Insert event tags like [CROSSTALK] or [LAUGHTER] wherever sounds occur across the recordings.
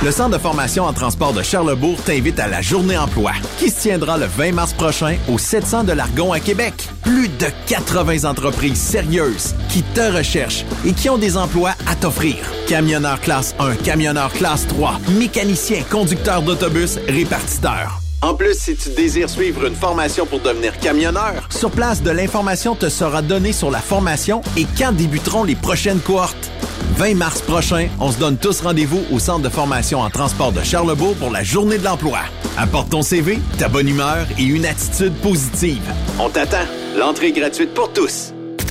Le Centre de formation en transport de Charlebourg t'invite à la Journée emploi, qui se tiendra le 20 mars prochain au 700 de l'Argon à Québec. Plus de 80 entreprises sérieuses qui te recherchent et qui ont des emplois à t'offrir. Camionneur classe 1, camionneur classe 3, mécanicien, conducteur d'autobus, répartiteur. En plus, si tu désires suivre une formation pour devenir camionneur, sur place, de l'information te sera donnée sur la formation et quand débuteront les prochaines cohortes. 20 mars prochain, on se donne tous rendez-vous au Centre de formation en transport de Charlebourg pour la Journée de l'emploi. Apporte ton CV, ta bonne humeur et une attitude positive. On t'attend. L'entrée est gratuite pour tous.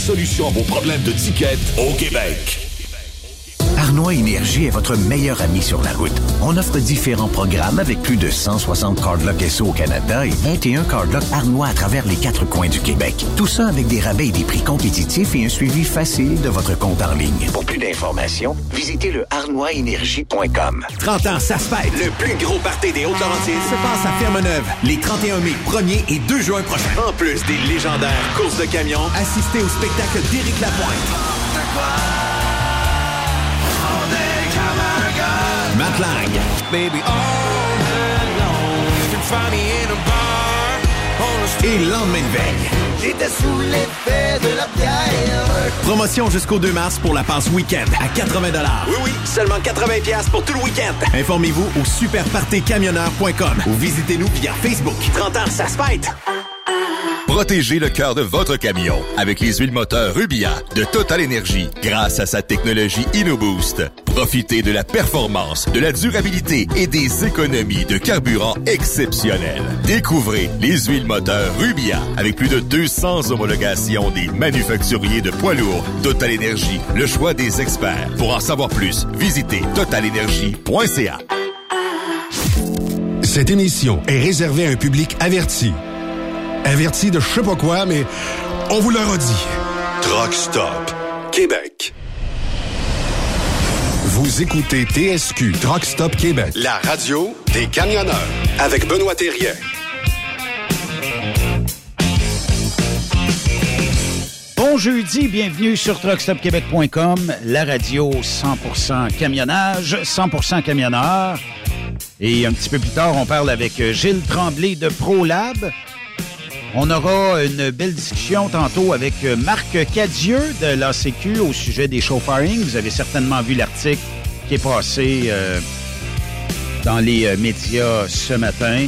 solution à vos problèmes de ticket au Québec. Arnois Énergie est votre meilleur ami sur la route. On offre différents programmes avec plus de 160 cardlocks SO au Canada et 21 cardlocks Arnois à travers les quatre coins du Québec. Tout ça avec des rabais et des prix compétitifs et un suivi facile de votre compte en ligne. Pour plus d'informations, visitez le arnoisénergie.com. 30 ans, ça se fête. Le plus gros party des Hautes-Laurentides se passe à Ferme-Neuve les 31 mai, 1er et 2 juin prochains. En plus des légendaires courses de camions, assistez au spectacle d'Éric Lapointe. Et lendemain de veille. J'étais sous l'effet de la bière. Promotion jusqu'au 2 mars pour la passe week-end à 80 Oui, oui, seulement 80 pour tout le week-end. Informez-vous au superpartycamionneur.com ou visitez-nous via Facebook. 30 ans, ça se fête! Protégez le cœur de votre camion avec les huiles moteurs Rubia de Total Energy grâce à sa technologie InnoBoost. Profitez de la performance, de la durabilité et des économies de carburant exceptionnelles. Découvrez les huiles moteurs Rubia avec plus de 200 homologations des manufacturiers de poids lourds. Total Energy, le choix des experts. Pour en savoir plus, visitez totalenergy.ca. Cette émission est réservée à un public averti. Averti de je sais pas quoi, mais on vous le redit. Truck Stop Québec. Vous écoutez TSQ Truck Stop Québec, la radio des camionneurs avec Benoît Thérien. Bon jeudi, bienvenue sur truckstopquebec.com, la radio 100% camionnage, 100% camionneur. Et un petit peu plus tard, on parle avec Gilles Tremblay de ProLab. On aura une belle discussion tantôt avec Marc Cadieux de l'ACQ au sujet des chauffeuring. Vous avez certainement vu l'article qui est passé euh, dans les euh, médias ce matin.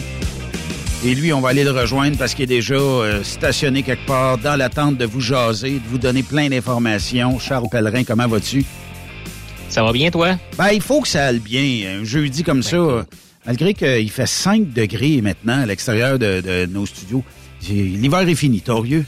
Et lui, on va aller le rejoindre parce qu'il est déjà euh, stationné quelque part dans l'attente de vous jaser, de vous donner plein d'informations. Charles Pellerin, comment vas-tu? Ça va bien, toi? Ben, il faut que ça aille bien. Un jeudi comme ça, malgré qu'il fait 5 degrés maintenant à l'extérieur de, de nos studios. L'hiver est fini, torieux.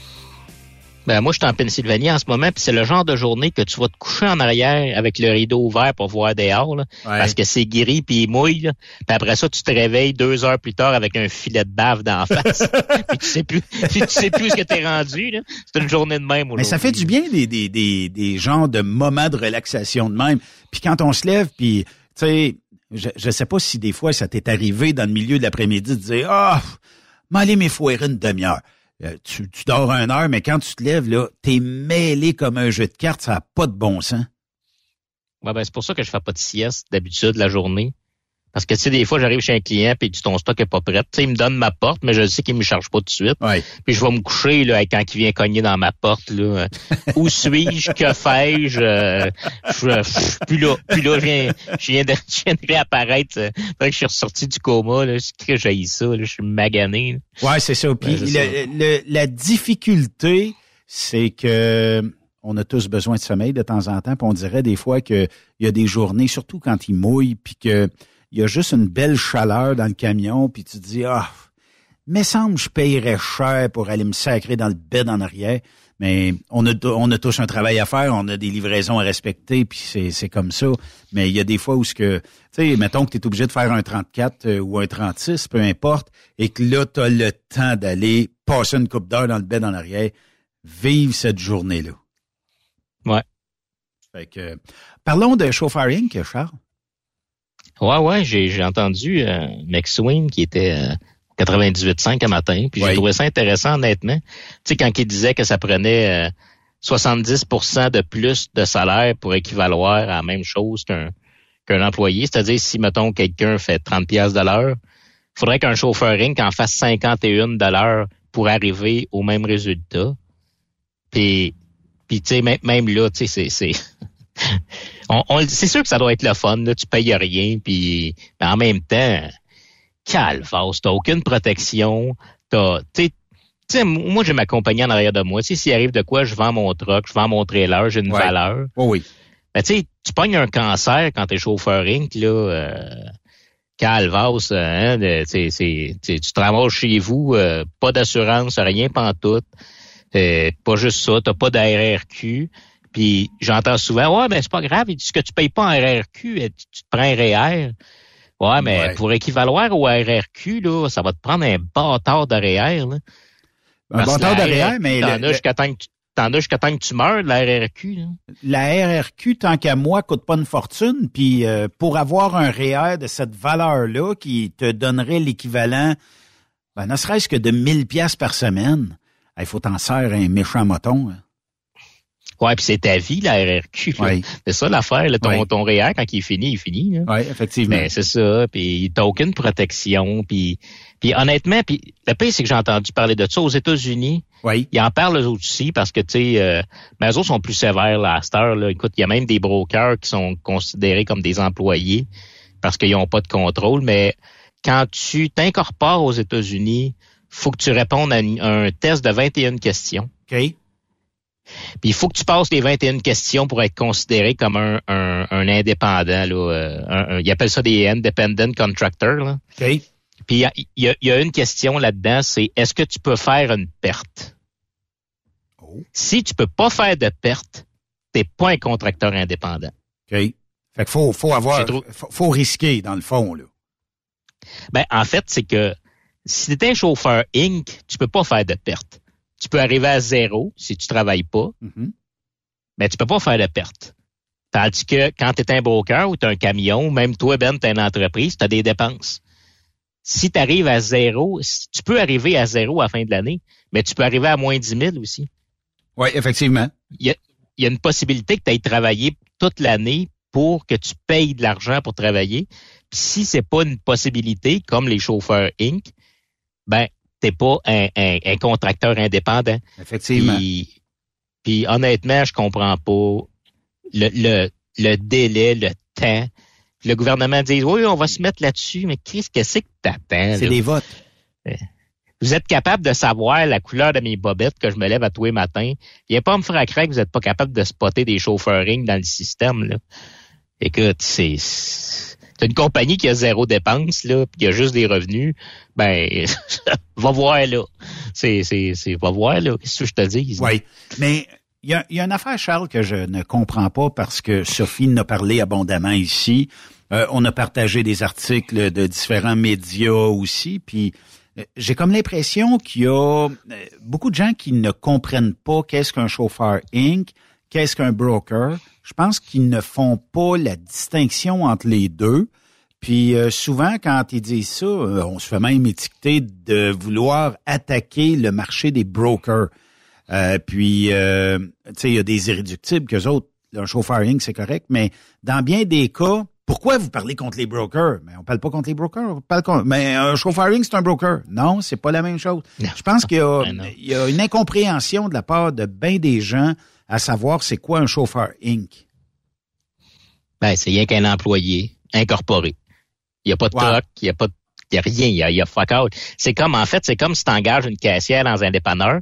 Ben moi, je suis en Pennsylvanie en ce moment, puis c'est le genre de journée que tu vas te coucher en arrière avec le rideau ouvert pour voir dehors, là, parce que c'est gris puis il mouille. Là. Puis après ça, tu te réveilles deux heures plus tard avec un filet de bave d'en [LAUGHS] face. puis tu sais plus, [LAUGHS] puis tu sais plus ce que t'es rendu. C'est une journée de même. Mais ça fait du bien des, des, des, des genres de moments de relaxation de même. Puis quand on se lève, puis tu sais, je, je sais pas si des fois ça t'est arrivé dans le milieu de l'après-midi de dire ah, m'aller mes foirer une demi-heure. Euh, tu, tu dors une heure, mais quand tu te lèves, là, t'es mêlé comme un jeu de cartes, ça n'a pas de bon sens. Ouais, ben, c'est pour ça que je fais pas de sieste d'habitude la journée. Parce que tu sais, des fois, j'arrive chez un client puis ton stock est pas prêt. Tu sais, il me donne ma porte, mais je sais qu'il me charge pas tout de suite. Puis je vais me coucher là, quand il vient cogner dans ma porte. Là. [LAUGHS] Où suis-je? Que fais-je? Euh, je- puis là, puis là, je viens, je viens de, [LAUGHS] je viens de réapparaître. euh, que je suis ressorti du coma. Là. C'est que j'ai ça. Là. Je suis magané. là. Ouais, c'est ça. Puis Ouais, c'est le- le- la difficulté, c'est que on a tous besoin de sommeil de temps en temps. Puis on dirait des fois qu'il y a des journées, surtout quand il mouille, puis que il y a juste une belle chaleur dans le camion, puis tu te dis ah, mais semble je payerais cher pour aller me sacrer dans le bed en arrière. Mais on a, on a tous un travail à faire, on a des livraisons à respecter, puis c'est comme ça. Mais il y a des fois où ce que, tu sais, mettons que tu es obligé de faire un 34 euh, ou un 36, peu importe, et que là, tu as le temps d'aller passer une coupe d'heure dans le bed en arrière, vivre cette journée-là. Ouais. Fait que, parlons de Chauffeur Inc., Charles. Ouais, ouais, j'ai entendu euh, McSween qui était euh, 98,5 un matin, puis j'ai trouvé ça intéressant, honnêtement. Tu sais, quand il disait que ça prenait 70% euh, de plus de salaire pour équivaloir à la même chose qu'un qu'un employé, c'est-à-dire si, mettons, quelqu'un fait 30 pièces de l'heure, il faudrait qu'un chauffeur Inc. en fasse 51 de l'heure pour arriver au même résultat. Puis, puis tu sais, même, là, tu sais, c'est [LAUGHS] on, c'est sûr que ça doit être le fun, là, tu payes rien, puis mais en même temps, calvasse, t'as aucune protection, t'as, tu sais, moi j'ai ma compagnie en arrière de moi, s'il arrive de quoi, je vends mon truck, je vends mon trailer, j'ai une valeur. Oh oui. Ben, tu tu pognes un cancer quand t'es chauffeur Inc., là, euh, calvasse, hein, tu te ramasses chez vous, euh, pas d'assurance, rien pantoute, euh, pas juste ça, t'as pas d'ARRQ, puis j'entends souvent, ouais, mais c'est pas grave, ce que tu payes pas en RRQ, tu, te prends un REER. Ouais, mais pour équivaloir au RRQ, là, ça va te prendre un bâtard de. Là. Un bâtard de REER, mais... T'en as jusqu'à temps que tu T'en as jusqu'à temps que tu meurs, la RRQ. Là. La RRQ, tant qu'à moi, coûte pas une fortune. Puis euh, pour avoir un REER de cette valeur-là, qui te donnerait l'équivalent, ben, ne serait-ce que de 1000 pièces par semaine, il faut t'en servir un méchant moton. Hein. Ouais, puis c'est ta vie, la RRQ. C'est ça l'affaire. Ton, ton REER, quand il est fini, il est fini. Oui, effectivement. Mais c'est ça. Puis t'as aucune protection. Puis, puis honnêtement, puis le pire, c'est que j'ai entendu parler de ça aux États-Unis. Oui. Ils en parlent eux aussi parce que, tu sais, euh, mais eux autres sont plus sévères là, à cette heure. Là. Écoute, il y a même des brokers qui sont considérés comme des employés parce qu'ils n'ont pas de contrôle. Mais quand tu t'incorpores aux États-Unis, faut que tu répondes à un test de 21 questions. OK. Puis il faut que tu passes les 21 questions pour être considéré comme un, un, un indépendant. Là, euh, un, ils appellent ça des independent contractors. Là. Puis il y a, y a, une question là-dedans, c'est est-ce que tu peux faire une perte? Oh. Si tu peux pas faire de perte, t'es pas un contracteur indépendant. OK. Fait qu'il faut, faut avoir, faut, faut, risquer dans le fond, là. Ben, en fait, c'est que si tu es un chauffeur Inc., tu peux pas faire de perte tu peux arriver à zéro si tu travailles pas, mm-hmm. mais tu peux pas faire de perte. Tandis que quand tu es un broker ou tu as un camion, même toi, Ben, tu as une entreprise, tu as des dépenses. Si tu arrives à zéro, tu peux arriver à zéro à la fin de l'année, mais tu peux arriver à moins 10 000 aussi. Oui, effectivement. Il y a, une possibilité que tu ailles travailler toute l'année pour que tu payes de l'argent pour travailler. Puis si c'est pas une possibilité, comme les chauffeurs Inc., ben t'es pas un, un, contracteur indépendant. Effectivement. Puis, honnêtement, je comprends pas le, le, le délai, le temps. Le gouvernement dit oui, on va se mettre là-dessus, mais qu'est-ce que c'est que t'attends? C'est des votes. Vous êtes capable de savoir la couleur de mes bobettes que je me lève à tous les matins. Il a pas à me faire craindre que vous n'êtes pas capable de spotter des chauffeurings dans le système. Là. Écoute, c'est c'est une compagnie qui a zéro dépense, là, puis qui a juste des revenus, ben, [LAUGHS] va voir, là. C'est, c'est, c'est, va voir, là. Qu'est-ce que je te dis? Oui. Mais, il y a, y a, une affaire, Charles, que je ne comprends pas parce que Sophie en a parlé abondamment ici. Euh, on a partagé des articles de différents médias aussi, puis euh, j'ai comme l'impression qu'il y a euh, beaucoup de gens qui ne comprennent pas qu'est-ce qu'un chauffeur Inc., qu'est-ce qu'un broker? Je pense qu'ils ne font pas la distinction entre les deux. Puis euh, souvent, quand ils disent ça, euh, on se fait même étiqueter de vouloir attaquer le marché des brokers. Euh, puis, tu sais, il y a des irréductibles qu'eux autres, un chauffeur c'est correct, mais dans bien des cas, pourquoi vous parlez contre les brokers? Mais on parle pas contre les brokers, on parle contre... Mais un chauffeur c'est un broker. Non, c'est pas la même chose. Je pense qu'il y, [LAUGHS] ben y, a une incompréhension de la part de bien des gens à savoir c'est quoi un chauffeur Inc? Ben, c'est rien qu'un employé incorporé. Il n'y a pas de truck, il n'y a pas de y a rien, il y a, y a fuck out. C'est comme, en fait, c'est comme si tu engages une caissière dans un dépanneur,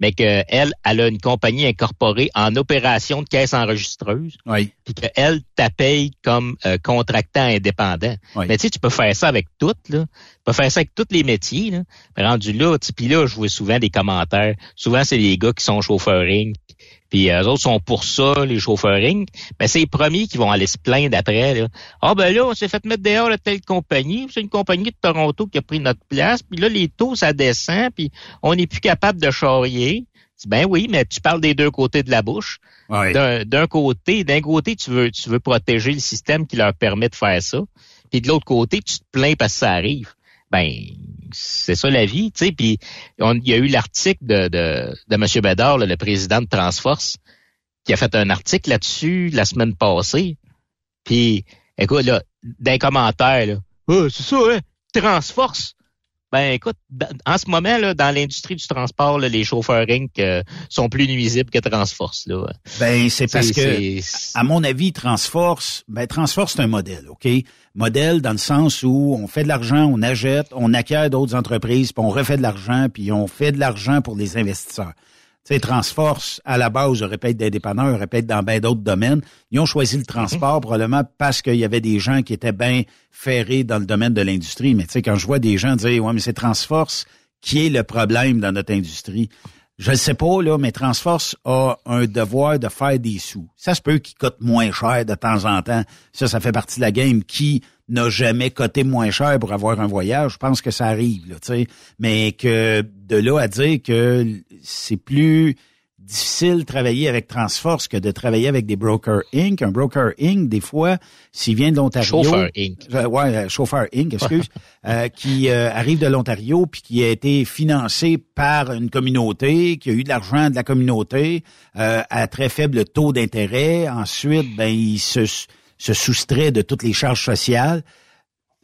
mais qu'elle, elle a une compagnie incorporée en opération de caisse enregistreuse. Oui. Puis qu'elle t'appelle comme euh, contractant indépendant. Mais tu sais, tu peux faire ça avec tout, là. Tu peux faire ça avec tous les métiers, là. rendu là, puis là, je vois souvent des commentaires. Souvent, c'est les gars qui sont chauffeuring, puis euh, eux autres sont pour ça, les chauffeurings. Ben, c'est les premiers qui vont aller se plaindre après. Ah ben là, on s'est fait mettre dehors de telle compagnie. C'est une compagnie de Toronto qui a pris notre place. Puis là, les taux, ça descend. Puis on n'est plus capable de charrier. Ben oui, mais tu parles des deux côtés de la bouche. D'un côté, d'un côté, tu veux, tu veux protéger le système qui leur permet de faire ça. Puis de l'autre côté, tu te plains parce que ça arrive. Ben, c'est ça la vie, tu sais. Puis il y a eu l'article de, de, de M. Bédard, le président de Transforce, qui a fait un article là-dessus la semaine passée. Puis, écoute, là, d'un commentaire, là, oh, c'est ça, hein, Transforce. Ben écoute, en ce moment, là, dans l'industrie du transport, les chauffeurs Inc. Euh, sont plus nuisibles que Transforce. Là. Ben c'est parce que, à mon avis, Transforce, ben Transforce, c'est un modèle, OK? Modèle dans le sens où on fait de l'argent, on achète, on acquiert d'autres entreprises, puis on refait de l'argent, puis on fait de l'argent pour les investisseurs. Tu sais, Transforce, à la base, aurait pu être des dépanneurs, aurait pu être dans bien d'autres domaines. Ils ont choisi le transport mhm. probablement parce qu'il y avait des gens qui étaient bien ferrés dans le domaine de l'industrie. Mais tu sais, quand je vois des gens dire, ouais, mais c'est Transforce qui est le problème dans notre industrie. Je ne sais pas, là, mais Transforce a un devoir de faire des sous. Ça se peut qu'il coûte moins cher de temps en temps. Ça, ça fait partie de la game. Qui n'a jamais coté moins cher pour avoir un voyage? Je pense que ça arrive, là, tu sais. Mais que de là à dire que c'est plus difficile de travailler avec Transforce que de travailler avec des Broker Inc. Un Broker Inc., des fois, s'il vient de l'Ontario... Chauffeur Inc. Euh, ouais, euh, Chauffeur Inc., excuse. [LAUGHS] euh, qui euh, arrive de l'Ontario puis qui a été financé par une communauté, qui a eu de l'argent de la communauté à très faible taux d'intérêt. Ensuite, ben, il se, se soustrait de toutes les charges sociales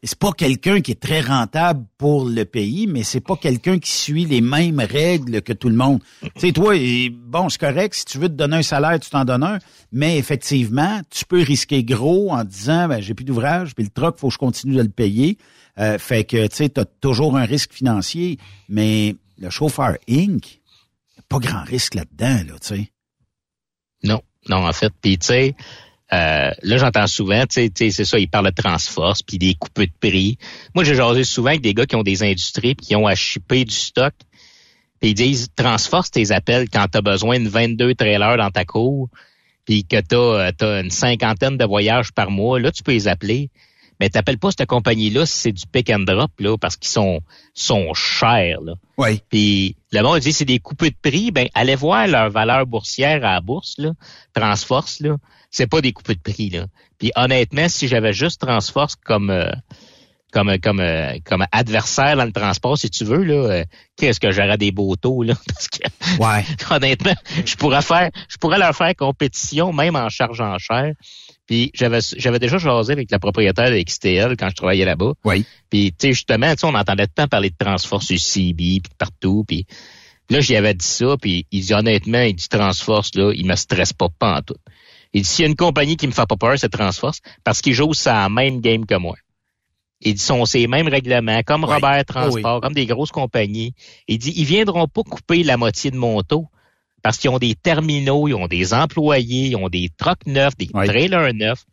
c'est pas quelqu'un qui est très rentable pour le pays, mais c'est pas quelqu'un qui suit les mêmes règles que tout le monde. tu sais, toi, bon, c'est correct, si tu veux te donner un salaire, tu t'en donnes un, mais effectivement, tu peux risquer gros en disant, ben, j'ai plus d'ouvrage, puis le truck, faut que je continue de le payer. Euh, fait que, tu sais, as toujours un risque financier, mais le chauffeur Inc., pas grand risque là-dedans, là, tu sais. Non, non, en fait, puis tu sais, euh, là, j'entends souvent, tu sais, c'est ça, ils parlent de Transforce, puis des coupes de prix. Moi, j'ai jasé souvent avec des gars qui ont des industries, puis qui ont à shipper du stock. Puis ils disent, Transforce tes appels quand tu as besoin de 22 trailers dans ta cour, puis que tu as, as, une cinquantaine de voyages par mois. Là, tu peux les appeler. Mais t'appelles pas cette compagnie-là si c'est du pick and drop, là, parce qu'ils sont, sont chers, là. Oui. Puis le monde dit c'est des coupes de prix, ben allez voir leur valeur boursière à la bourse, là, Transforce, là c'est pas des coupes de prix là. Puis honnêtement, si j'avais juste Transforce comme euh, comme comme euh, comme adversaire dans le transport, si tu veux là, euh, qu'est-ce que j'aurais des beaux taux là? [LAUGHS] Parce que ouais. [LAUGHS] honnêtement, je pourrais faire, je pourrais leur faire compétition même en chargeant cher. Puis j'avais j'avais déjà jasé avec la propriétaire de XTL quand je travaillais là-bas. Oui. Puis tu sais justement, tu on entendait temps parler de Transforce UCB puis partout puis Là, j'y avais dit ça, puis il dit honnêtement, il dit Transforce, là, il me stresse pas, pas en tout. Il dit, s'il y a une compagnie qui me fait pas peur, c'est Transforce, parce qu'ils jouent ça même game que moi. Il dit, sont ces mêmes règlements, comme Robert Transport, comme des grosses compagnies. Il dit, ils viendront pas couper la moitié de mon taux, parce qu'ils ont des terminaux, ils ont des employés, ils ont des trucks neufs, des trailers neufs.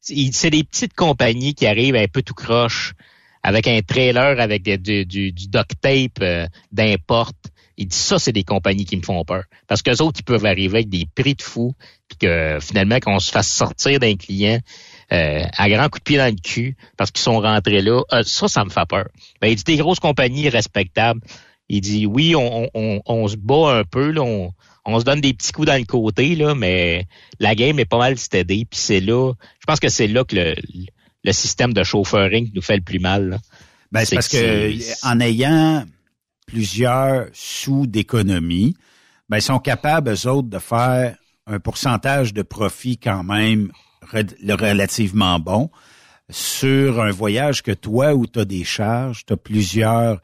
C'est des petites compagnies qui arrivent un peu tout croche, avec un trailer avec du, du, du duct tape euh, d'importe il dit ça, c'est des compagnies qui me font peur. Parce qu'eux autres, ils peuvent arriver avec des prix de fou, puis que finalement, qu'on se fasse sortir d'un client euh, à grand coup de pied dans le cul parce qu'ils sont rentrés là, euh, ça, ça me fait peur. Ben, il dit des grosses compagnies respectables. Il dit oui, on, on, on se bat un peu, là, on, on, se donne des petits coups dans le côté, là, mais la game est pas mal stédée. Puis c'est là, je pense que c'est là que le, le système de chauffeuring nous fait le plus mal. Ben, c'est parce que en ayant plusieurs sous d'économie, ben, ils sont capables, eux autres, de faire un pourcentage de profit quand même relativement bon sur un voyage que toi, où tu as des charges, tu as plusieurs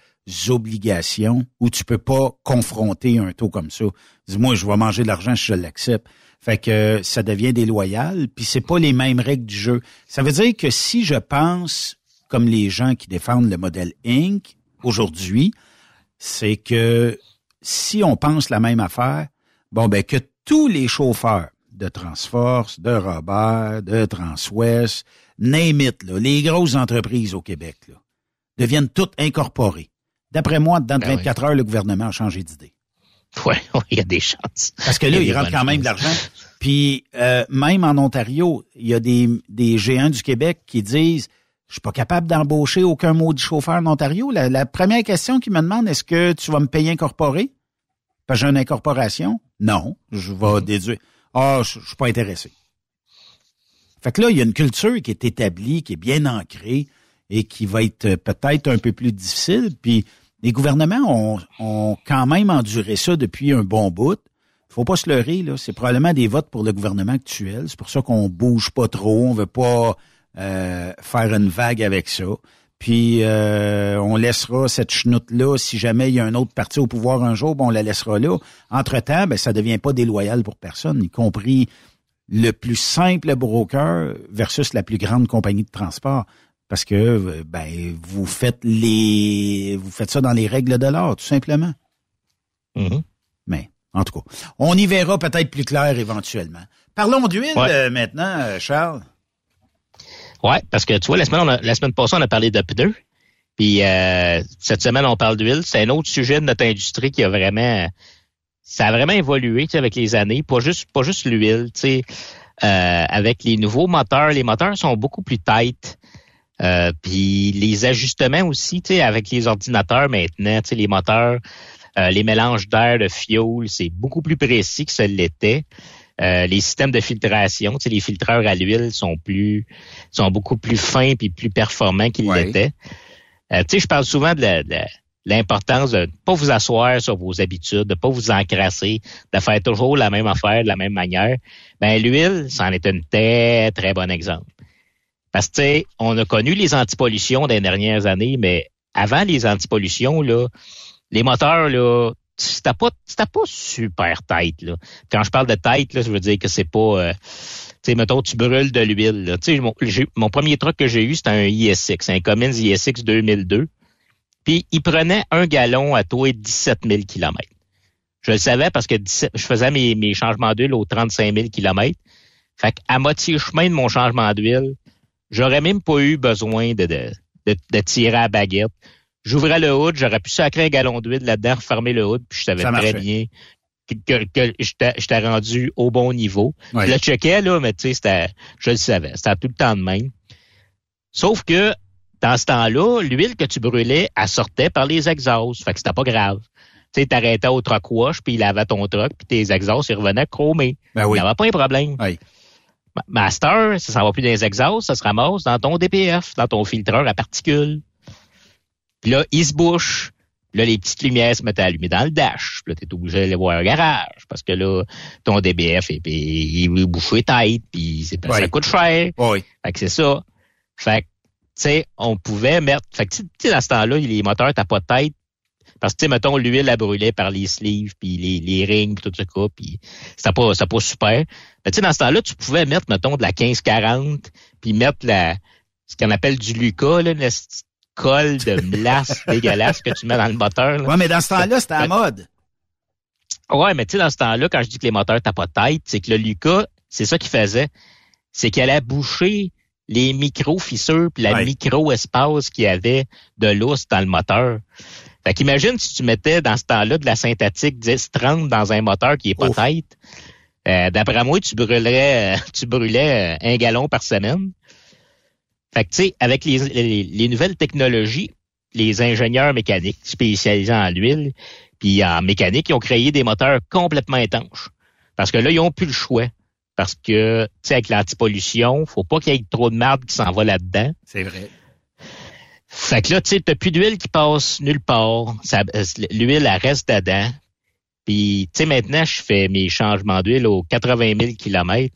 obligations, où tu peux pas confronter un taux comme ça. Dis-moi, je vais manger de l'argent si je l'accepte. Fait que ça devient déloyal, puis c'est pas les mêmes règles du jeu. Ça veut dire que si je pense comme les gens qui défendent le modèle Inc. aujourd'hui, c'est que si on pense la même affaire, bon, ben, que tous les chauffeurs de Transforce, de Robert, de Transwest, name it, là, les grosses entreprises au Québec, là, deviennent toutes incorporées. D'après moi, dans 24 ben heures, le gouvernement a changé d'idée. [LAUGHS] Oui, il y a des chances. Parce que là, il, rentre quand même de l'argent. [LAUGHS] Puis euh, même en Ontario, il y a des, des géants du Québec qui disent je suis pas capable d'embaucher aucun maudit chauffeur en Ontario. La, première question qu'ils me demandent, est-ce que tu vas me payer incorporé? Parce que j'ai une incorporation? Non. Je vais mm-hmm. déduire. Ah, je, je suis pas intéressé. Fait que là, il y a une culture qui est établie, qui est bien ancrée et qui va être peut-être un peu plus difficile. Puis les gouvernements ont, quand même enduré ça depuis un bon bout. Faut pas se leurrer, là. C'est probablement des votes pour le gouvernement actuel. C'est pour ça qu'on bouge pas trop. On veut pas euh, faire une vague avec ça. Puis euh, on laissera cette chenoute-là, si jamais il y a un autre parti au pouvoir un jour, ben on la laissera là. Entre-temps, ben, ça devient pas déloyal pour personne, y compris le plus simple broker versus la plus grande compagnie de transport parce que euh, ben vous faites les vous faites ça dans les règles de l'art tout simplement. Mm-hmm. Mais en tout cas, on y verra peut-être plus clair éventuellement. Parlons d'huile euh, maintenant, euh, Charles. Ouais, parce que tu vois la semaine la semaine passée on a parlé de pneus. Puis cette semaine on parle d'huile, c'est un autre sujet de notre industrie qui a vraiment ça a vraiment évolué avec les années, pas juste pas juste l'huile, tu sais avec les nouveaux moteurs, les moteurs sont beaucoup plus tight. Euh, puis les ajustements aussi, tu sais, avec les ordinateurs maintenant, tu sais, les moteurs, euh, les mélanges d'air, de fioul, c'est beaucoup plus précis que ce l'était. Euh, les systèmes de filtration, tu sais, les filtreurs à l'huile sont plus, sont beaucoup plus fins puis plus performants qu'ils l'étaient. tu sais, je parle souvent de l'importance de ne pas vous asseoir sur vos habitudes, de pas vous encrasser, de faire toujours la même affaire de la même manière. Ben l'huile, c'en est un très très bon exemple. Parce que, on a connu les antipollutions des dernières années, mais avant les antipollutions, là, les moteurs, là, c'était pas, c'était pas super tight, là. Quand je parle de tight, là, je veux dire que c'est pas, euh, tu sais, mettons, tu brûles de l'huile, Tu sais, mon, premier truc que j'ai eu, c'était un ISX, un Cummins ISX 2002. Puis, il prenait un gallon à toi 17 000 km. Je le savais parce que je faisais mes, mes changements d'huile aux 35 000 km. Fait qu'à moitié chemin de mon changement d'huile, J'aurais même pas eu besoin de, de, de, tirer à la baguette. J'ouvrais le hood, j'aurais pu sacrer un gallon d'huile là-dedans, refermer le hood, puis je savais très bien que, que, j'étais rendu au bon niveau. Je le checkais, là, mais tu sais, je le savais. C'était tout le temps de même. Sauf que, dans ce temps-là, l'huile que tu brûlais, elle sortait par les exhausts. Fait que c'était pas grave. Tu sais, t'arrêtais au truck wash, puis il avait ton truck, puis tes exhausts, ils revenaient chromés. Ben oui. Il n'y avait pas un problème. Oui. Master, ça s'en va plus dans les exhausts, ça se ramasse dans ton DPF, dans ton filtreur à particules. Puis là, il se bouche. Là, les petites lumières se mettent à allumer dans le dash. Puis là, t'es obligé d'aller voir un garage. Parce que là, ton DBF est, il est bouffé tête, puis c'est ça coûte cher. Oui. Fait que c'est ça. Fait que, tu sais, on pouvait mettre. Fait que, tu sais, dans ce temps-là, les moteurs, t'as pas de tête. Parce que, tu sais, mettons, l'huile a brûlé par les sleeves, puis les, les rings, puis tout ça, puis c'était pas, pas super. Mais tu sais, dans ce temps-là, tu pouvais mettre, mettons, de la 1540, puis mettre la, ce qu'on appelle du Lucas, là, le colle de glace [LAUGHS] dégueulasse que tu mets dans le moteur. Là. Ouais, mais dans ce temps-là, c'était à mode. Ouais, mais tu sais, dans ce temps-là, quand je dis que les moteurs t'as pas de tête, c'est que le Lucas, c'est ça qu'il faisait. C'est qu'elle allait boucher les micro-fissures puis la micro-espace qu'il y avait de l'os dans le moteur. Fait qu'imagine si tu mettais dans ce temps-là de la synthétique 10-30 dans un moteur qui est pas tête. Euh, d'après moi, tu brûlerais, euh, [LAUGHS] tu brûlais euh, un gallon par semaine. Fait que, tu sais, avec les, les, nouvelles technologies, les ingénieurs mécaniques spécialisés en l'huile, puis en mécanique, ils ont créé des moteurs complètement étanches. Parce que là, ils ont plus le choix. Parce que, tu sais, avec l'antipollution, faut pas qu'il y ait trop de marde qui s'en va là-dedans. C'est vrai. Fait que là, tu sais, t'as plus d'huile qui passe nulle part. L'huile, elle reste dedans. Puis, tu sais, maintenant, je fais mes changements d'huile aux 80 000 km.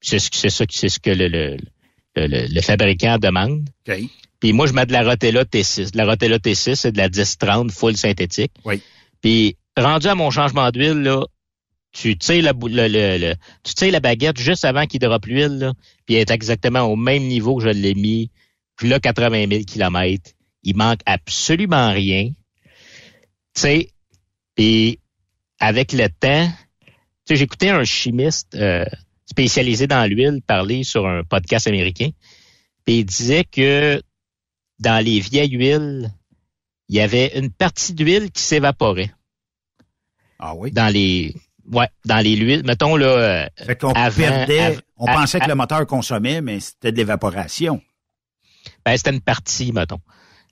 C'est ce, c'est ça, c'est ce que le, le, le, le fabricant demande. Puis moi, je mets de la Rotella T6. De la Rotella T6, c'est de la 10-30 full synthétique. Oui. Puis, rendu à mon changement d'huile, là, tu tires la, le, le, tu tires la baguette juste avant qu'il droppe l'huile, là, puis elle est exactement au même niveau que je l'ai mis. Puis là, 80 000 km. Il manque absolument rien. Tu sais, puis avec le temps, tu sais, j'écoutais un chimiste euh, spécialisé dans l'huile parler sur un podcast américain, et il disait que dans les vieilles huiles, il y avait une partie d'huile qui s'évaporait. Ah oui? Dans les, ouais, dans les huiles, mettons là. Euh, fait qu'on perdait, on pensait que le moteur consommait, mais c'était de l'évaporation. Ben, c'était une partie, mettons.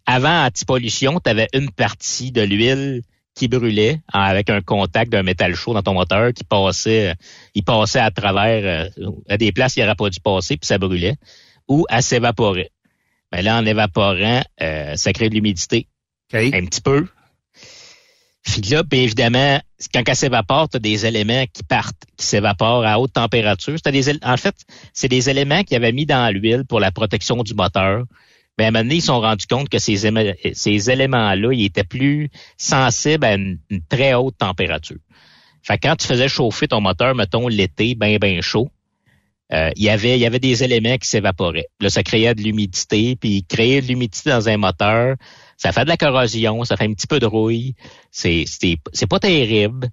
Avant antipollution, tu avais une partie de l'huile qui brûlait avec un contact d'un métal chaud dans ton moteur qui passait, euh, il passait à travers euh, à des places il n'aurait pas dû passer puis ça brûlait ou elle s'évaporait. Mais ben là, en évaporant, euh, ça crée de l'humidité. Un petit peu. Puis là, bien évidemment, quand elle s'évapore, tu as des éléments qui partent, qui s'évaporent à haute température. Des, en fait, c'est des éléments qu'ils avaient mis dans l'huile pour la protection du moteur mais à un moment donné, ils se sont rendus compte que ces, éléments-là, ils étaient plus sensibles à une, très haute température. Fait que quand tu faisais chauffer ton moteur, mettons l'été, bien, bien chaud, euh, il y avait il y avait des éléments qui s'évaporaient. Là, ça créait de l'humidité, puis créer de l'humidité dans un moteur, ça fait de la corrosion, ça fait un petit peu de rouille. C'est c'est pas terrible.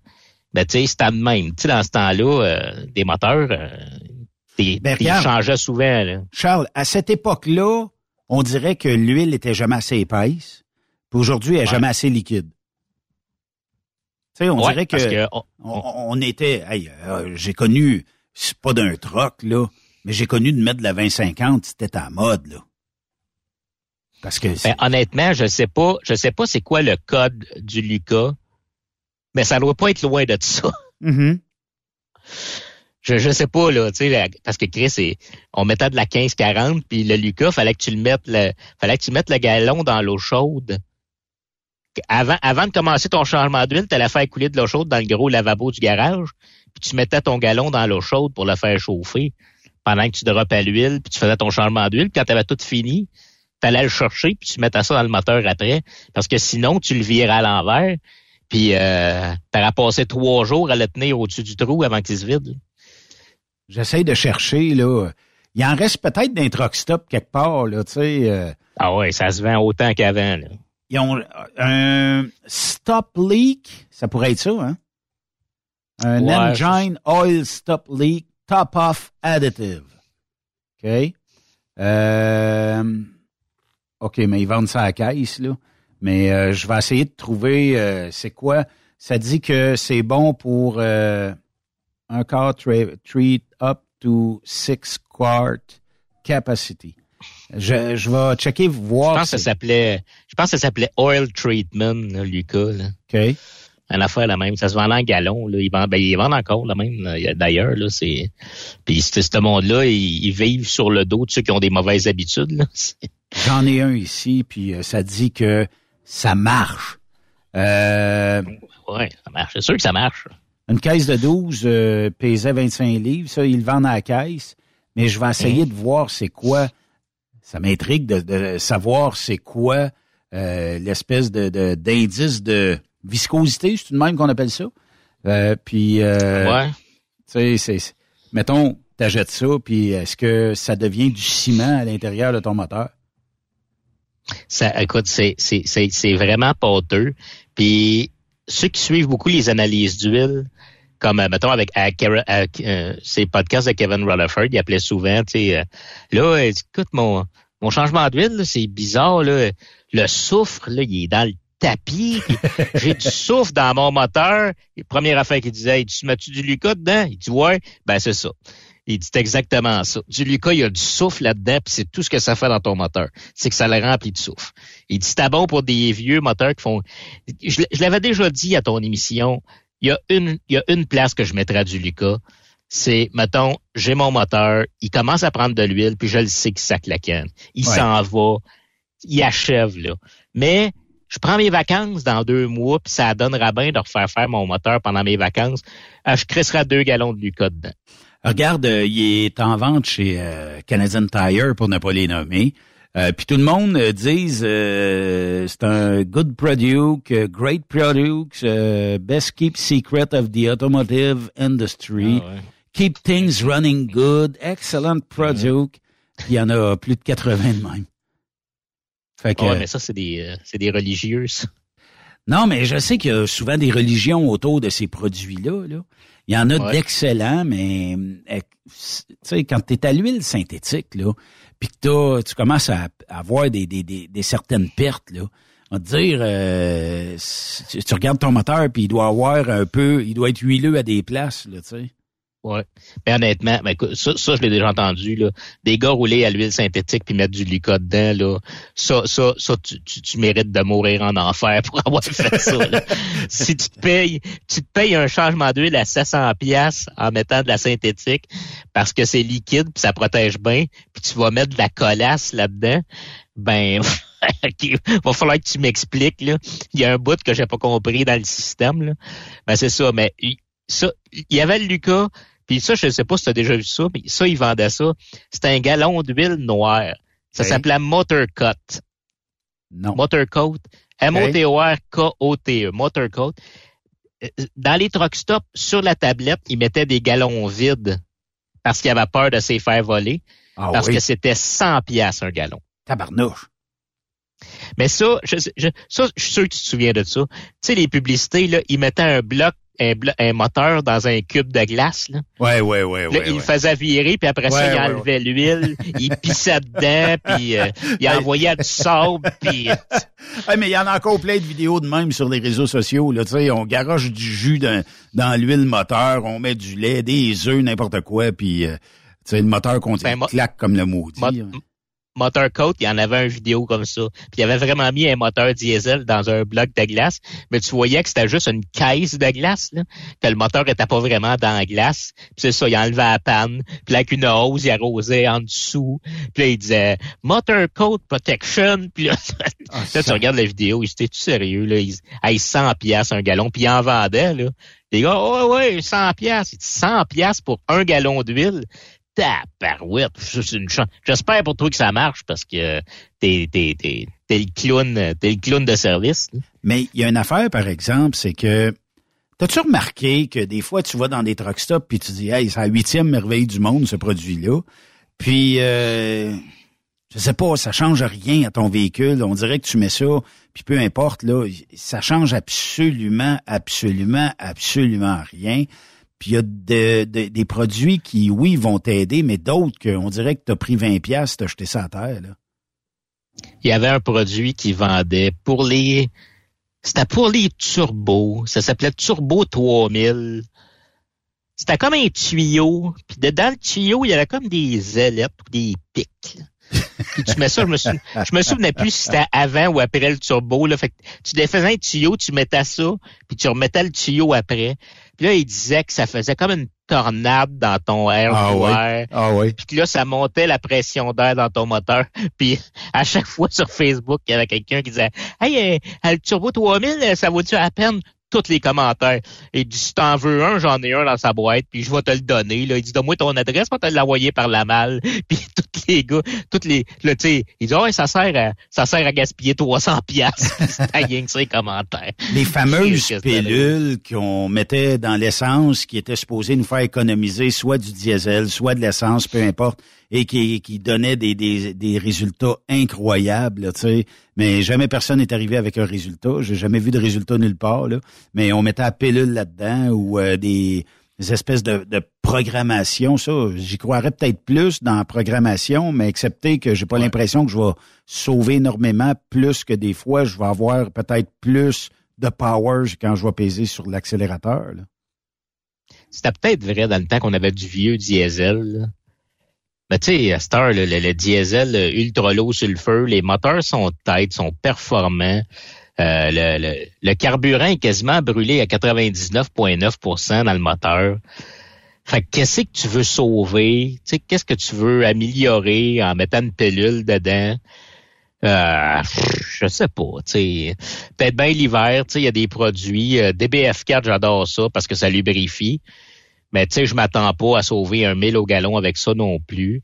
Mais tu sais, c'était de même. Tu sais, dans ce temps-là, euh, des moteurs, euh, des, ben, ils changeaient souvent. Là. Charles, à cette époque-là, on dirait que l'huile était jamais assez épaisse, puis aujourd'hui, elle est jamais assez liquide. Tu sais, on dirait que, on, était, euh, j'ai connu, c'est pas d'un troc, là, mais j'ai connu de mettre de la 2050, c'était à mode, là. Parce que ben, honnêtement, je sais pas, je sais pas c'est quoi le code du Lucas, mais ça doit pas être loin de ça. [LAUGHS] Mm-hmm. Je, je sais pas, là, tu sais, parce que Chris, on mettait de la 15-40, puis le Lucas, fallait que tu le mettes le, fallait que tu mettes le galon dans l'eau chaude. Avant, avant de commencer ton changement d'huile, tu allais faire couler de l'eau chaude dans le gros lavabo du garage, puis tu mettais ton galon dans l'eau chaude pour le faire chauffer pendant que tu droppais l'huile, puis tu faisais ton changement d'huile. Quand tu avais tout fini, tu allais le chercher, puis tu mettais ça dans le moteur après, parce que sinon, tu le virais à l'envers, puis euh, tu aurais passé trois jours à le tenir au-dessus du trou avant qu'il se vide. J'essaie de chercher, là. Il en reste peut-être d'un truck stop quelque part, là, tu sais. Euh. ah ouais, ça se vend autant qu'avant, là. Ils ont un stop leak, ça pourrait être ça, hein? Un engine oil stop leak top off additive. OK? Euh, OK, mais ils vendent ça à la caisse, là. Mais euh, je vais essayer de trouver c'est quoi. Ça dit que c'est bon pour un car treat up to six quart capacity. Je, je vais checker voir. Je pense que ça s'appelait, je pense que ça s'appelait oil treatment, Lucas. Là. OK. Une affaire la même. Ça se vend en gallon. Là. Ils, vendent, ben, ils vendent encore la même. D'ailleurs, là, c'est. Puis ce monde-là, ils, vivent sur le dos de ceux qui ont des mauvaises habitudes. [LAUGHS] J'en ai un ici, puis euh, ça dit que ça marche. Euh... Ouais, ça marche. C'est sûr que ça marche. Une caisse de 12 euh, pesait 25 livres. Ça, ils le vendent à la caisse. Mais je vais essayer de voir c'est quoi. Ça m'intrigue de, savoir c'est quoi euh, l'espèce de d'indice de, viscosité, c'est tout de même qu'on appelle ça. Euh, puis, ouais. tu sais, mettons, t'achètes ça, puis est-ce que ça devient du ciment à l'intérieur de ton moteur? Ça, écoute, c'est, c'est, c'est, c'est vraiment pâteux. Puis ceux qui suivent beaucoup les analyses d'huile, comme euh, mettons avec euh, ces podcasts de Kevin Rutherford, il appelait souvent, tu sais, euh, là, écoute, mon, mon changement d'huile, c'est bizarre, là, le soufre, là, il est dans le tapis, j'ai du [LAUGHS] soufre dans mon moteur. Et première affaire qu'il disait, tu mets-tu du Lucas dedans? Il dit, ouais, ben c'est ça. Il dit exactement ça. Du Lucas, il y a du souffle là-dedans, puis c'est tout ce que ça fait dans ton moteur. C'est que ça le remplit de souffle. Il dit, c'est bon pour des vieux moteurs qui font... Je, l'avais déjà dit à ton émission, il y a une, il y a une place que je mettrais du Lucas. C'est, mettons, j'ai mon moteur, il commence à prendre de l'huile, puis je le sais que ça. Il s'en va, il achève, là. Mais je prends mes vacances dans deux mois, puis ça donnera bien de refaire faire mon moteur pendant mes vacances. Euh, je crisserai deux gallons de Lucas dedans. Regarde, euh, il est en vente chez euh, Canadian Tire pour ne pas les nommer. Euh, puis tout le monde dit c'est un good product, great product, best keep secret of the automotive industry. Ah keep things running good, excellent product. Il y en a plus de 80 de même. Fait que, mais ça, c'est des, c'est des religieux, Non, mais je sais qu'il y a souvent des religions autour de ces produits-là. Là. Il y en a d'excellents, mais eh, tu sais, quand tu es à l'huile synthétique, là, puis que tu commences à, avoir des, des, des, certaines pertes, là, on va te dire, euh, tu, regardes ton moteur, puis il doit avoir un peu, il doit être huileux à des places, là, tu sais. Ouais. Mais honnêtement, ben, ça, ça, je l'ai déjà entendu, là. Des gars roulés à l'huile synthétique puis mettre du Lyca dedans, là. Ça, ça, ça, tu, tu, mérites de mourir en enfer pour avoir fait ça, [LAUGHS] si tu te payes, tu te payes un changement d'huile à 700 pièces en mettant de la synthétique parce que c'est liquide puis ça protège bien puis tu vas mettre de la colasse là-dedans, ben, [LAUGHS] il va falloir que tu m'expliques, là. Il y a un bout que j'ai pas compris dans le système, là. Ben, c'est ça, mais ça, il y avait le Lucas, puis ça, je ne sais pas si tu as déjà vu ça, mais ça, ils vendaient ça. C'était un galon d'huile noire. Ça s'appelait Motor Cut. Non. Motor Coat. M-O-T-O-R-K-O-T-E. Motor Coat. Euh, dans les truck stops, sur la tablette, ils mettaient des galons vides parce qu'ils avaient peur de s'y faire voler. Ah parce que c'était 100 pièces un galon. Tabarnouche. Mais ça, je, je, ça, je suis sûr que tu te souviens de ça. Tu sais, les publicités, là, ils mettaient un bloc un, moteur dans un cube de glace. Là. Ouais, ouais, ouais, ouais. il le faisait virer, puis après ça, il enlevait l'huile, il pissait dedans, [LAUGHS] puis euh, il envoyait du sable, [LAUGHS] puis... Euh, mais il y en a encore plein de vidéos de même sur les réseaux sociaux. Là, on garoche du jus dans, dans l'huile moteur, on met du lait, des œufs, n'importe quoi, puis... Euh, le moteur continue ben, claque comme le maudit. Hein. Motor Coat, il y en avait une vidéo comme ça. Puis il avait vraiment mis un moteur diesel dans un bloc de glace, mais tu voyais que c'était juste une caisse de glace, là, que le moteur était pas vraiment dans la glace. Puis c'est ça, il enlevait la panne, puis avec une hose, il arrosait en dessous. Puis là, il disait Motor Coat Protection. Puis là, [LAUGHS] ah, tu regardes la vidéo, il était tout sérieux, là, il, il 100 pièces un gallon, puis il en vendait, là. Les gars, oh ouais, 100 pièces, 100 pièces pour un gallon d'huile J'espère pour toi que ça marche parce que t'es, t'es, t'es, t'es le clown, t'es le clown de service. Mais il y a une affaire, par exemple, c'est que T'as-tu remarqué que des fois, tu vas dans des truck stops puis tu dis, hey, c'est la huitième merveille du monde, ce produit-là. Puis, euh, je sais pas, ça change rien à ton véhicule. On dirait que tu mets ça, puis peu importe, là, ça change absolument, absolument, absolument rien. Puis il y a des produits qui, oui, vont t'aider, mais d'autres qu'on dirait que tu as pris 20 pièces, tu as jeté ça à terre. Là. Il y avait un produit qui vendait pour les... C'était pour les turbos. Ça s'appelait Turbo 3000. C'était comme un tuyau. Puis dedans le tuyau, il y avait comme des ailettes ou des pics. Tu mets ça, je me, je me souvenais plus si c'était avant ou après le turbo. Là. Fait que tu défaisais un tuyau, tu mettais ça, puis tu remettais le tuyau après. Puis là, il disait que ça faisait comme une tornade dans ton air ah, oui. ah oui. Puis là, ça montait la pression d'air dans ton moteur. [LAUGHS] Puis à chaque fois sur Facebook, il y avait quelqu'un qui disait Hey, euh, le Turbo 3000, ça vaut-tu à peine? Tous les commentaires. Et dit, si t'en veux un, j'en ai un dans sa boîte, puis je vais te le donner. Là. Il dit, donne-moi ton adresse, vais te l'envoyer par la malle. [LAUGHS] Puis tous les gars, tous les, là, tu sais, il dit, ouais, ça sert à, ça sert à gaspiller 300 piastres. [LAUGHS] Ces commentaires. Les fameuses pilules qu'on mettait dans l'essence, qui étaient supposées nous faire économiser soit du diesel, soit de l'essence, peu importe et qui, qui donnait des, des, des résultats incroyables, tu sais. Mais jamais personne n'est arrivé avec un résultat. J'ai jamais vu de résultat nulle part, là. Mais on mettait la pilule là-dedans ou euh, des, espèces de, de programmation. Ça, j'y croirais peut-être plus dans la programmation, mais excepté que j'ai pas l'impression que je vais sauver énormément plus que des fois, je vais avoir peut-être plus de power quand je vais peser sur l'accélérateur. C'était peut-être vrai dans le temps qu'on avait du vieux diesel. Mais tu sais, à cette heure, le, diesel ultra low sulfure, les moteurs sont têtes, sont performants. Euh, le, le, carburant est quasiment brûlé à 99,9% dans le moteur. Fait qu'est-ce que tu veux sauver? Tu sais, qu'est-ce que tu veux améliorer en mettant une pilule dedans? Euh, je sais pas, tu sais. Peut-être bien l'hiver, tu sais, il y a des produits. Euh, DBF4, j'adore ça parce que ça lubrifie. Mais tu sais, je m'attends pas à sauver un mille au gallon avec ça non plus.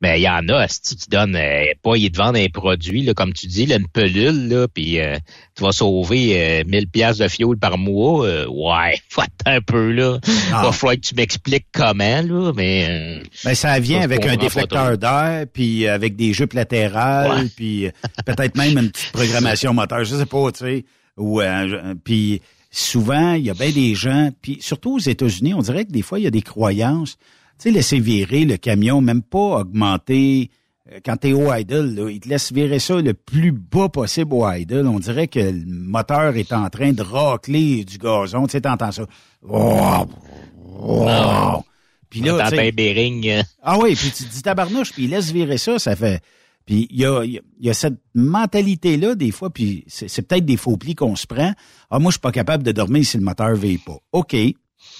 Mais il y en a, si tu donnes euh, pas, ils te vendent un produit, là, comme tu dis, là, une pelule, là, puis euh, tu vas sauver euh, 1000 pièces de fioul par mois. Euh, ouais, [LAUGHS] faut un peu là. Ah. Va falloir que tu m'expliques comment, là, mais. Euh, ben, ça vient avec un déflecteur d'air, puis avec des jupes latérales, puis peut-être même une petite [LAUGHS] programmation moteur. Je sais pas, tu sais. Ou euh, puis souvent, il y a bien des gens, puis surtout aux États-Unis, on dirait que des fois, il y a des croyances. Tu sais, laisser virer le camion, même pas augmenter. Euh, quand t'es au idle, là, ils te laissent virer ça le plus bas possible au idle. On dirait que le moteur est en train de racler du gazon. Tu sais, t'entends ça. Wow! Puis là, tu sais, Ah oui, puis tu te dis tabarnouche, puis il laisse virer ça, ça fait... Puis il y a, y a cette mentalité-là, des fois, puis c'est peut-être des faux plis qu'on se prend. Ah, moi, je suis pas capable de dormir si le moteur veille pas. OK.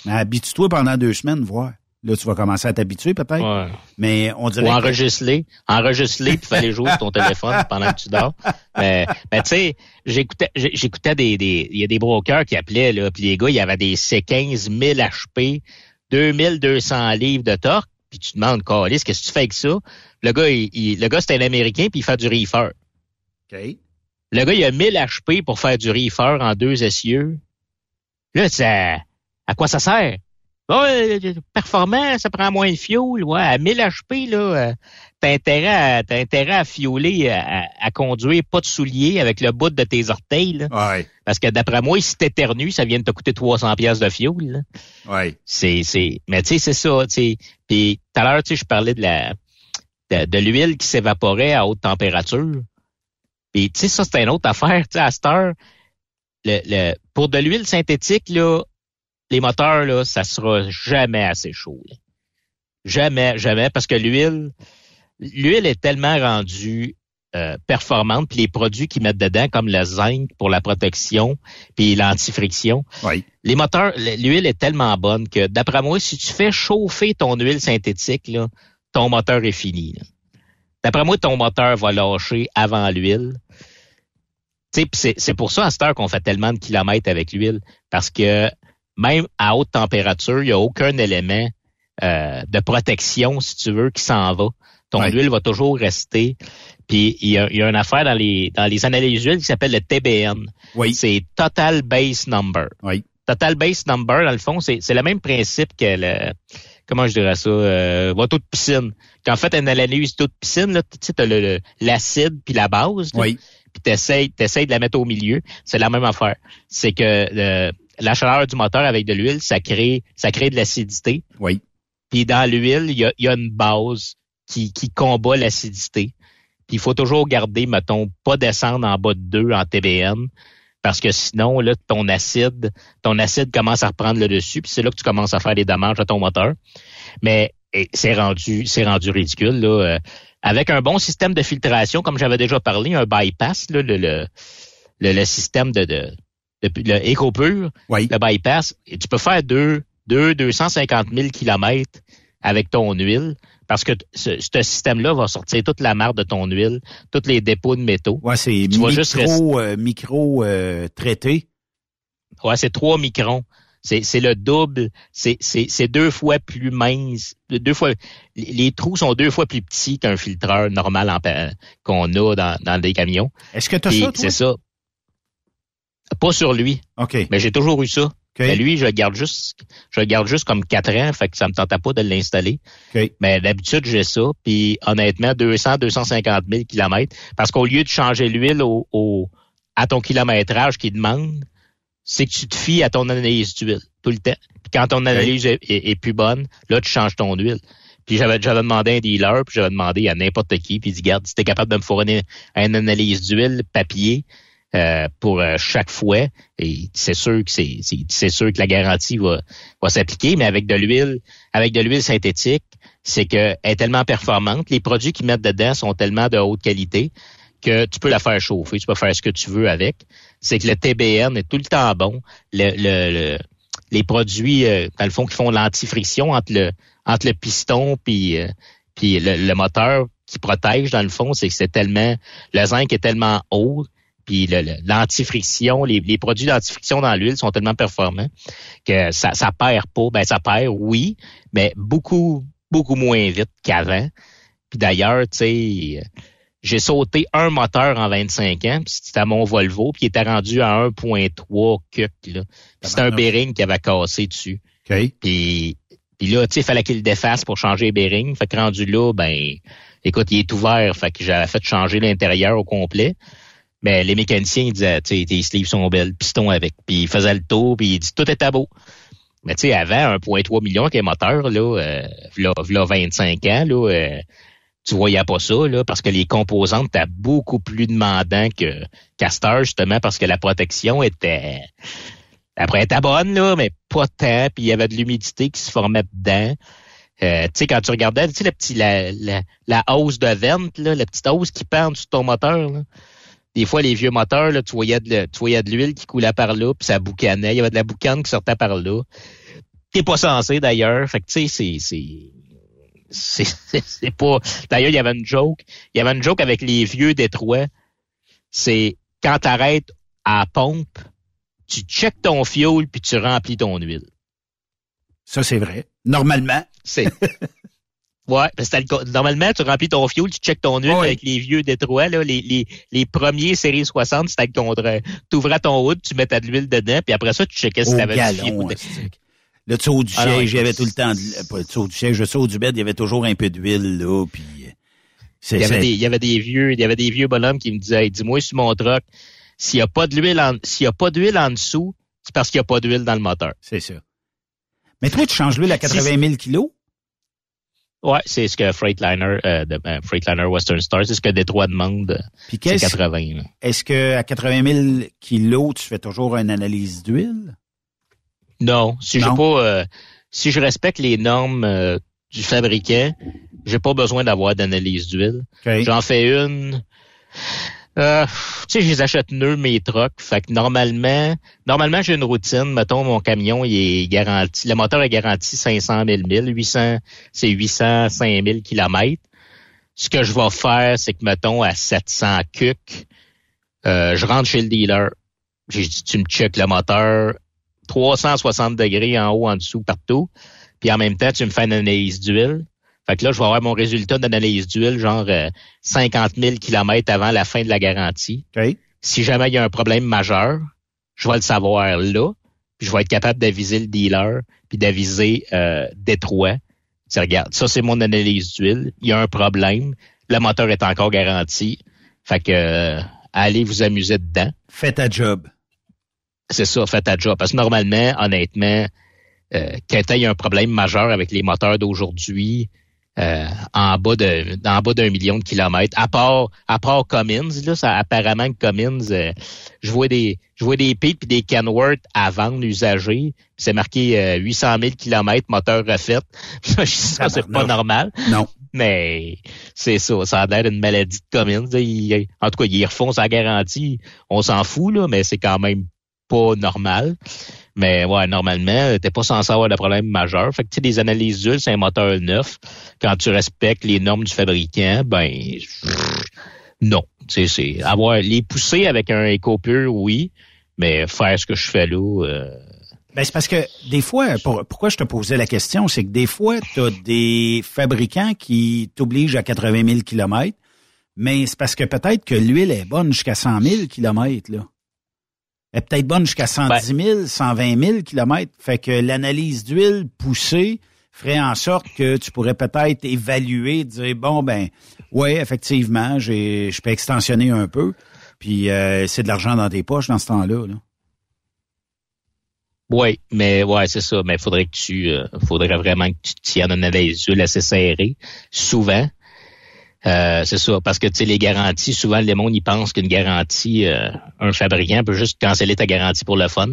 Mais habitue-toi pendant deux semaines, voir. Là, tu vas commencer à t'habituer peut-être. Ouais. Mais on dirait. Ou enregistrer. Enregistrer puis fallait jouer sur ton téléphone pendant que tu dors. Mais, tu sais, j'écoutais, j'écoutais des, des, il y a des brokers qui appelaient, là, puis les gars, il y avait des C15 1000 HP, 2200 livres de torque puis tu demandes, Carlis, qu'est-ce que tu fais avec ça? Le gars, il, le gars, c'est un Américain, puis il fait du reefer. OK. Le gars, il a 1000 HP pour faire du reefer en deux essieux. Là, ça, à quoi ça sert? Ouais, performant, ça prend moins de fuel. Ouais, à 1000 HP, là, euh, t'as intérêt à, t'as intérêt à fioler, à, conduire pas de souliers avec le bout de tes orteils. Là. Ouais. Parce que d'après moi, si t'éternues, ça vient de te coûter 300 pièces de fuel. Ouais. C'est, c'est, mais tu sais, c'est ça, tu sais. Puis tout à l'heure, tu sais, je parlais de la, de, l'huile qui s'évaporait à haute température. Puis tu sais, ça c'est une autre affaire, [LAUGHS] tu sais, à cette heure. Le, le, pour de l'huile synthétique, là, les moteurs, là, ça sera jamais assez chaud. Jamais, jamais, parce que l'huile, l'huile est tellement rendue euh, performante, puis les produits qu'ils mettent dedans, comme le zinc pour la protection, puis l'antifriction. Oui. Les moteurs, l'huile est tellement bonne que, d'après moi, si tu fais chauffer ton huile synthétique, là, ton moteur est fini. D'après moi, ton moteur va lâcher avant l'huile. C'est pour ça à cette heure qu'on fait tellement de kilomètres avec l'huile, parce que même à haute température, il n'y a aucun élément euh, de protection, si tu veux, qui s'en va. Ton huile va toujours rester. Puis il y a, une affaire dans les dans les analyses d'huile qui s'appelle le TBN. Oui. C'est Total Base Number. Oui. Total Base Number, dans le fond, c'est le même principe que le comment je dirais ça, euh, votre de piscine. Quand fait une analyse de piscine, là, tu sais, as l'acide puis la base. oui. Puis t'essayes, t'essayes de la mettre au milieu. C'est la même affaire. C'est que euh, la chaleur du moteur avec de l'huile, ça crée, ça crée de l'acidité. Oui. Puis dans l'huile, il y a, y a, une base qui, qui combat l'acidité. Puis il faut toujours garder, mettons, pas descendre en bas de 2 en TBN. Parce que sinon, là, ton acide, ton acide commence à reprendre le dessus, puis c'est là que tu commences à faire des dommages à ton moteur. Mais c'est rendu, c'est rendu ridicule. Là. Euh, avec un bon système de filtration, comme j'avais déjà parlé, un bypass, là, le, le, le, système de, de le EcoPure, le bypass, tu peux faire deux, deux 250 000 kilomètres avec ton huile parce que ce, système-là va sortir toute la marde de ton huile, tous les dépôts de métaux. Ouais, c'est micro, euh, micro euh, traité. Ouais, c'est trois microns. C'est le double, c'est deux fois plus mince, deux fois les, trous sont deux fois plus petits qu'un filtreur normal qu'on a dans, dans des camions. Est-ce que tu as ça, C'est ça. Pas sur lui. OK. Mais j'ai toujours eu ça. Mais lui, je le garde juste, je le garde juste comme quatre ans, fait que ça me tentait pas de l'installer. Mais d'habitude, j'ai ça. Puis honnêtement, 200, 250 000 kilomètres. Parce qu'au lieu de changer l'huile au, à ton kilométrage qui demande, c'est que tu te fies à ton analyse d'huile tout le temps. Puis quand ton analyse est, plus bonne, là, tu changes ton huile. Puis j'avais j'avais demandé à un dealer, puis j'avais demandé à n'importe qui, puis il dit, garde, si t'es capable de me fournir une analyse d'huile papier, euh, pour euh, chaque fois. Et c'est sûr que c'est, c'est, sûr que la garantie va, va s'appliquer, mais avec de l'huile, avec de l'huile synthétique, c'est qu'elle est tellement performante. Les produits qu'ils mettent dedans sont tellement de haute qualité que tu peux la faire chauffer, tu peux faire ce que tu veux avec. C'est que le TBN est tout le temps bon. Le, les produits, euh, dans le fond, qui font l'antifriction entre le, entre le piston puis, puis le, le, moteur qui protège, dans le fond, c'est que c'est tellement, le zinc est tellement haut puis l'antifriction, les, les, produits d'antifriction dans l'huile sont tellement performants que ça, ça perd pas. Ben ça perd, oui, mais beaucoup, beaucoup moins vite qu'avant. Puis d'ailleurs, tu sais, j'ai sauté un moteur en 25 ans, puis c'était à mon Volvo, puis il était rendu à 1.3 cuc. C'était un bearing qui avait cassé dessus. Puis, puis là, tu sais, il fallait qu'il le défasse pour changer les bearings. Fait que rendu là, ben, écoute, il est ouvert. Fait que j'avais fait changer l'intérieur au complet. Mais les mécaniciens, ils disaient, tu tes sleeves sont belles, piston avec. Puis ils faisaient le tour, puis ils disaient, tout était beau. Mais tu sais, avant 1,3 million avec les moteurs, là, euh, là, 25 ans, là, euh, tu voyais pas ça, là, parce que les composantes étaient beaucoup plus demandants que Castor, justement, parce que la protection était après elle était bonne, là, mais pas tant, puis il y avait de l'humidité qui se formait dedans. Euh, tu sais, quand tu regardais, tu sais, petit, la, la, la, hausse de vente, là, la petite hausse qui pend sur ton moteur, là. Des fois, les vieux moteurs, là, tu voyais de, tu voyais de l'huile qui coulait par là, puis ça boucanait. Il y avait de la boucane qui sortait par là. T'es pas censé, d'ailleurs. Fait que, tu sais, c'est, [LAUGHS] c'est, c'est pas... D'ailleurs, il y avait une joke. Il y avait une joke avec les vieux Détroits. C'est quand t'arrêtes à pompe, tu checkes ton fioul puis tu remplis ton huile. Ça, c'est vrai. Normalement. C'est. [LAUGHS] Ouais, parce que normalement, tu remplis ton fuel, tu checkes ton huile avec les vieux Détroits, là, les, les, les premiers séries 60, c'était le contraire. Tu ouvrais ton hood, tu mettais de l'huile dedans, puis après ça, tu checkais si t'avais du fuel. Le dessous du siège, il y avait tout le temps, de, pas le dessous du siège, le dessous du bed, il y avait toujours un peu d'huile, là, puis... Il y, avait des, il y avait des vieux, il y avait des vieux bonhommes qui me disaient, dis-moi sur mon truck, s'il y a pas d'huile en, s'il y a pas d'huile en dessous, c'est parce qu'il y a pas d'huile dans le moteur. C'est ça. Mais toi, tu changes l'huile à 80 000 kilos? Ouais, c'est ce que Freightliner, euh, de, euh, Freightliner Western Star, c'est ce que Détroit demande. Puis c'est 80. Est-ce que à 80 000 kilos, tu fais toujours une analyse d'huile? Non, si je pas, euh, si je respecte les normes euh, du fabricant, j'ai pas besoin d'avoir d'analyse d'huile. J'en fais une euh, tu sais, je les achète mes trucks. Fait que normalement, normalement, j'ai une routine. Mettons, mon camion, il est garanti, le moteur est garanti 500 000 milles. 800, c'est 800, 5000 kilomètres. Ce que je vais faire, c'est que, mettons, à 700 cuc, euh, je rentre chez le dealer. J'ai dit, tu me checkes le moteur 360 degrés en haut, en dessous, partout. Puis en même temps, tu me fais une analyse d'huile. Fait que là, je vais avoir mon résultat d'analyse d'huile, genre 50 000 kilomètres avant la fin de la garantie. Si jamais il y a un problème majeur, je vais le savoir là, puis je vais être capable d'aviser le dealer, puis d'aviser euh, Détroit. Tu regarde, ça c'est mon analyse d'huile. Il y a un problème. Le moteur est encore garanti. Fait que euh, allez vous amuser dedans. Faites ta job. C'est ça, faites ta job. Parce que normalement, honnêtement, euh, quand il y a un problème majeur avec les moteurs d'aujourd'hui, euh, en bas de en bas d'un million de kilomètres. À part à part Cummins, là, ça apparemment que Cummins, euh, je vois des je vois des Pete puis des Kenworth à vendre usagés. C'est marqué 800 000 kilomètres moteur refait. [LAUGHS] ça c'est pas normal. Non. Mais c'est ça, ça a l'air d'une maladie de Cummins. en tout cas, ils refont sa garantie. On s'en fout là, mais c'est quand même pas normal. Mais ouais, normalement, t'es pas censé avoir de problème majeur. Fait que tu des analyses d'huile, c'est un moteur neuf. Quand tu respectes les normes du fabricant, ben non. Tu sais, c'est avoir les pousser avec un éco-pur, oui, mais faire ce que je fais là. Euh, ben, c'est parce que des fois, pourquoi je te posais la question, c'est que des fois, tu as des fabricants qui t'obligent à 80 000 km, mais c'est parce que peut-être que l'huile est bonne jusqu'à 100 000 km. Là est peut-être bonne jusqu'à 110 000, 120 000 kilomètres. Fait que l'analyse d'huile poussée ferait en sorte que tu pourrais peut-être évaluer, dire bon ben, ouais, effectivement, j'ai, je peux extensionner un peu, puis euh, c'est de l'argent dans tes poches dans ce temps-là. Là. Oui, mais ouais, c'est ça. Mais faudrait que tu, euh, faudrait vraiment que tu tiennes une analyse d'huile assez serrée, souvent. Euh, c'est ça, parce que tu sais, les garanties, souvent les monde ils pensent qu'une garantie, euh, un fabricant peut juste canceller ta garantie pour le fun.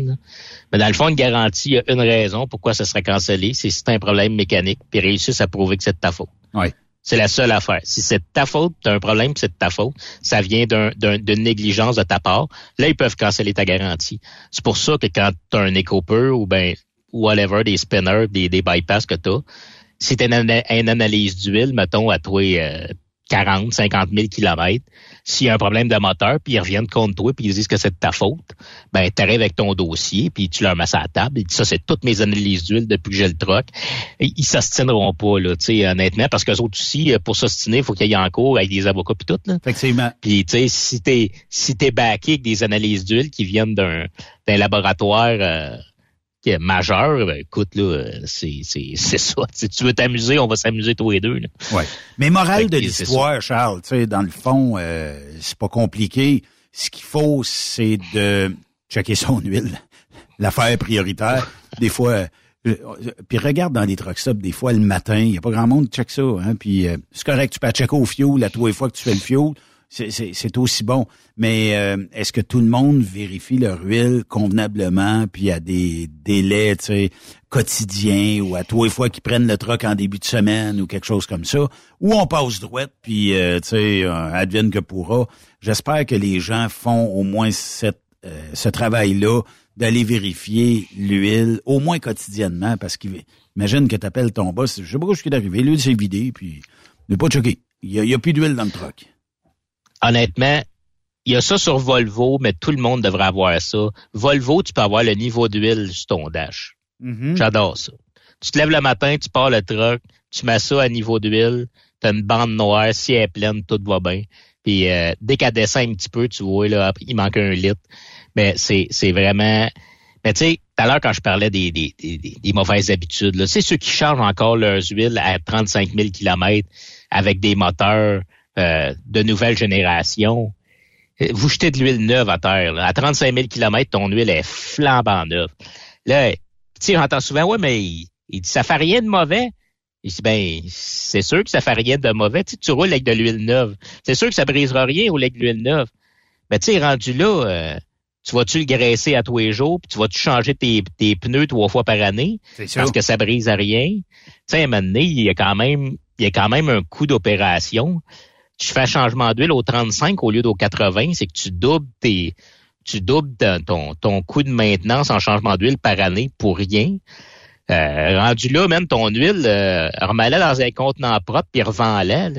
Mais dans le fond, une garantie, il y a une raison pourquoi ça serait cancellé, c'est si tu un problème mécanique, puis réussissent à prouver que c'est de ta faute. Oui. C'est la seule affaire. Si c'est de ta faute, tu as un problème, c'est de ta faute, ça vient d'une négligence de ta part, là, ils peuvent canceller ta garantie. C'est pour ça que quand tu as un éco-pur ou ben whatever, des spinners, des, des bypass que tu as, si tu une, une, analyse d'huile, mettons, à toi, euh, 40, 50 000 kilomètres, s'il y a un problème de moteur, puis ils reviennent contre toi, puis ils disent que c'est de ta faute, ben tu arrives avec ton dossier, puis tu leur mets ça à la table, et ça, c'est toutes mes analyses d'huile depuis que j'ai le troc. Ils s'ostineront pas, là, tu sais, honnêtement, parce qu'eux autres aussi, pour s'ostiner, il faut qu'il y ait en cours avec des avocats puis tout, là. Effectivement. Puis, tu sais, si t'es si t'es backé avec des analyses d'huile qui viennent d'un laboratoire... Euh, majeur, ben, écoute, là, c'est, c'est, [LAUGHS] c'est ça. Si tu veux t'amuser, on va s'amuser tous les deux. Ouais. Mais morale de l'histoire, Charles, tu sais, dans le fond, euh, c'est pas compliqué. Ce qu'il faut, c'est de checker son huile. [LAUGHS] L'affaire prioritaire. Des fois, euh, puis regarde dans les truck stops, des fois, le matin, il n'y a pas grand monde qui check ça. Hein, puis euh, c'est correct, tu peux checker au fioul à tous les fois que tu fais le fioul. C'est aussi bon. Mais euh, est-ce que tout le monde vérifie leur huile convenablement, puis à des délais quotidiens ou à tous les fois qu'ils prennent le truck en début de semaine ou quelque chose comme ça, ou on passe droite, puis tu sais, advienne que pourra. J'espère que les gens font au moins cette, ce travail-là d'aller vérifier l'huile, au moins quotidiennement, parce qu'imagine que tu appelles ton boss, je sais pas ce qui est arrivé, l'huile s'est vidée, puis ne pas choquer. Il n'y a, plus d'huile dans le truck. Honnêtement, il y a ça sur Volvo, mais tout le monde devrait avoir ça. Volvo, tu peux avoir le niveau d'huile sur ton dash. Mm-hmm. J'adore ça. Tu te lèves le matin, tu pars le truck, tu mets ça à niveau d'huile, tu as une bande noire, si elle est pleine, tout va bien. Puis euh, dès qu'elle descend un petit peu, tu vois, là, il manque un litre mais c'est, c'est vraiment... Mais tu sais, tout à l'heure, quand je parlais des, des, des, mauvaises habitudes, c'est ceux qui chargent encore leurs huiles à 35 000 km avec des moteurs euh, de nouvelle génération. Vous jetez de l'huile neuve à terre. À 35 000 km, ton huile est flambant neuve. Là, tu sais, j'entends souvent, ouais, mais il, dit, ça fait rien de mauvais. Il dit, ben, c'est sûr que ça fait rien de mauvais. Tu, tu roules avec de l'huile neuve. C'est sûr que ça brisera rien au avec de l'huile neuve. Mais tu sais, rendu là, euh, tu vas-tu le graisser à tous les jours, puis tu vas-tu changer tes, tes, pneus trois fois par année? Parce que ça brise à rien. Tu sais, à un moment donné, il y a quand même, il y a quand même un coût d'opération. Tu fais un changement d'huile au 35 au lieu d'au 80, c'est que tu doubles tes, tu doubles ton, ton coût de maintenance en changement d'huile par année pour rien. Euh, rendu là, même ton huile, euh, remets-la dans un contenant propre puis revends-la.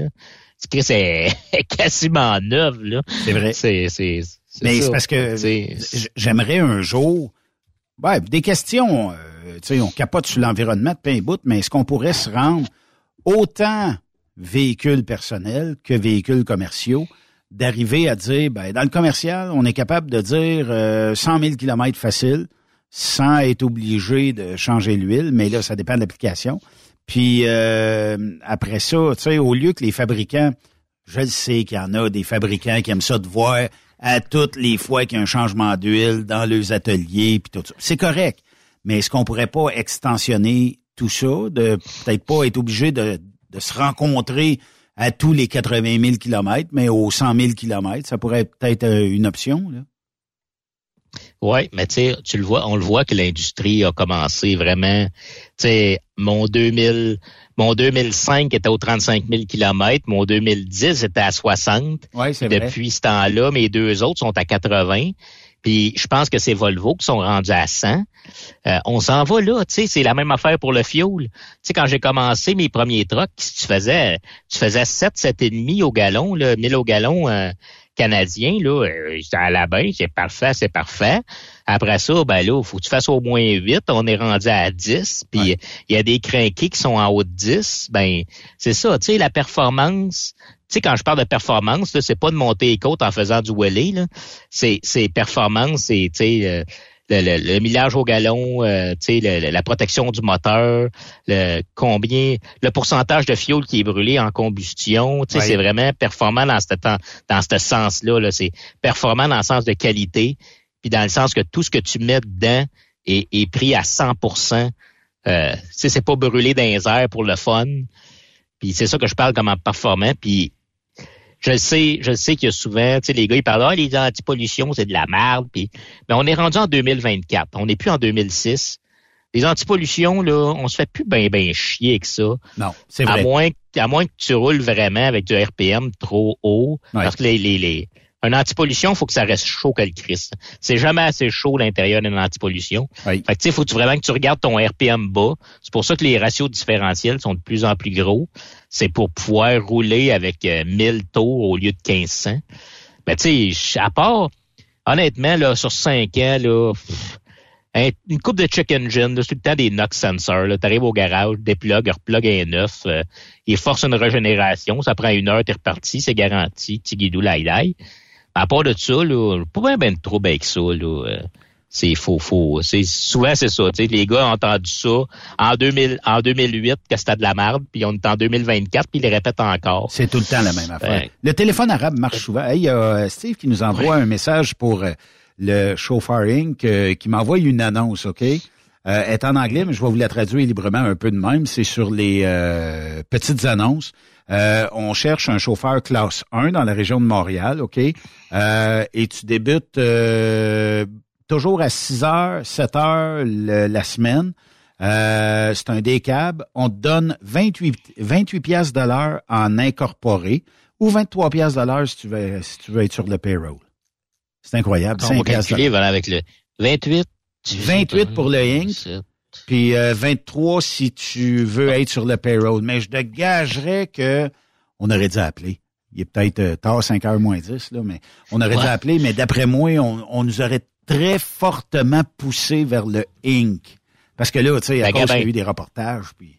C'est [LAUGHS] quasiment neuf. C'est vrai. C'est, c'est, mais c'est parce que j'aimerais un jour. Ouais, des questions, euh, tu sais, on capote sur l'environnement de pain bout, mais est-ce qu'on pourrait se rendre autant véhicules personnels que véhicules commerciaux, d'arriver à dire, ben, dans le commercial, on est capable de dire 100 000 km facile, sans être obligé de changer l'huile, mais là, ça dépend de l'application. Puis euh, après ça, tu sais, au lieu que les fabricants, je le sais qu'il y en a des fabricants qui aiment ça de voir à toutes les fois qu'il y a un changement d'huile dans leurs ateliers puis tout ça. C'est correct. Mais est-ce qu'on pourrait pas extensionner tout ça, de peut-être pas être obligé de, de se rencontrer à tous les 80 000 kilomètres, mais aux 100 000 kilomètres, ça pourrait peut-être euh, une option, là? Oui, mais tu le vois, on le voit que l'industrie a commencé vraiment. Tu sais, mon 2000, mon 2005 était aux 35 000 km. Mon 2010 était à 60. Ouais, c'est Depuis ce temps-là, mes deux autres sont à 80. Puis je pense que c'est Volvo qui sont rendus à 100. Euh, on s'en va là, tu sais, c'est la même affaire pour le fuel. Tu sais, quand j'ai commencé mes premiers trucks, tu faisais tu faisais 7, 7,5 au gallon, là, 1000 au gallon euh, canadien, là, euh, à la bain, c'est parfait, c'est parfait. Après ça, ben là, faut que tu fasses au moins 8. On est rendu à 10. Puis il y a des crinqués qui sont en haut de 10. Ben, c'est ça, tu sais, la performance. Tu sais, quand je parle de performance, c'est pas de monter les côtes en faisant du wheelie. C'est, c'est performance, c'est, tu sais, euh, le, le, millage au galon, euh, la protection du moteur, le combien, le pourcentage de fioul qui est brûlé en combustion, c'est vraiment performant dans ce dans ce sens-là. -là, c'est performant dans le sens de qualité puis dans le sens que tout ce que tu mets dedans est, est pris à 100% euh, c'est pas brûlé dans les airs pour le fun. Puis c'est ça que je parle comme en performant. Puis je sais, je sais qu'il y a souvent, tu sais, les gars, ils parlent, ah, les antipollutions, c'est de la merde. Puis, mais on est rendu en 2024. On n'est plus en 2006. Les antipollutions, là, on se fait plus bien, bien chier avec ça. Non, c'est vrai. À moins, à moins que tu roules vraiment avec du RPM trop haut. Parce que les, les, les, un antipollution, il faut que ça reste chaud que le Christ. C'est jamais assez chaud l'intérieur d'une antipollution. Oui. Fait que tu faut vraiment que tu regardes ton RPM bas. C'est pour ça que les ratios différentiels sont de plus en plus gros. C'est pour pouvoir rouler avec 1000 euh, tours au lieu de 1500. Mais tu sais, à part, honnêtement, là, sur 5 ans, là, une coupe de check engine, c'est tout le temps des NOx sensors. Tu arrives au garage, déplug, replug un neuf, euh, il force une régénération, ça prend une heure, t'es reparti, c'est garanti, tigidou laïdaï. À part de ça, là, pas bien ben trop avec ça. Là. Euh. c'est faux, faux. C'est souvent c'est ça. Les gars ont entendu ça en 2000, en 2008 que c'était de la merde, puis on est en 2024, puis ils les répètent encore. C'est tout le temps la même affaire. Le téléphone arabe marche souvent. Il y a Steve qui nous envoie un message pour euh, le Chauffeur Inc. Euh, qui m'envoie une annonce, OK? Euh, est en anglais, mais je vais vous la traduire librement un peu de même. C'est sur les euh, petites annonces. on cherche un chauffeur classe 1 dans la région de Montréal, OK? et tu débutes toujours à 6 heures, 7 heures la semaine. Euh, c'est un décab. On te donne 28, 28 pièces de l'heure en incorporé ou 23 pièces de l'heure si tu veux si tu veux être sur le payroll. C'est incroyable. On va calculer, voilà, avec le 28. 28 pour le Inc. Puis 23 euh, si tu veux être sur le payroll. Mais je te gagerais que on aurait dû appeler. Il est peut-être euh, tard, 5 heures moins 10, là, mais on aurait dû appeler, mais d'après moi, on, on nous aurait très fortement poussé vers le Inc. Parce que là, tu sais, à ben, cause qu'il y a eu des reportages, puis...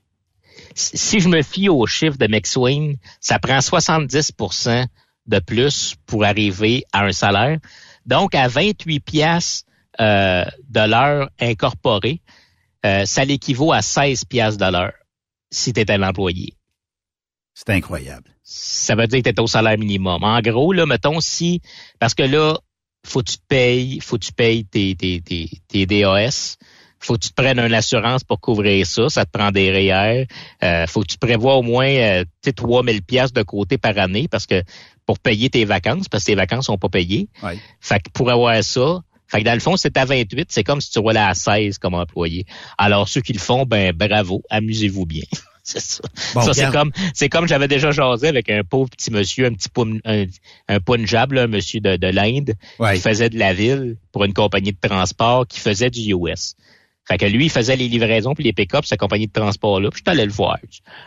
Si je me fie aux chiffres de McSween, ça prend 70% de plus pour arriver à un salaire. Donc, à 28 pièces euh, de l'heure incorporée, euh, ça l'équivaut à 16 pièces de l'heure si tu étais l'employé. C'est incroyable. Ça veut dire que tu es au salaire minimum. En gros, là, mettons si, parce que là, faut que tu te payes, faut que tu payes tes, tes, tes, tes DAS, faut que tu te prennes une assurance pour couvrir ça, ça te prend des REER, euh, faut que tu prévois au moins euh, 3000 pièces de côté par année parce que pour payer tes vacances parce que tes vacances sont pas payées. Fait que pour avoir ça, fait que dans le fond, c'est à 28, c'est comme si tu roulais à 16 comme employé. Alors ceux qui le font, ben bravo, amusez-vous bien. [LAUGHS] c'est ça. ça c'est comme c'est comme j'avais déjà jasé avec un pauvre petit monsieur, un petit un, un punjab, un monsieur de, de l'Inde, qui faisait de la ville pour une compagnie de transport qui faisait du US. Fait que lui, il faisait les livraisons puis les pick-up, sa compagnie de transport-là. Puis je allé le voir.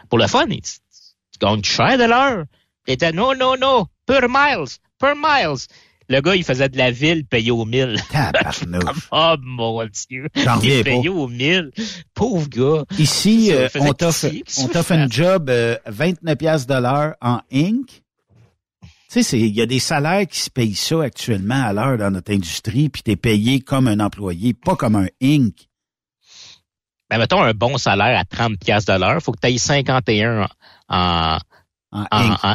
Pour le fun, tu, tu gagnes cher de l'heure? Il était non, non, non, per miles, per miles. Le gars, il faisait de la ville payé au mille. [LAUGHS] oh [LAUGHS] mon Dieu. J'en il payé au mille. Pauvre gars. Ici, euh, on t'offre on t'offre un job euh, 29 pièces l'heure en Inc. Tu sais, il y a des salaires qui se payent ça actuellement à l'heure dans notre industrie, puis t'es payé comme un employé, pas comme un Inc. Ben, mettons un bon salaire à 30 pièces l'heure, faut que tu ailles 51 en, en,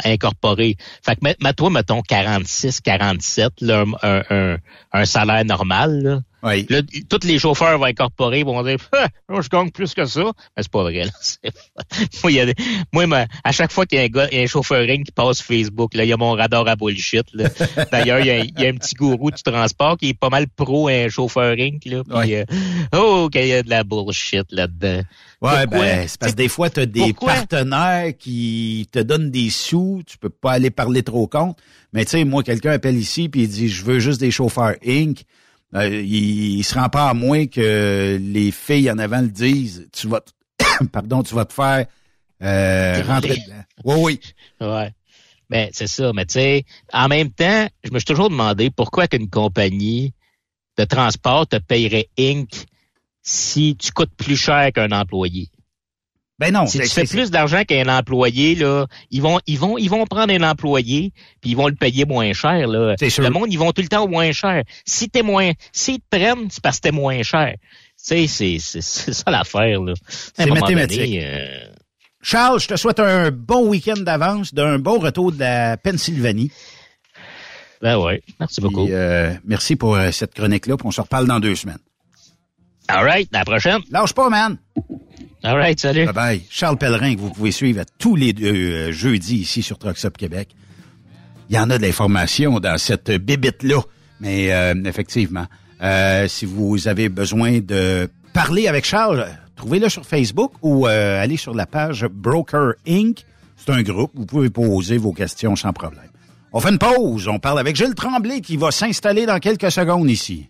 incorporé. Fait que, mets-toi, mettons, 46, 47, là, un, un, un, salaire normal, là. Oui. Là, tous les chauffeurs vont incorporer, vont dire, ah, je gagne plus que ça. Mais c'est pas vrai, là. [LAUGHS] moi, y a moi à chaque fois qu'il y a un gars, un chauffeur ring qui passe Facebook, là, il y a mon radar à bullshit. [LAUGHS] D'ailleurs, il y, a, un petit gourou du transport qui est pas mal pro un chauffeur ring, là. Puis, euh, oh, qu'il y a de la bullshit là-dedans. Ouais, ben, c'est parce que des fois, tu as des partenaires qui te donnent des sous, tu peux pas aller parler trop compte. Mais tu sais, moi, quelqu'un appelle ici puis il dit Je veux juste des chauffeurs Inc. Euh, il, il, se rend pas à moins que les filles en avant le disent Tu vas [COUGHS] pardon, tu vas te faire euh, rentrer dedans. Oui, oui. Ouais. Ben, c'est ça. Mais tu sais, en même temps, je me suis toujours demandé pourquoi qu'une compagnie de transport te payerait Inc si tu coûtes plus cher qu'un employé. Ben non. Si tu fais plus d'argent qu'un employé, là, ils vont, ils vont, ils vont prendre un employé puis ils vont le payer moins cher. Là. Le monde, ils vont tout le temps au moins cher. Si t'es moins, s'ils te prennent, c'est parce que t'es moins cher. Tu sais, c'est, c'est, ça l'affaire. Là. C'est mathématique. Euh, Charles, je te souhaite un bon week-end d'avance, d'un bon retour de la Pennsylvanie. Ben ouais, merci beaucoup. Euh, merci pour euh, cette chronique-là, puis on se reparle dans deux semaines. All right, à la prochaine. Lâche pas, man. All right, salut. Bye bye. Charles Pellerin, que vous pouvez suivre tous les deux euh, jeudis ici sur Trucks Québec. Il y en a de l'information dans cette bibite-là. Mais euh, effectivement, euh, si vous avez besoin de parler avec Charles, trouvez-le sur Facebook ou allez sur la page Broker Inc. C'est un groupe, vous pouvez poser vos questions sans problème. On fait une pause, on parle avec Gilles Tremblay qui va s'installer dans quelques secondes ici.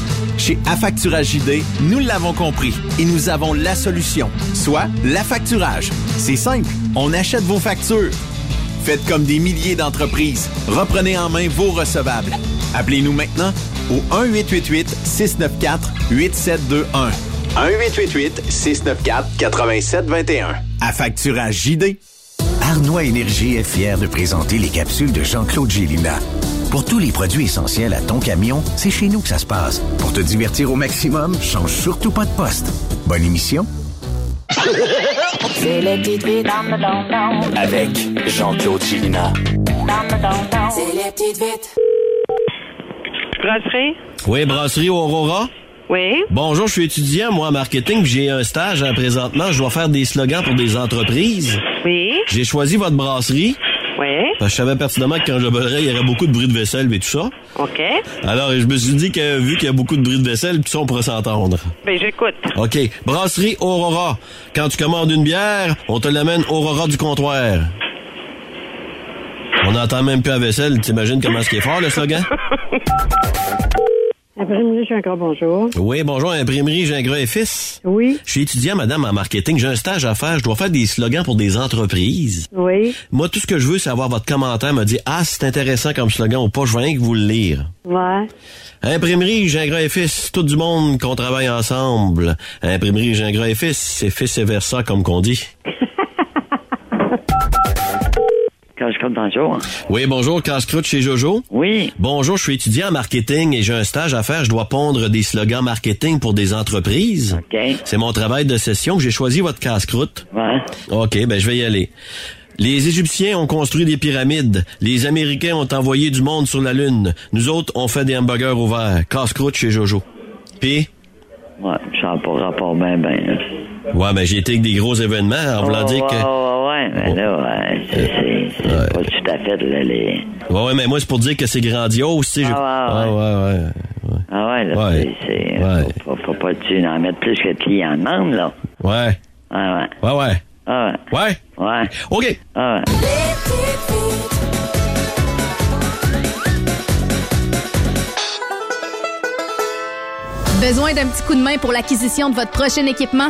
Chez Affacturage JD, nous l'avons compris et nous avons la solution, soit l'affacturage. C'est simple, on achète vos factures. Faites comme des milliers d'entreprises. Reprenez en main vos recevables. Appelez-nous maintenant au 1-888-694-8721. 1-888-694-8721. Affacturage JD. Arnois Énergie est fier de présenter les capsules de Jean-Claude Gélina. Pour tous les produits essentiels à ton camion, c'est chez nous que ça se passe. Pour te divertir au maximum, change surtout pas de poste. Bonne émission. C'est les petites vites dans le don Avec Jean-Claude Chilina. C'est les petites vites. Brasserie? Oui, brasserie Aurora. Oui. Bonjour, je suis étudiant, moi, en marketing, j'ai un stage hein, présentement. Je dois faire des slogans pour des entreprises. Oui. J'ai choisi votre brasserie. Oui. Parce que je savais pertinemment que quand je volerais, il y aurait beaucoup de bruit de vaisselle et tout ça. OK. Alors, je me suis dit que vu qu'il y a beaucoup de bruit de vaisselle, tout ça, on pourrait s'entendre. Ben, j'écoute. OK. Brasserie Aurora. Quand tu commandes une bière, on te l'amène Aurora du comptoir. On n'entend même plus la vaisselle. T'imagines comment ce est fort, le slogan? [LAUGHS] Imprimerie Gingras, bonjour. Oui, bonjour, imprimerie Gingras et Fils. Oui. Je suis étudiant, madame, en marketing. J'ai un stage à faire. Je dois faire des slogans pour des entreprises. Oui. Moi, tout ce que je veux, c'est avoir votre commentaire, me dire, ah, c'est intéressant comme slogan ou pas. Je veux rien que vous le lire. Ouais. Imprimerie Gingras et Fils, tout du monde qu'on travaille ensemble. Imprimerie Gingras et Fils, c'est fils et versa, comme qu'on dit. [LAUGHS] Bonjour. Oui, bonjour, casse-croûte chez Jojo. Oui. Bonjour, je suis étudiant en marketing et j'ai un stage à faire. Je dois pondre des slogans marketing pour des entreprises. OK. C'est mon travail de session. J'ai choisi votre casse-croûte. Ouais. OK, ben je vais y aller. Les Égyptiens ont construit des pyramides. Les Américains ont envoyé du monde sur la Lune. Nous autres, on fait des hamburgers ouverts. Casse-croûte chez Jojo. Puis? Ouais, ça n'a pas rapport bien, bien. Ouais, ben j'ai été avec des gros événements en voulant Ouais, dire que... Ouais, ouais, ouais, mais là, ouais, c'est c'est- c'est pas tout à fait là, les. Ouais, ouais, mais moi, c'est pour dire que c'est grandiose, tu sais. je- Ah, ouais, ouais, ouais. Ah ouais, là, Ouais. c'est. Ouais. Faut, faut, faut pas tu en mettre plus que le client demande, là. Ouais. Ouais, ouais. Ouais, ouais. Ah ouais. Ouais? Ouais. OK. Ah ouais. Besoin d'un petit coup de main pour l'acquisition de votre prochain équipement?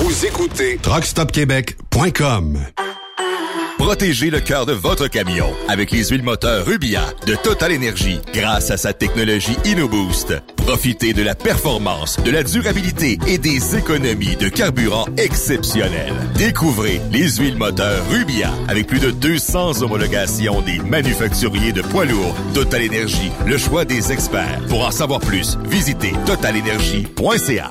Vous écoutez TruckStopQuébec.com. Protégez le cœur de votre camion avec les huiles moteurs Rubia de Total Energy grâce à sa technologie InnoBoost. Profitez de la performance, de la durabilité et des économies de carburant exceptionnelles. Découvrez les huiles moteurs Rubia avec plus de 200 homologations des manufacturiers de poids lourds. Total Energy, le choix des experts. Pour en savoir plus, visitez totalenergy.ca.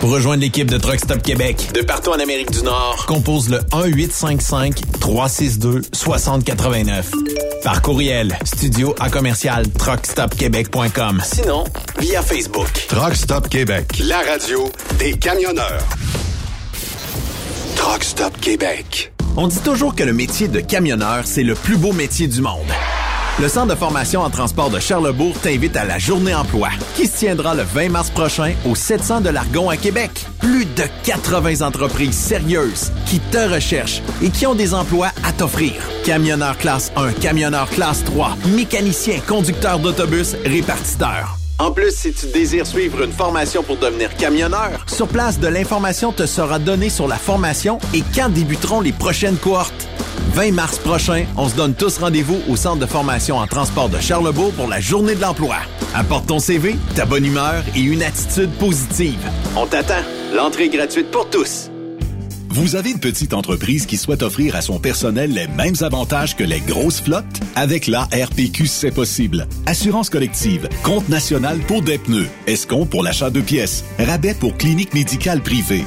Pour rejoindre l'équipe de Truck Stop Québec, de partout en Amérique du Nord, compose le 1-855-362-6089. Par courriel, studio à commercial truckstopquebec.com. Sinon, via Facebook. Truck Stop Québec, la radio des camionneurs. Truck Stop Québec. On dit toujours que le métier de camionneur, c'est le plus beau métier du monde. Le Centre de formation en transport de Charlebourg t'invite à la Journée emploi, qui se tiendra le 20 mars prochain au 700 de l'Argon à Québec. Plus de 80 entreprises sérieuses qui te recherchent et qui ont des emplois à t'offrir. Camionneur classe 1, camionneur classe 3, mécanicien, conducteur d'autobus, répartiteur. En plus, si tu désires suivre une formation pour devenir camionneur, sur place, de l'information te sera donnée sur la formation et quand débuteront les prochaines cohortes. 20 mars prochain, on se donne tous rendez-vous au Centre de formation en transport de Charlebourg pour la Journée de l'emploi. Apporte ton CV, ta bonne humeur et une attitude positive. On t'attend. L'entrée est gratuite pour tous. Vous avez une petite entreprise qui souhaite offrir à son personnel les mêmes avantages que les grosses flottes? Avec la RPQ, c'est possible. Assurance collective, compte national pour des pneus, escompte pour l'achat de pièces, rabais pour clinique médicale privée,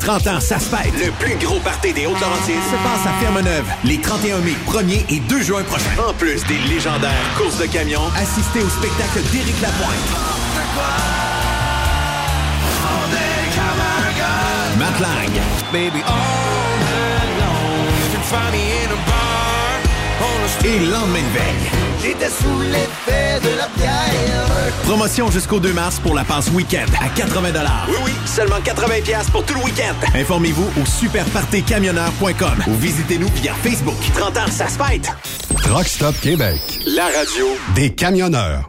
30 ans, ça se fête. Le plus gros party des Hautes-Laurentides se passe à Ferme-Neuve les 31 mai, 1er et 2 juin prochains. En plus des légendaires courses de camions, assistez au spectacle d'Éric Lapointe. Matt Lang. Baby, all you can find me in a bar on a Et lendemain de veille. J'étais sous l'effet de la bière. Promotion jusqu'au 2 mars pour la passe week-end à 80 Oui, oui, seulement 80 pour tout le week-end. Informez-vous au superpartycamionneur.com ou visitez-nous via Facebook. 30 ans, ça se fête. Truck Stop Québec, la radio des camionneurs.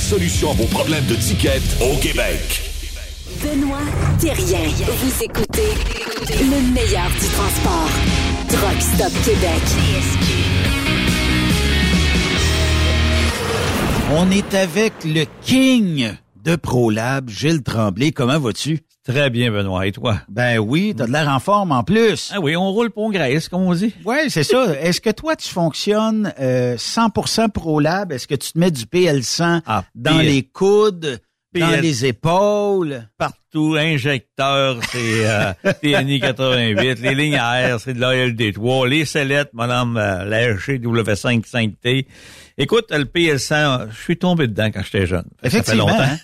solution à vos problèmes de ticket au Québec. Benoît Thérien. Vous écoutez le meilleur du transport. Truck Stop Québec. On est avec le king de ProLab, Gilles Tremblay. Comment vas-tu? Très bien, Benoît. Et toi? Ben oui, t'as de l'air en forme en plus. Ah oui, on roule pour graisse, comme on dit. Oui, c'est ça. [LAUGHS] Est-ce que toi, tu fonctionnes euh, 100% ProLab? Est-ce que tu te mets du PL100 Ah, dans PL. les coudes, dans les épaules? Partout, injecteur, c'est euh, [LAUGHS] TNI 88, les lignes à air, c'est de l'ALD3, les sellettes, madame euh, la RG W5 5T. Écoute, le PL100, je suis tombé dedans quand j'étais jeune. Ça fait Effectivement, longtemps. hein?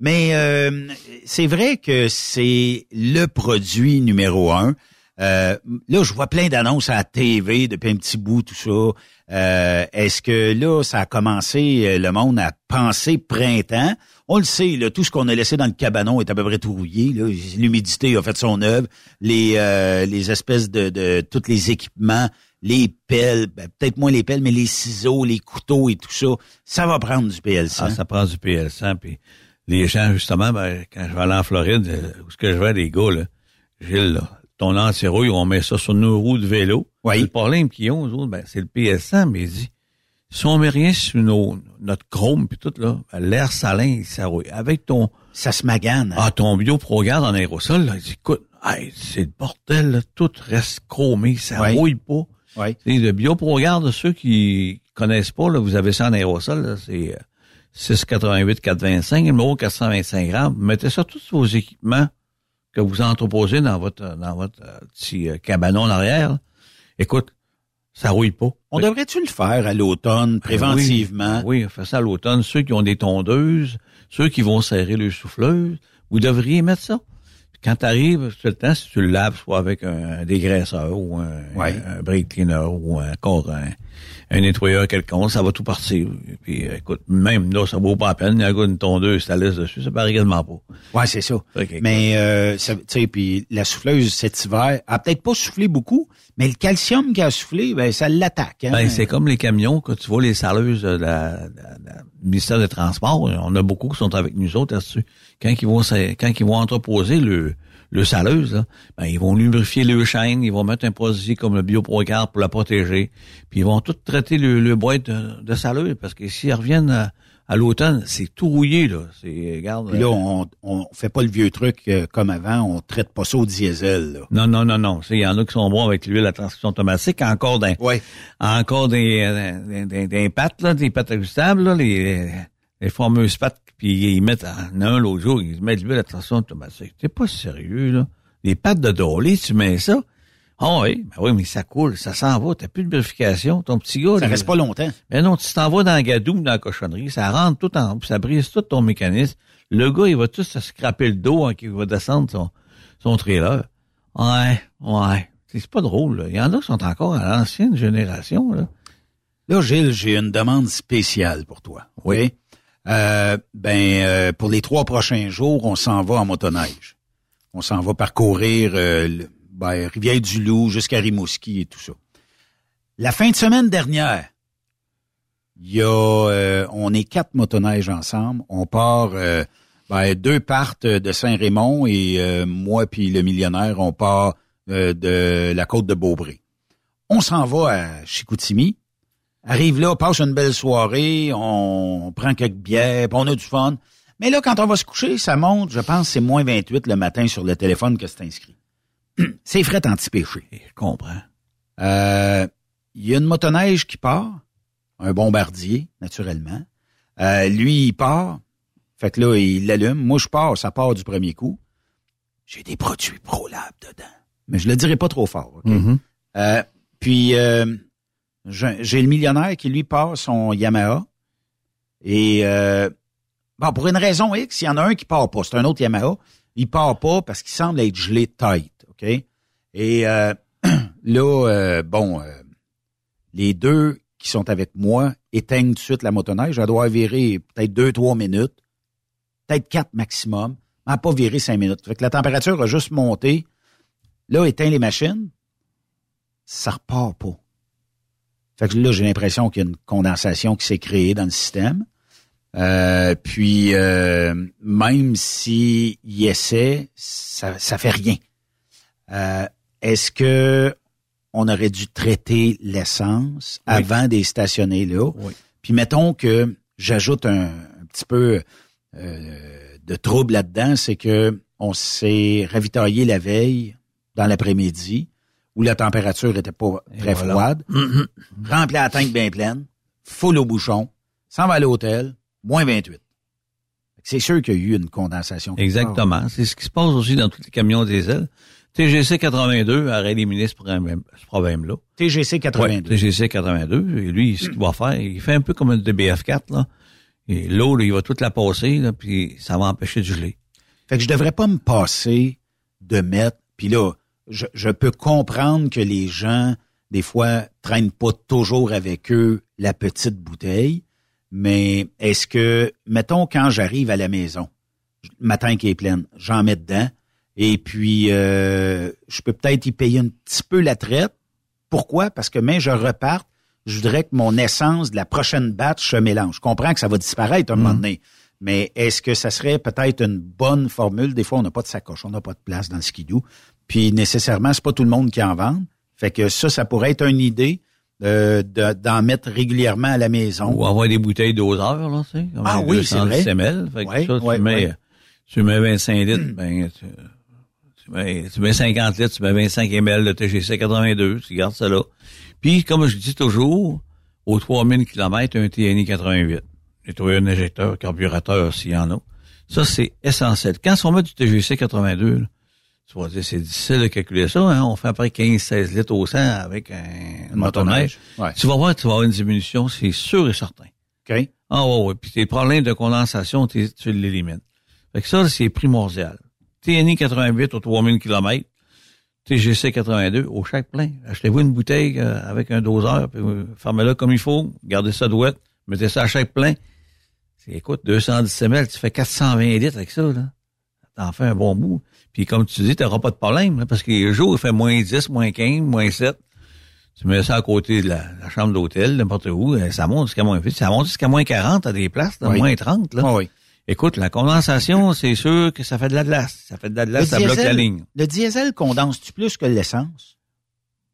Mais euh, c'est vrai que c'est le produit numéro un. Euh, là, je vois plein d'annonces à la TV depuis un petit bout, tout ça. Euh, Est-ce que là, ça a commencé, euh, le monde à penser printemps? On le sait, là, tout ce qu'on a laissé dans le cabanon est à peu près tout rouillé. L'humidité a fait son œuvre. Les, euh, les espèces de, de tous les équipements, les pelles, ben, peut-être moins les pelles, mais les ciseaux, les couteaux et tout ça, ça va prendre du PL100. Ah, ça prend du PL100. Puis les gens, justement, ben, quand je vais aller en Floride, euh, où ce que je vais, les gars, là, Gilles, là, ton anti-rouille, on met ça sur nos roues de vélo. Oui. Le problème qu'ils ont, eux autres, ben, c'est le PL100, mais il dit, si on met rien sur nos, notre chrome puis tout, là, ben, l'air salin, ça rouille. Avec ton... Ça se magane. hein? Ah, ton bio-pro-garde en aérosol, là, il dit, écoute, hey, c'est le bordel, là, tout reste chromé, ça Oui. rouille pas. Oui. C'est le bio-pro-garde, ceux qui connaissent pas, là, vous avez ça en aérosol, là, c'est euh, 688 425, numéro 425 grammes. Mettez ça tous vos équipements que vous entreposez dans votre dans votre euh, petit euh, cabanon en arrière. Écoute, ça rouille pas. On devrait-tu le faire à l'automne, préventivement? Ben Oui, oui, on fait ça à l'automne. Ceux qui ont des tondeuses, ceux qui vont serrer le souffleuse, vous devriez mettre ça. Quand tu arrives, tout le temps, si tu le laves, soit avec un, dégraisseur ou un, un brake cleaner ou encore un, un nettoyeur quelconque, ça va tout partir. Puis euh, écoute, même là, ça vaut pas la peine. Il y a une tondeuse, ça laisse dessus, ça paraît réellement pas. Ouais, c'est ça. Mais euh, tu sais, puis la souffleuse cet hiver a peut-être pas soufflé beaucoup, mais le calcium qui a soufflé, ben ça l'attaque. Hein? Ben, c'est comme les camions, quand tu vois les saleuses du ministère des Transports, on a beaucoup qui sont avec nous autres là-dessus. Quand ils vont quand ils vont entreposer le, le saleuse, ben, ils vont lubrifier le chaîne, ils vont mettre un produit comme le BioProCard pour la protéger, puis ils vont tout traiter le, le boîte de, de saleuse, parce que s'ils reviennent à, à l'automne, c'est tout rouillé, là. C'est, regarde. Puis là, euh, on, on fait pas le vieux truc euh, comme avant, on traite pas ça au diesel. Là. Non, non, non, non. Il y en a qui sont bons avec l'huile à transmission automatique, encore d'un, encore des, euh, des, des, des pattes, là, des pattes ajustables, là, les, les fameuses pattes, puis ils mettent en un l'autre jour, ils mettent l'huile à transmission automatique. T'es pas sérieux, là. Les pattes de dolly, tu mets ça. Ah oui, ben oui, mais ça coule, ça s'en va, t'as plus de vérification. Ton petit gars. Ça là, reste pas longtemps. mais non, tu t'en vas dans le gadou, dans la cochonnerie, ça rentre tout en ça brise tout ton mécanisme. Le gars, il va tout se scraper le dos hein, qu'il va descendre son, son trailer. Ouais, ouais. C'est c'est pas drôle, là. Il y en a qui sont encore à l'ancienne génération, là. Là, Gilles, j'ai une demande spéciale pour toi. Oui. Euh, ben, euh, pour les trois prochains jours, on s'en va en motoneige. On s'en va parcourir euh, le- ben, Rivière-du-Loup jusqu'à Rimouski et tout ça. La fin de semaine dernière, il y a, euh, on est quatre motoneiges ensemble. On part, euh, ben, deux partent de Saint-Raymond et euh, moi puis le millionnaire, on part euh, de la côte de Beaupré. On s'en va à Chicoutimi. Arrive là, passe une belle soirée, on prend quelques bières, puis on a du fun. Mais là, quand on va se coucher, ça monte, je pense, c'est moins 28 le matin sur le téléphone que c'est inscrit. [CLEARS THROAT] c'est fret anti-péché. Je comprends. Euh, Il y a une motoneige qui part, un bombardier, naturellement. Euh, lui, il part. Fait que là, il l'allume. Moi, je pars, ça part du premier coup. J'ai des produits ProLab dedans. Mais je le dirai pas trop fort. Mm-hmm. Euh, puis, euh, j'ai le millionnaire qui, lui, part son Yamaha. Et, euh, bon, pour une raison X, il y en a un qui part pas. C'est un autre Yamaha. Il part pas parce qu'il semble être gelé tight. Et euh, [CLEARS THROAT] là, euh, bon, euh, les deux qui sont avec moi éteignent tout de suite la motoneige. Elle doit virer peut-être deux, trois minutes, peut-être quatre maximum, mais pas viré cinq minutes. Fait que la température a juste monté. Là, éteint les machines, ça repart pas. Fait que là, j'ai l'impression qu'il y a une condensation qui s'est créée dans le système. Puis, même s'il essaie, ça, ça fait rien. Euh, Est-ce que on aurait dû traiter l'essence Oui. avant de les stationner là? Oui. Puis mettons que j'ajoute un, un petit peu euh, de trouble là-dedans, c'est que on s'est ravitaillé la veille dans l'après-midi où la température était pas très voilà. froide. [CLEARS THROAT] Rempli la tank bien pleine, full au bouchon, s'en va à l'hôtel, moins 28. Fait que C'est sûr qu'il y a eu une condensation. Exactement. C'est ce qui se passe aussi dans tous les camions diesel. TGC 82 a éliminé ce problème- ce problème-là. TGC 82. Ouais, TGC 82. Et lui, ce qu'il va faire, il fait un peu comme un DBF4, là. Et l'eau, là, il va toute la passer, là, puis ça va empêcher de geler. Fait que je devrais pas me passer de mettre. Puis là, je, je peux comprendre que les gens, des fois, traînent pas toujours avec eux la petite bouteille. Mais est-ce que, mettons, quand j'arrive à la maison, matin qui est pleine, j'en mets dedans, et puis euh, je peux peut-être y payer un petit peu la traite. Pourquoi? Parce que même je reparte, je voudrais que mon essence de la prochaine batch se mélange. Je comprends que ça va disparaître un moment donné. Mais est-ce que ça serait peut-être une bonne formule? Des fois, on n'a pas de sacoche, on n'a pas de place dans le skidoo. Puis nécessairement, c'est pas tout le monde qui en vend. Fait que ça, ça pourrait être une idée euh, de- d'en mettre régulièrement à la maison. Ou avoir des bouteilles doseurs, là, tu sais. Ah oui, c'est 210 vrai. ml. Fait que Ouais, ça, tu ouais, mets, ouais. tu mets 25 litres, ben, tu, tu mets, tu mets 50 litres, tu mets 25 ml de TGC 82, tu gardes ça là. Puis, comme je dis toujours, aux 3000 km, un TNI 88. Nettoyer un injecteur, carburateur, s'il y en a. Ça, c'est essentiel. Quand on met du TGC 82, là, tu vas dire, c'est difficile de calculer ça, hein. On fait après 15-16 litres au 100 avec un motoneige. Ouais. Tu vas voir, tu vas avoir une diminution, c'est sûr et certain. OK. Ah ouais, ouais. Puis tes problèmes de condensation, tu l'élimines. Fait que ça, c'est primordial. TNI 88 aux 3000 km, TGC 82 au chaque plein. Achetez-vous une bouteille euh, avec un doseur, puis euh, fermez-la comme il faut, gardez ça douette, mettez ça à chaque plein. Écoute, 210 ml, tu fais 420 litres avec ça, là. T'en fais un bon bout. Puis comme tu dis, t'auras pas de problème, là, parce que les jours, il fait moins 10, moins 15, moins 7. Tu mets ça à côté de la, la chambre d'hôtel, n'importe où, euh, ça monte jusqu'à moins vite. Ça monte jusqu'à moins 40 à des places, là, Oui. moins 30, là. Oui. Écoute, la condensation, c'est sûr que ça fait de la glace. Ça fait de la glace, ça bloque la ligne. le diesel condense-tu plus que l'essence?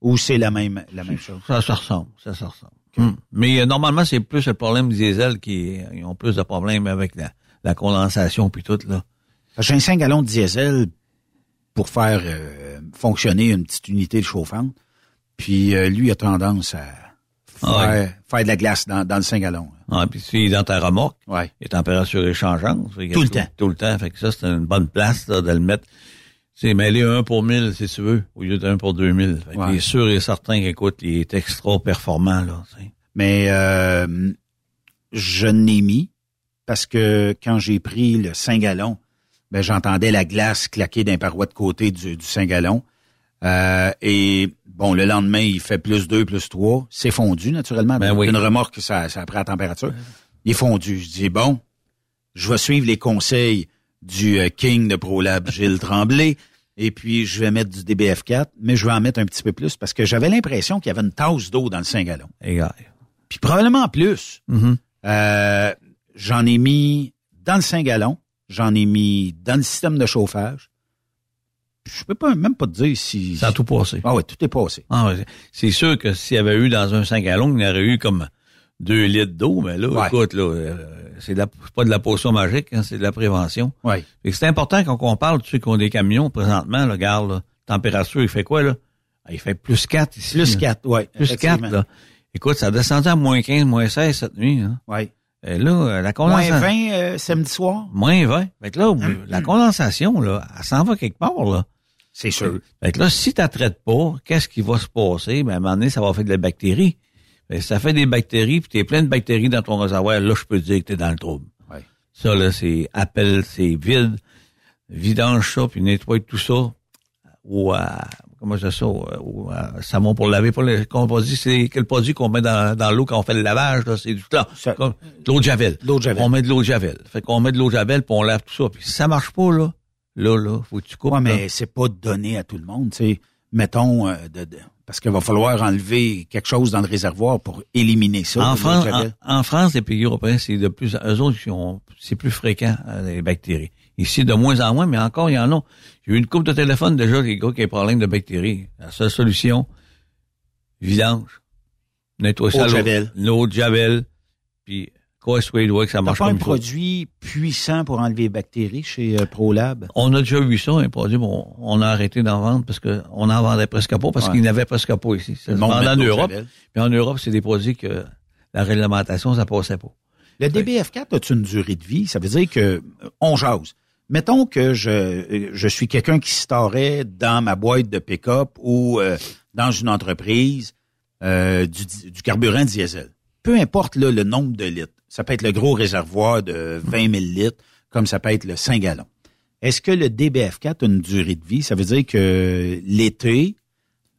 Ou c'est la même, la même chose? Ça, ça ressemble, ça, ça ressemble. Hum. Mais euh, normalement, c'est plus le problème du diesel qui ils ont plus de problèmes avec la, la condensation puis tout, là. J'ai un 5 gallons de diesel pour faire euh, fonctionner une petite unité de chauffante. Puis euh, lui a tendance à faire, Ah ouais. faire de la glace dans, dans le 5 gallons. Ah, puis es dans ta remorque, Ouais. les températures échangeantes. Tout le temps. Tout le temps. Fait que ça, c'est une bonne place là, de le mettre. C'est mêler un pour 1000, si tu veux, au lieu d'un pour 2000. Fait Ouais. il est sûr et certain qu'écoute, il est extra performant, là. Mais euh, je n'ai mis parce que quand j'ai pris le 5 gallons, ben, j'entendais la glace claquer d'un paroi de côté du, du 5 gallons. Euh, et bon, le lendemain, il fait plus 2, plus 3. C'est fondu, naturellement. Ben oui. Une remorque, ça, ça prend la température. Il est fondu. Je dis, bon, je vais suivre les conseils du euh, King de ProLab, [LAUGHS] Gilles Tremblay. Et puis, je vais mettre du DBF4, mais je vais en mettre un petit peu plus parce que j'avais l'impression qu'il y avait une tasse d'eau dans le 5 gallons. Égal. Puis probablement plus. Mhm. Euh, j'en ai mis dans le 5 gallons, j'en ai mis dans le système de chauffage. Je peux pas même pas te dire si. Ça a tout passé. Ah ouais, tout est passé. Ah, ouais. c'est sûr que s'il y avait eu dans un 5 gallons, il y aurait eu comme 2 litres d'eau, mais là, Ouais. écoute, là, euh, c'est pas de la potion magique, hein, c'est de la prévention. Que c'est important quand on parle, tu sais, qu'on des camions présentement, regarde, là, température, il fait quoi, là? Ah, il fait plus 4 ici. Plus là. 4, ouais. Plus 4, là. Écoute, ça a descendu à moins 15, moins 16 cette nuit, hein. Ouais. Et là, euh, la Moins condensation... 20 euh, samedi soir? Moins 20. Fait que là, la condensation, là, elle s'en va quelque part, là. C'est sûr. Fait que là, si tu traites pas, qu'est-ce qui va se passer? Ben, à un moment donné, ça va faire de la bactérie. Si ça fait des bactéries, puis t'es plein de bactéries dans ton réservoir, là, je peux te dire que t'es dans le trouble. Ouais. Ça, là, c'est appel, c'est vide. Vidange ça, puis nettoie tout ça. Ou à, comment je dis ça, ou à savon pour laver. Pas le, qu'on va dire, c'est quel produit qu'on met dans, dans l'eau quand on fait le lavage, là, c'est du là, Ça- comme de l'eau de javel. L'eau de javel. On met de l'eau de javel. Fait qu'on met de l'eau de javel, puis on lave tout ça. Puis si ça marche pas, là, là, là, faut que tu coupes. Ouais, mais c'est pas donné à tout le monde, tu sais. Mettons, euh, de, de- parce qu'il va falloir enlever quelque chose dans le réservoir pour éliminer ça. En France, en, en France, les pays européens, c'est de plus, eux autres, c'est plus fréquent, euh, les bactéries. Ici, de moins en moins, mais encore, il y en a. J'ai eu une coupe de téléphone déjà, les gars qui ont des problèmes de bactéries. La seule solution, vidange. Nettoyer Eau ça. L'eau de javel, puis quoi, les doigts que ça marche pas un comme faut. produit puissant pour enlever les bactéries chez euh, ProLab? On a déjà vu ça, un produit, bon, on a arrêté d'en vendre parce que on en vendait presque pas, parce Ouais. qu'il n'y avait presque pas ici. Ça se vendait en Europe. Puis en Europe, c'est des produits que la réglementation, ça passait pas. Le DBF4 a une durée de vie? Ça veut dire que euh, on jase. Mettons que je, euh, je suis quelqu'un qui storait dans ma boîte de pick-up ou euh, dans une entreprise euh, du, du carburant diesel. Peu importe là, le nombre de litres. Ça peut être le gros réservoir de 20 000 litres, comme ça peut être le 5 gallons. Est-ce que le DBF4 a une durée de vie? Ça veut dire que l'été,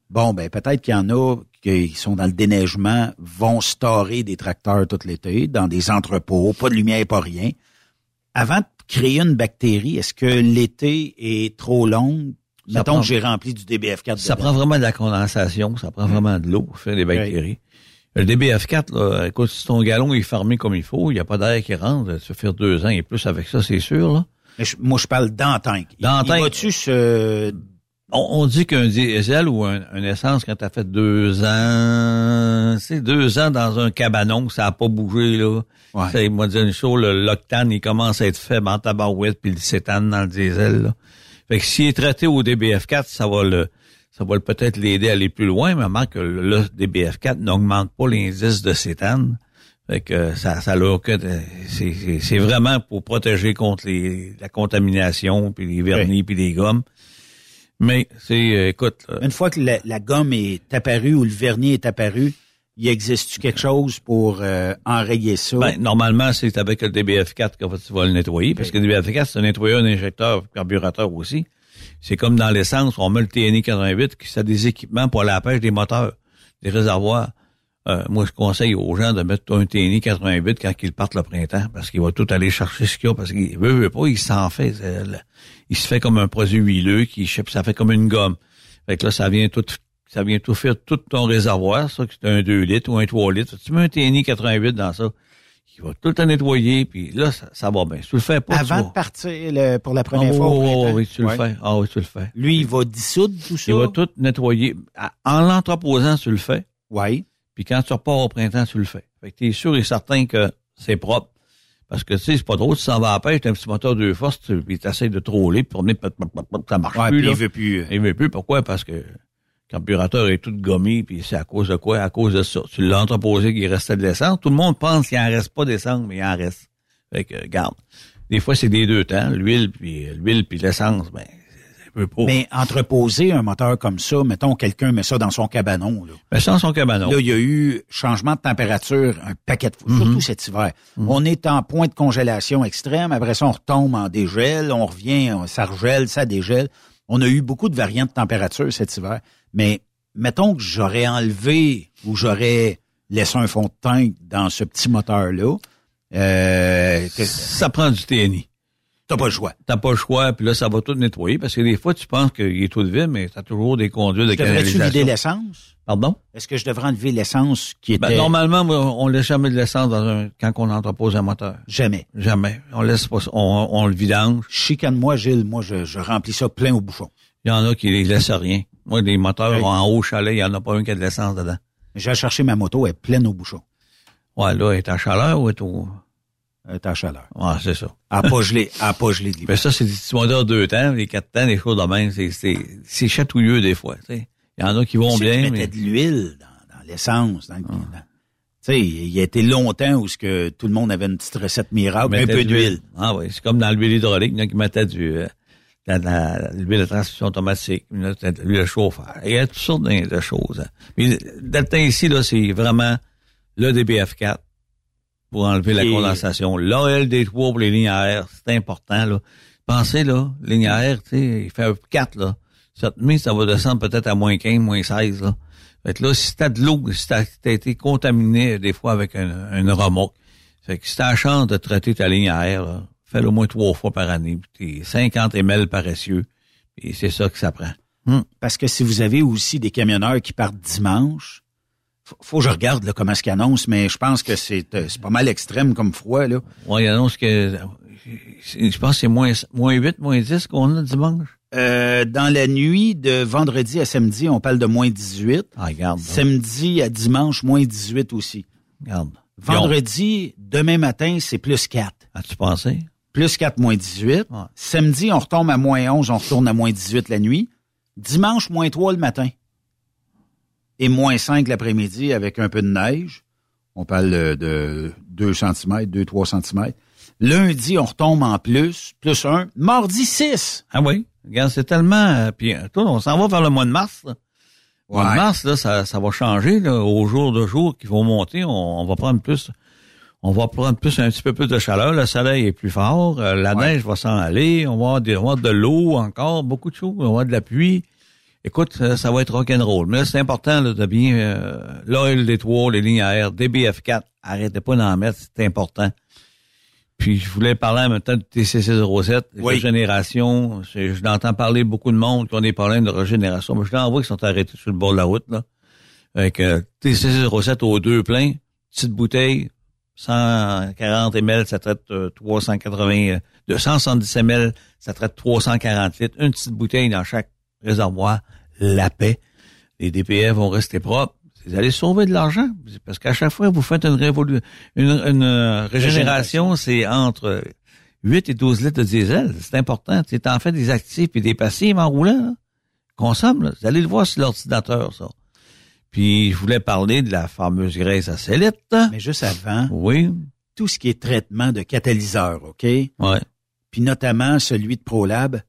bon, ben peut-être qu'il y en a qui sont dans le déneigement, vont storer des tracteurs tout l'été, dans des entrepôts, pas de lumière, pas rien. Avant de créer une bactérie, est-ce que l'été est trop long? Ça Mettons prend- que j'ai rempli du DBF4. Ça dedans. prend vraiment de la condensation, ça prend vraiment de l'eau pour faire des bactéries. Le DBF4, là, écoute, si ton galon est fermé comme il faut, il n'y a pas d'air qui rentre, tu vas faire deux ans et plus avec ça, c'est sûr. Là. Mais je- moi, je parle tank. va-tu se... On, on dit qu'un diesel ou un, un essence, quand t'as fait deux ans, c'est deux ans dans un cabanon, ça a pas bougé, là. Ça, il m'a dit une chose, le l'octane, il commence à être faible en tabarouette, puis le cétane dans le diesel, là. Fait que s'il est traité au DBF4, ça va le, ça va peut-être l'aider à aller plus loin, mais remarque que le, le DBF4 n'augmente pas l'indice de cétane. Fait que ça, ça que de- c'est, vraiment pour protéger contre les, la contamination, puis les vernis, puis les gommes. Mais c'est, euh, écoute, là, Une fois que la, la gomme est apparue ou le vernis est apparu, y existe-tu quelque chose pour euh, enrayer ça? ben, normalement, c'est avec le DBF4 que tu vas le nettoyer, parce que le DBF4, c'est un nettoyeur d'injecteur carburateur aussi. C'est comme dans l'essence, on met le TNI 88, qui c'est des équipements pour la pêche des moteurs, des réservoirs. Euh, moi, je conseille aux gens de mettre un TNI 88 quand ils partent le printemps, parce qu'il va tout aller chercher ce qu'il a, parce qu'il veut, veut pas, il s'en fait. Il se fait comme un produit huileux, qui ça fait comme une gomme. Fait que là, ça vient tout, ça vient tout faire tout ton réservoir, ça, que c'est un 2 litres ou un 3 litres. Tu mets un TNI 88 dans ça, il va tout le nettoyer, puis là, ça, ça va bien. Si tu le fais pas, tu Avant vas- de partir le- pour la première Ah, fois. oui, au oui, tu le fais. Ah oui, tu le fais. Lui, il va dissoudre tout ça. Il va tout nettoyer. En l'entreposant, tu le fais. Oui. Puis quand tu repars au printemps, tu le fais. Fait que tu es sûr et certain que c'est propre. Parce que, tu sais, c'est pas drôle, tu s'en vas à la pêche, t'as un petit moteur deux forces, tu, puis t'essayes de troller, puis promener, ça marche Ouais, plus, puis là. il veut plus, euh. Il veut plus. Pourquoi? Parce que carburateur est tout gommé, puis c'est à cause de quoi? À cause de ça. Tu l'as entreposé qu'il restait de l'essence. Tout le monde pense qu'il en reste pas d'essence, mais il en reste. Fait que, regarde. Des fois, c'est des deux temps, l'huile, puis l'huile, puis l'essence, ben, c'est un peu pas. Mais entreposer un moteur comme ça, mettons, quelqu'un met ça dans son cabanon. Là, Mais sans son cabanon. Là, il y a eu changement de température un paquet de fois, Mhm. surtout cet hiver. On est en point de congélation extrême. Après ça, on retombe en dégel, on revient, on- ça regèle, ça dégèle. On a eu beaucoup de variantes de température cet hiver. Mais mettons que j'aurais enlevé ou j'aurais laissé un fond de tank dans ce petit moteur-là. Euh, Ça prend du TNI. T'as pas le choix. T'as pas le choix, puis là, ça va tout nettoyer, parce que des fois, tu penses qu'il est tout vide, mais t'as toujours des conduits de Je Devrais-tu canalisation. vider l'essence? Pardon? Est-ce que je devrais enlever l'essence qui était... Ben, normalement, on laisse jamais de l'essence dans un, quand on entrepose un moteur. Jamais. Jamais. On laisse pas, ça. on, on le vidange. Chicane-moi, Gilles. Moi, je, je remplis ça plein au bouchon. Il y en a qui les laissent rien. Moi, des moteurs Oui. en haut chalet, il y en a pas un qui a de l'essence dedans. J'ai cherché ma moto, elle est pleine au bouchon. Ouais, là, elle est à chaleur ou elle est au... Est à chaleur. Ouais, c'est ça. N'a pas gelé, pas gelé de. [LAUGHS] Ben ça, c'est des petits moteurs deux temps, les quatre temps, les choses de même. C'est, chatouilleux des fois. Il y en a qui vont Si bien, tu mais... de l'huile dans, dans l'essence, dans, dans- tu sais, il y a été longtemps où ce que tout le monde avait une petite recette miracle, un peu d'huile. Ah oui, c'est comme dans l'huile hydraulique, il y en a qui mettaient du, euh, de la- l'huile de transmission automatique, il y en a qui mettaient de l'huile de chauffeur. Il y a toutes sortes de, de choses. hein. Mais dans le temps ici, là, c'est vraiment le DBF4 pour enlever la condensation. L'ALD3 pour les lignes à air, c'est important, là. Pensez, là, ligne à air, tu sais, il fait un 4, là. Cette nuit, ça va descendre peut-être à moins 15, moins 16, là. Fait que là, si t'as de l'eau, si t'as t'as été contaminé des fois avec un, une remorque, fait que si t'as la chance de traiter ta ligne à air, là, fais-le au moins trois fois par année. Puis t'es 50 ml paressieux. Et c'est ça que ça prend. Hmm. Parce que si vous avez aussi des camionneurs qui partent dimanche, faut, faut que je regarde là, comment ce qu'ils annoncent, mais je pense que c'est euh, pas mal extrême comme froid. Là. Ouais, il annonce que je pense que c'est moins, moins 8, moins 10 qu'on a dimanche. Euh, dans la nuit de vendredi à samedi, on parle de moins 18. Ah, regarde. Samedi à dimanche, moins 18 aussi. Regarde. Vendredi, demain matin, c'est plus 4. As-tu pensé? Plus 4, moins 18. Samedi, on retombe à moins 11, on retourne à moins 18 la nuit. Dimanche, moins 3 le matin. Et moins 5 l'après-midi avec un peu de neige. On parle de 2 cm, 2-3 cm. Lundi, on retombe en plus, plus 1. Mardi, 6. Ah oui. Regarde, c'est tellement... euh, puis, euh, on s'en va vers le mois de mars. Là. Le mois de mars, là, ça, ça va changer là, au jour de jour qui vont monter. On, on va prendre plus... On va prendre plus un petit peu plus de chaleur, le soleil est plus fort, euh, la neige va s'en aller, on va avoir, des, on va avoir de l'eau encore, beaucoup de choses, on va avoir de la pluie. Écoute, ça, ça va être rock'n'roll. Mais là, c'est important là, de bien euh, l'oil des toits, les lignes à air, DBF4, arrêtez pas d'en mettre, c'est important. Puis je voulais parler en même temps du TCC07, Oui. régénération. Je, je l'entends parler beaucoup de monde qui ont des problèmes de régénération. Mais je l'en vois qui sont arrêtés sur le bord de la route. Là. Avec euh, TCC07 aux deux pleins, petite bouteille, 140 ml, ça traite euh, 380, euh, 270 ml, ça traite 340 litres. Une petite bouteille dans chaque réservoir, la paix. Les DPF vont rester propres. Vous allez sauver de l'argent. Parce qu'à chaque fois vous faites une, révolu- une, une, euh, régénération, c'est entre 8 et 12 litres de diesel. C'est important. Tu en fais des actifs et des passifs en roulant. là. Consomme. là. Vous allez le voir sur l'ordinateur, ça. Puis je voulais parler de la fameuse graisse acélite. Mais juste avant, Oui. tout ce qui est traitement de catalyseur, OK? Ouais. Puis notamment celui de ProLab.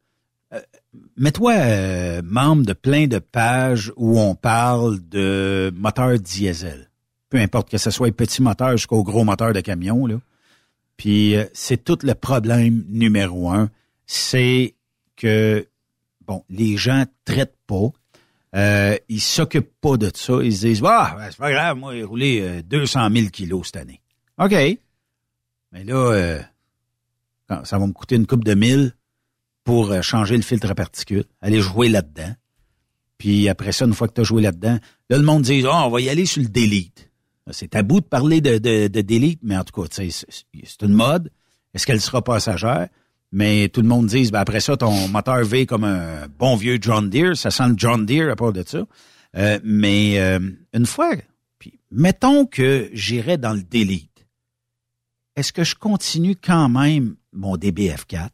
Euh, Mets-toi euh, membre de plein de pages où on parle de moteurs diesel. Peu importe que ce soit les petits moteurs jusqu'aux gros moteurs de camion, là. Puis euh, c'est tout le problème numéro un. C'est que, bon, les gens traitent pas. Euh, ils s'occupent pas de ça. Ils se disent, ah, ben, c'est pas grave, moi, j'ai roulé euh, 200 000 kilos cette année. OK. Mais là, euh, ça va me coûter une coupe de mille pour euh, changer le filtre à particules, aller jouer là-dedans. Puis après ça, une fois que tu as joué là-dedans, là, le monde dit, Ah, on va y aller sur le delete. C'est tabou de parler de, de, de delete, mais en tout cas, c'est une mode. Est-ce qu'elle sera passagère? Mais tout le monde dit, ben après ça, ton moteur V comme un bon vieux John Deere, ça sent le John Deere à part de ça. Euh, mais euh, une fois, puis mettons que j'irais dans le delete, est-ce que je continue quand même mon DBF4?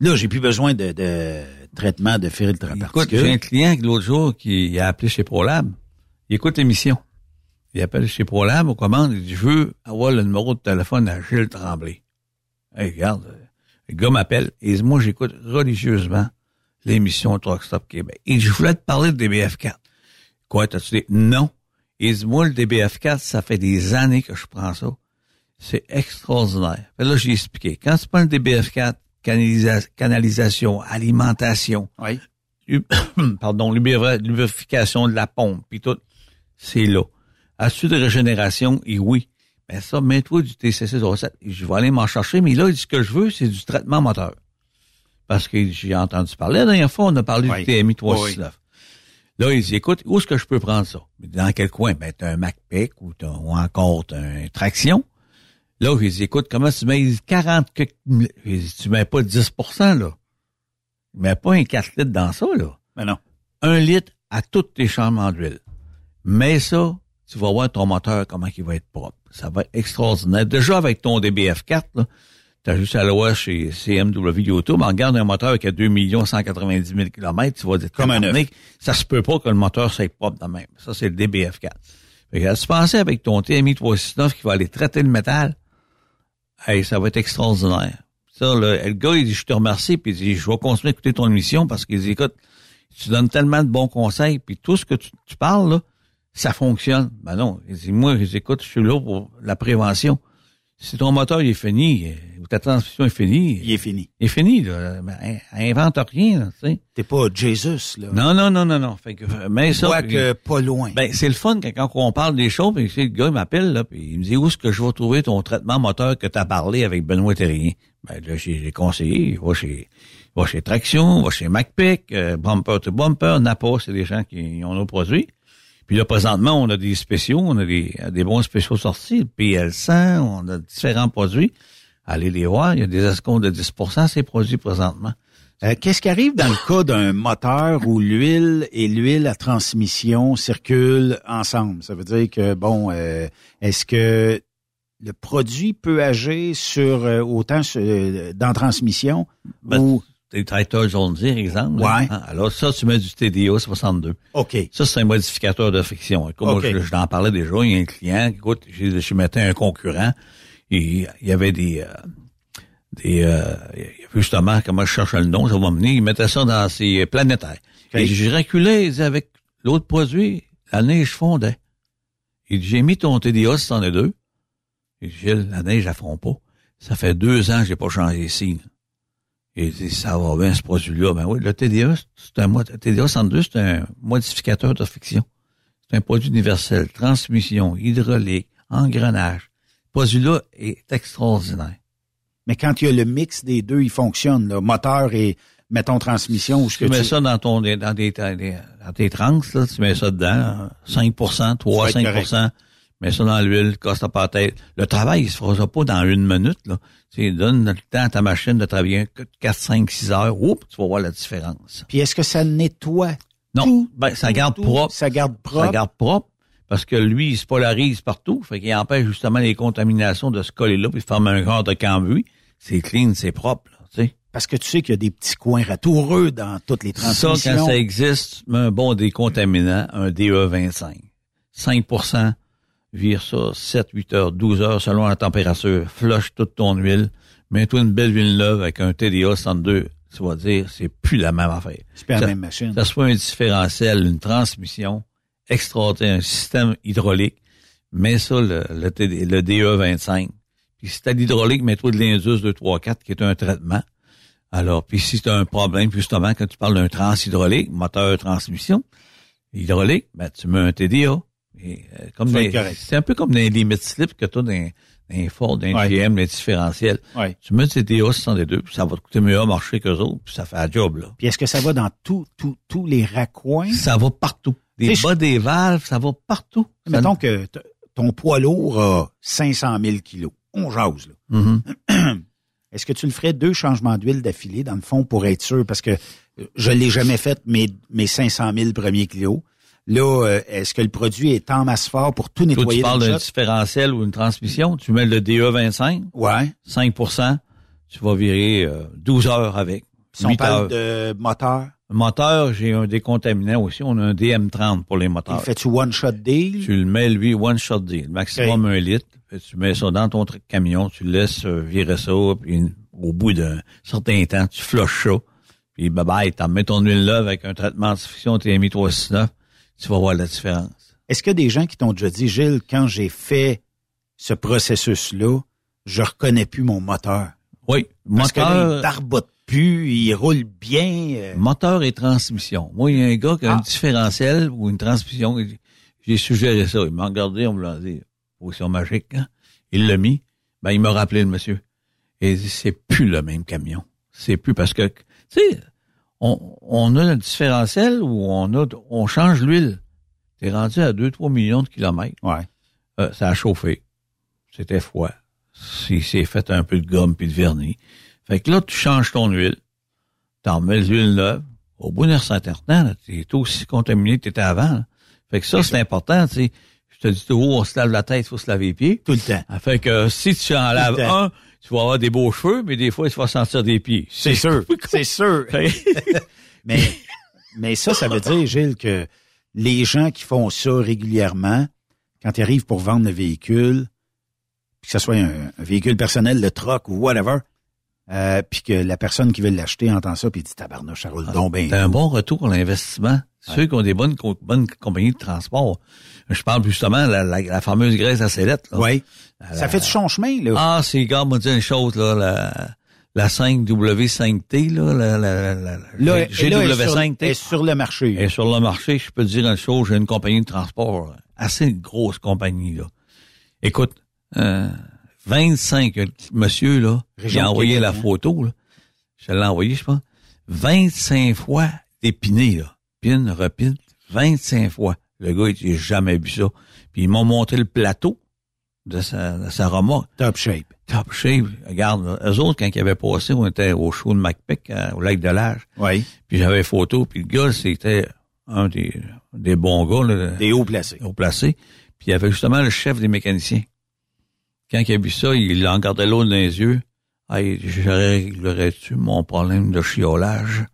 Là, j'ai plus besoin de, de traitement de à Écoute, j'ai un client l'autre jour qui a appelé chez ProLab. Il écoute l'émission. Il appelle chez ProLab, on commande, il dit, je veux avoir le numéro de téléphone à Gilles Tremblay. Hey, regarde, le gars m'appelle et il dit, moi, j'écoute religieusement l'émission Truck Stop Québec. Et je voulais te parler de DBF4. Quoi, t'as-tu dit? Non. Il dit, moi, le DBF4, ça fait des années que je prends ça. C'est extraordinaire. Fait là, j'ai expliqué. Quand tu prends le DBF4, canalisa- canalisation, alimentation, Oui. [COUGHS] pardon, lubrification de la pompe, puis tout, c'est là. As-tu de régénération? Et oui. Ben ça, mets-toi du TCC07. Je vais aller m'en chercher, mais là, ce que je veux, c'est du traitement moteur. Parce que j'ai entendu parler, la dernière fois, on a parlé Oui. du TMI 369. Là, il dit, écoute, où est-ce que je peux prendre ça? Mais Dans quel coin? Ben, t'as un MacPic ou, t'as- ou encore t'as un traction. Là, il dit, écoute, comment tu mets Il dit, 40 que, il dit, tu mets pas 10% là. Mais pas un 4 litres dans ça, là. Mais non. Un litre à toutes tes chambres d'huile. Mais ça, tu vas voir ton moteur, comment il va être propre. Ça va être extraordinaire. Déjà, avec ton DBF4, là, t'as juste à voir chez CMW YouTube, en regarde un moteur qui a 2 190 000 km, tu vas dire, Comme un ça se peut pas que le moteur soit propre de même. Ça, c'est le DBF4. Fait que, tu pensais avec ton TMI 369 qui va aller traiter le métal, hey, ça va être extraordinaire. Ça, le, le gars, il dit, je te remercie, puis il dit, je vais continuer à écouter ton émission parce qu'il dit, écoute, tu donnes tellement de bons conseils, puis tout ce que tu, tu parles, là, ça fonctionne. Ben non, il dit, moi, je dis, écoute, je suis là pour la prévention. Si ton moteur il est fini, euh, ou ta transmission est finie, Il est fini. il est fini, là. Ben, in- invente rien, là, tu sais. T'es pas Jesus, là. Non, non, non, non, non. Fait que, euh, mais ça. Quoique pas loin. Ben, c'est le fun quand, quand on parle des choses, puis le gars il m'appelle, là, puis il me dit où est-ce que je vais trouver ton traitement moteur que tu as parlé avec Benoît Terrien? Ben là, j'ai conseillé, il va chez, va chez Traction, va chez MacPic, euh, Bumper to Bumper, Napa, c'est des gens qui ont nos produits. Puis là, présentement, on a des spéciaux, on a des, des bons spéciaux sortis, le PL100, on a différents produits. Allez les voir, il y a des escomptes de 10% ces produits présentement. Euh, Qu'est-ce qui arrive dans le cas d'un moteur où l'huile et l'huile à transmission circulent ensemble? Ça veut dire que, bon, euh, est-ce que le produit peut agir sur euh, autant sur, euh, dans transmission Ben, ou... John Deere, exemple. Ouais. Hein, Alors ça, tu mets du TDO 62. OK. Ça, c'est un modificateur de friction. Écoute, moi, je, je t'en parlais déjà. Il y a un client, écoute, je, je mettais un concurrent. Et il y avait des... euh, des euh, justement, comment je cherche le nom, ça va venir, il mettait ça dans ses planétaires. OK. Et j'ai reculé, il dit, avec l'autre produit, la neige fondait. Il dit, j'ai mis ton TDA 62, Et Gilles, la neige, elle fond pas. Ça fait deux ans que j'ai pas changé ici. Et dit, ça va bien, ce produit-là. Ben oui, le TDA, c'est un, TDA 102, c'est un modificateur de friction. C'est un produit universel. Transmission, hydraulique, engrenage. Ce produit-là est extraordinaire. Mais quand il y a le mix des deux, il fonctionne, là, moteur et, mettons, transmission. Ou ce Tu que mets ça dans ton, dans des, dans tes trans, là, tu mets ça dedans, 5 3, Ça va être 5 mets ça dans l'huile, casse ta tête. Le travail, il se fera pas dans une minute, là. Tu sais, donne le temps à ta machine de travailler 4, 5, 6 heures, oups, tu vas voir la différence. Puis est-ce que ça nettoie? Non, ben, ça garde tout? propre. Ça garde propre? Ça garde propre. Parce que lui, il se polarise partout. Fait qu'il empêche justement les contaminations de se coller là puis de former un corps de cambouis. C'est clean, c'est propre, là, tu sais. Parce que tu sais qu'il y a des petits coins ratoureux dans toutes les Ça, transmissions. quand ça existe, un bon décontaminant, un DE25. 5 vire ça 7, 8 heures, 12 heures selon la température. Flush toute ton huile. Mets-toi une belle huile neuve avec un TDA 102. Tu vas dire, c'est plus la même affaire. C'est plus la même machine. Ça soit un différentiel, une transmission extraordinaire, un système hydraulique. Mets ça, le, le, TD le DE25. Puis si t'as l'hydraulique, mets-toi de l'Indus 234 qui est un traitement. Alors, puis si tu as un problème, justement, quand tu parles d'un transhydraulique, moteur transmission, hydraulique, ben, tu mets un TDA. Et, euh, comme c'est un peu comme dans les limites slip que tu as dans, les Ford, dans Ouais. GM, les différentiels. Ouais. Tu mets le TDA 62, puis ça va te coûter mieux à marcher qu'eux autres, puis ça fait la job, là. Puis est-ce que ça va dans tout, tout, tous les raccoins? Ça va partout. Des bas des valves, ça va partout. Ça- Mettons que ton poids lourd a 500 000 kilos. On jase, là. Mhm. [CLEARS THROAT] Est-ce que tu le ferais deux changements d'huile d'affilée, dans le fond, pour être sûr? Parce que euh, je l'ai jamais fait, mes, mes 500 000 premiers kilos. Là, euh, est-ce que le produit est en masse fort pour tout Toi, nettoyer tu parles d'un différentiel ou une transmission, tu mets le DE25, Ouais. 5% tu vas virer euh, 12 heures avec. Si on 8 parle heures. de moteur, Moteur, j'ai un décontaminant aussi. On a un DM30 pour les moteurs. fait-tu one-shot deal? Tu le mets, lui, one shot deal. Maximum un litre. Tu mets ça dans ton camion, tu le laisses euh, virer ça, puis au bout d'un certain temps, tu flushes ça. Puis bye bye, t'en mets ton huile là avec un traitement de fiction TMI 369, tu vas voir la différence. Est-ce qu'il y a des gens qui t'ont déjà dit, Gilles, quand j'ai fait ce processus-là, je reconnais plus mon moteur? Oui, Parce que là, moteur, il barbote plus, il roule bien. euh, moteur et transmission. Moi, il y a un gars qui a un Ah. différentiel ou une transmission. J'ai suggéré ça. Il m'a regardé, on me l'a dit. Position magique, hein? Il l'a mis. Ben, il m'a rappelé le monsieur. Et il dit, c'est plus le même camion. C'est plus parce que, tu sais, on, on a un différentiel où on a, on change l'huile. T'es rendu à 2-3 millions de kilomètres. Ouais. Euh, ça a chauffé. C'était froid. C'est c'est fait un peu de gomme puis de vernis. Fait que là, tu changes ton huile. T'en mets l'huile neuve. Au bout d'un certain temps, tu es aussi contaminé que tu étais avant. là. Fait que ça, c'est important, tu sais. Je te dis toujours, on se lave la tête, il faut se laver les pieds. Tout le temps. Fait que si tu en laves le un, tu vas avoir des beaux cheveux, mais des fois, tu vas sentir des pieds. C'est sûr, c'est sûr. [LAUGHS] [LAUGHS] mais, mais ça, ça veut dire, Gilles, que les gens qui font ça régulièrement, quand ils arrivent pour vendre le véhicule, que ce soit un, un véhicule personnel, le truck ou whatever, euh, puis que la personne qui veut l'acheter entend ça, puis dit tabarnouche, ça roule donc bien. C'est un bon retour à l'investissement. Ceux qui ont des bonnes, co- bonnes compagnies de transport. Je parle justement de la, la, la fameuse graisse à sellette. là. Oui. La- Ça fait du son chemin, là. Ah, c'est, regarde, moi, dire une chose, là, la, la 5W5T, là, la, la, la, la là, là, elle est sur- GW5T. elle est sur le marché. Et sur le marché, je peux te dire une chose, j'ai une compagnie de transport, assez grosse compagnie, là. Écoute, euh, 25, euh, monsieur, là, j'ai envoyé la hein. photo, là. Je l'ai envoyé, je pense. 25 fois épiné, là. Pine, repine, 25 fois. Le gars, il n'a jamais vu ça. Puis ils m'ont monté le plateau de sa, de sa remorque. Top shape. Top shape. Regarde, eux autres, quand ils avaient passé, on était au show de MacPic, euh, au lac de l'Âge. Oui. Puis j'avais photo, puis le gars, c'était un des, des bons gars. Là, Des hauts placés. Haut placés. Puis il y avait justement le chef des mécaniciens. Quand il a vu ça, il en gardait l'eau dans les yeux. Hey, je réglerais-tu mon problème de chiolage?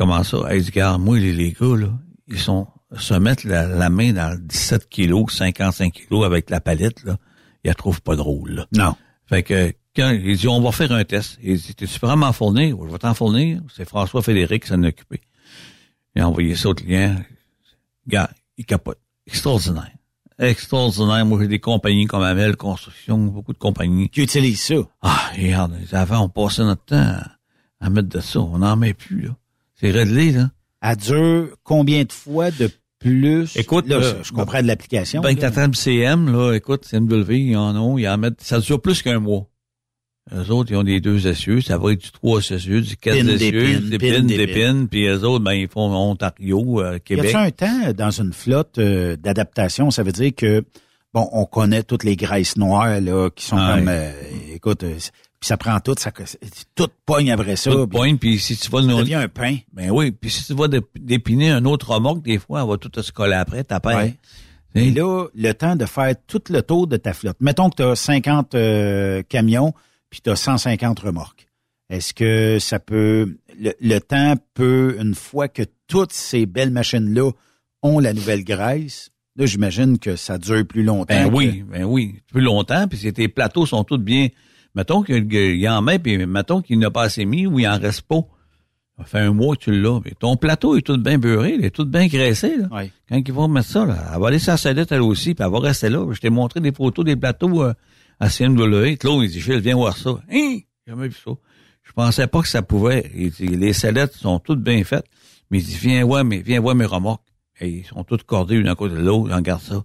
Comment ça? Il dit, regarde, moi, les, les gars, là, ils sont, se mettent la, la main dans le 17 kilos, 55 kilos avec la palette, là, ils la trouvent pas drôle, là. Non. Fait que, quand, il dit, on va faire un test. Il dit, t'es-tu vraiment m'en fournir? Je vais t'en fournir. C'est François Fédéric qui s'en est occupé. Il a envoyé ça au client. Gars, il capote. Extraordinaire. extraordinaire. Moi, j'ai des compagnies comme Amel Construction, beaucoup de compagnies. Qui utilisent ça? Ah, regarde, avant, on passait notre temps à, à mettre de ça. On n'en met plus, là. C'est réglé, là. À dure combien de fois de plus? Écoute, là, euh, je comprends de l'application. Ben, là. ta table CM, là, écoute, CMW, ils en ont, ils en mettent, ça dure plus qu'un mois. Eux autres, ils ont des deux essieux, ça va être du trois essieux, du quatre essieux, des pin, pins, des pins. puis eux autres, ben, ils font Ontario, euh, Y Québec. a-t-il un temps dans une flotte euh, d'adaptation? Ça veut dire que, bon, on connaît toutes les graisses noires, là, qui sont Ah, comme, oui. euh, écoute, puis ça prend tout, ça, tout pogne après ça. Tout pogne, puis si tu vas ça nous... devient un pain. Ben oui, puis si tu vas dé- dépiner un autre remorque, des fois, elle va tout se coller après, ta paire. Ouais. Et là, le temps de faire tout le tour de ta flotte. Mettons que tu as 50 euh, camions, puis tu as 150 remorques. Est-ce que ça peut... Le, le temps peut, une fois que toutes ces belles machines-là ont la nouvelle graisse, là, j'imagine que ça dure plus longtemps. Ben que- oui, ben oui. Plus longtemps, puis si tes plateaux sont tous bien. Mettons qu'il y en met, puis mettons qu'il n'a pas assez mis ou il en reste pas. Ça fait un mois que tu l'as. Mais ton plateau est tout bien beurré, il est tout bien graissé. Là. Ouais. Quand ils vont mettre ça, là, elle va aller sur la sellette elle aussi, puis elle va rester là. Je t'ai montré des photos des plateaux euh, à CMW. Claude, il dit, Gilles, viens voir ça. Hein? J'ai jamais vu ça. Je pensais pas que ça pouvait. Il dit, les sellettes sont toutes bien faites. Mais il dit, viens voir, mais viens voir mes remorques. Et ils sont toutes cordées une à côté de l'autre. Regarde ça.